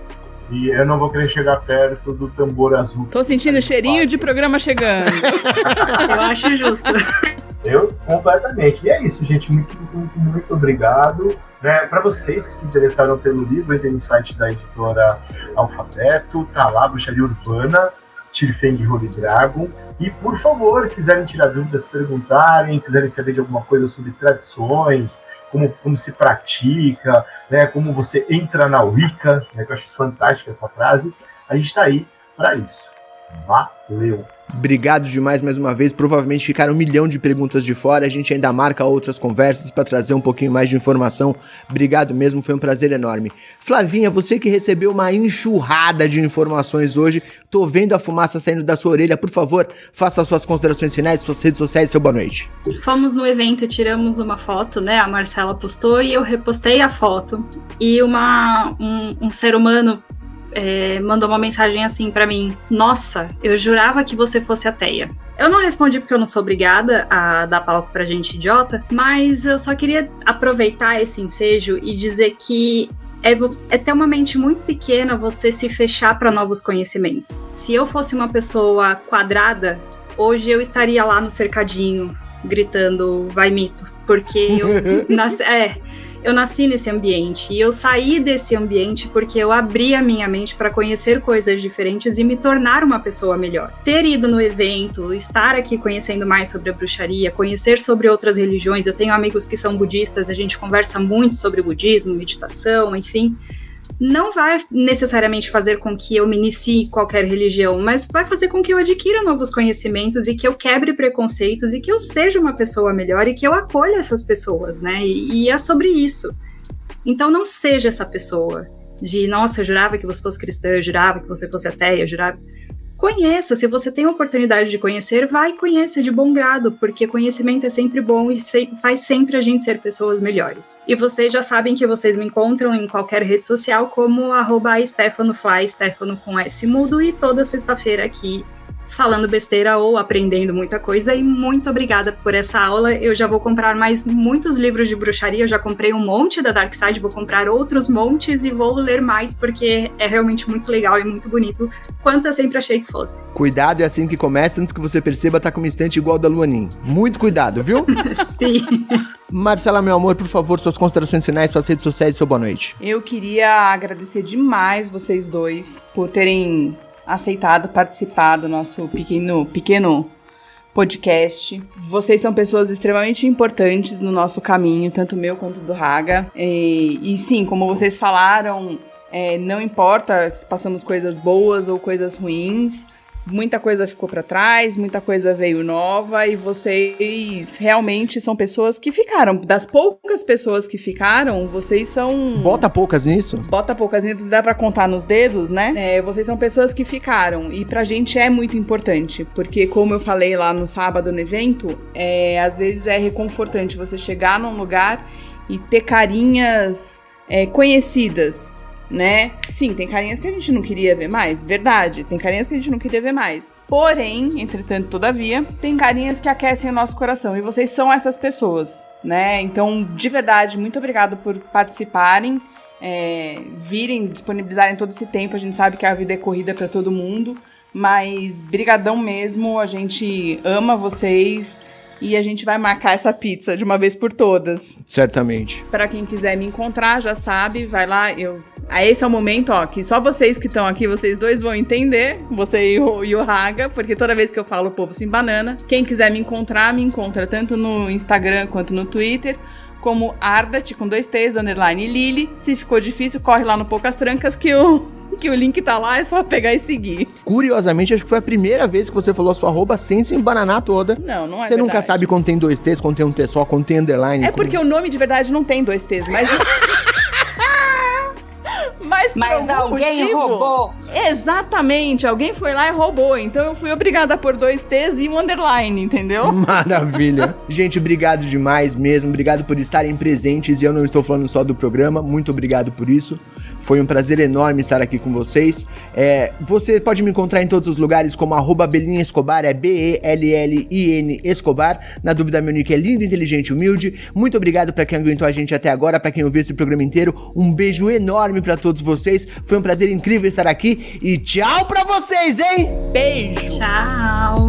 D: E eu não vou querer chegar perto do tambor azul.
B: Tô sentindo cheirinho de programa chegando.
C: Eu acho justo.
D: Eu completamente. E é isso, gente. Muito, muito, muito obrigado. Né, para vocês que se interessaram pelo livro, entrem no site da editora Alfabeto, tá lá, Bruxaria Urbana, Tirfeng Holy Dragon. E, por favor, quiserem tirar dúvidas, perguntarem, quiserem saber de alguma coisa sobre tradições, como, como se pratica, né, como você entra na Wicca, né, que eu acho fantástica essa frase, a gente está aí para isso. Valeu!
A: Obrigado demais mais uma vez. Provavelmente ficaram um milhão de perguntas de fora. A gente ainda marca outras conversas para trazer um pouquinho mais de informação. Obrigado mesmo, foi um prazer enorme. Flavinha, você que recebeu uma enxurrada de informações hoje, tô vendo a fumaça saindo da sua orelha. Por favor, faça suas considerações finais, suas redes sociais, seu boa noite.
C: Fomos no evento, tiramos uma foto, né? A Marcela postou e eu repostei a foto. E uma, um, um ser humano é, mandou uma mensagem assim pra mim: Nossa, eu jurava que você fosse ateia. Eu não respondi porque eu não sou obrigada a dar palco pra gente idiota, mas eu só queria aproveitar esse ensejo e dizer que é, é ter uma mente muito pequena você se fechar para novos conhecimentos. Se eu fosse uma pessoa quadrada, hoje eu estaria lá no cercadinho gritando vai mito, porque eu nasci, é, eu nasci nesse ambiente. E eu saí desse ambiente porque eu abri a minha mente para conhecer coisas diferentes e me tornar uma pessoa melhor. Ter ido no evento, estar aqui conhecendo mais sobre a bruxaria, conhecer sobre outras religiões, eu tenho amigos que são budistas, a gente conversa muito sobre budismo, meditação, enfim não vai necessariamente fazer com que eu me inicie qualquer religião, mas vai fazer com que eu adquira novos conhecimentos e que eu quebre preconceitos e que eu seja uma pessoa melhor e que eu acolha essas pessoas, né? E, e é sobre isso. Então não seja essa pessoa de, nossa, eu jurava que você fosse cristã, eu jurava que você fosse ateia, eu jurava. Conheça, se você tem a oportunidade de conhecer, vai e conheça de bom grado, porque conhecimento é sempre bom e se- faz sempre a gente ser pessoas melhores. E vocês já sabem que vocês me encontram em qualquer rede social como arroba StefanoFly, Stefano com S mudo, e toda sexta-feira aqui falando besteira ou aprendendo muita coisa. E muito obrigada por essa aula. Eu já vou comprar mais muitos livros de bruxaria. Eu já comprei um monte da Dark Side, vou comprar outros montes e vou ler mais porque é realmente muito legal e muito bonito, quanto eu sempre achei que fosse.
A: Cuidado, é assim que começa, antes que você perceba, tá com uma estante igual da Luanin. Muito cuidado, viu?
C: Sim.
A: Marcela, meu amor, por favor, suas considerações finais, suas redes sociais, seu boa noite.
B: Eu queria agradecer demais vocês dois por terem aceitado participar do nosso pequeno, pequeno podcast. Vocês são pessoas extremamente importantes no nosso caminho, tanto meu quanto do Raga. E, e sim, como vocês falaram, é, não importa se passamos coisas boas ou coisas ruins. Muita coisa ficou pra trás, muita coisa veio nova e vocês realmente são pessoas que ficaram. Das poucas pessoas que ficaram, vocês são
A: Bota poucas nisso.
B: Bota poucas vezes, dá pra contar nos dedos, né? É, vocês são pessoas que ficaram. E pra gente é muito importante. Porque, como eu falei lá no sábado no evento, é, às vezes é reconfortante você chegar num lugar e ter carinhas é, conhecidas, né? Sim, tem carinhas que a gente não queria ver mais, verdade. Tem carinhas que a gente não queria ver mais. Porém, entretanto, todavia, tem carinhas que aquecem o nosso coração. E vocês são essas pessoas, né? Então, de verdade, muito obrigado por participarem. É, virem, disponibilizarem todo esse tempo. A gente sabe que a vida é corrida para todo mundo, mas brigadão mesmo. A gente ama vocês e a gente vai marcar essa pizza de uma vez por todas.
A: Certamente.
B: Para quem quiser me encontrar, já sabe, vai lá, eu Aí esse é o momento, ó, que só vocês que estão aqui, vocês dois vão entender, você e o, e o Raga, porque toda vez que eu falo povo sem banana, quem quiser me encontrar, me encontra tanto no Instagram quanto no Twitter, como Ardat, com dois T's, underline Lili. Se ficou difícil, corre lá no Poucas Trancas que o, que o link tá lá, é só pegar e seguir.
A: Curiosamente, acho que foi a primeira vez que você falou a sua arroba sem se embananar toda.
B: Não, não é
A: Você nunca
B: verdade.
A: sabe quando tem dois T's, quando tem um T só, quando tem underline.
B: É porque o nome de verdade não tem dois T's, mas. mas por
E: Mas
B: algum
E: alguém
B: motivo-
E: roubou.
B: Exatamente, alguém foi lá e roubou. Então eu fui obrigada a pôr dois T's e um underline, entendeu?
A: Maravilha. Gente, obrigado demais mesmo. Obrigado por estarem presentes. E eu não estou falando só do programa. Muito obrigado por isso. Foi um prazer enorme estar aqui com vocês. É, você pode me encontrar em todos os lugares como arroba Belinha Escobar, é B-E-L-L-I-N Escobar. Na dúvida, meu nick é lindo, inteligente e humilde. Muito obrigado para quem aguentou a gente até agora, para quem ouviu esse programa inteiro. Um beijo enorme para todos vocês. Foi um prazer incrível estar aqui. E tchau pra vocês, hein?
B: Beijo!
C: Tchau.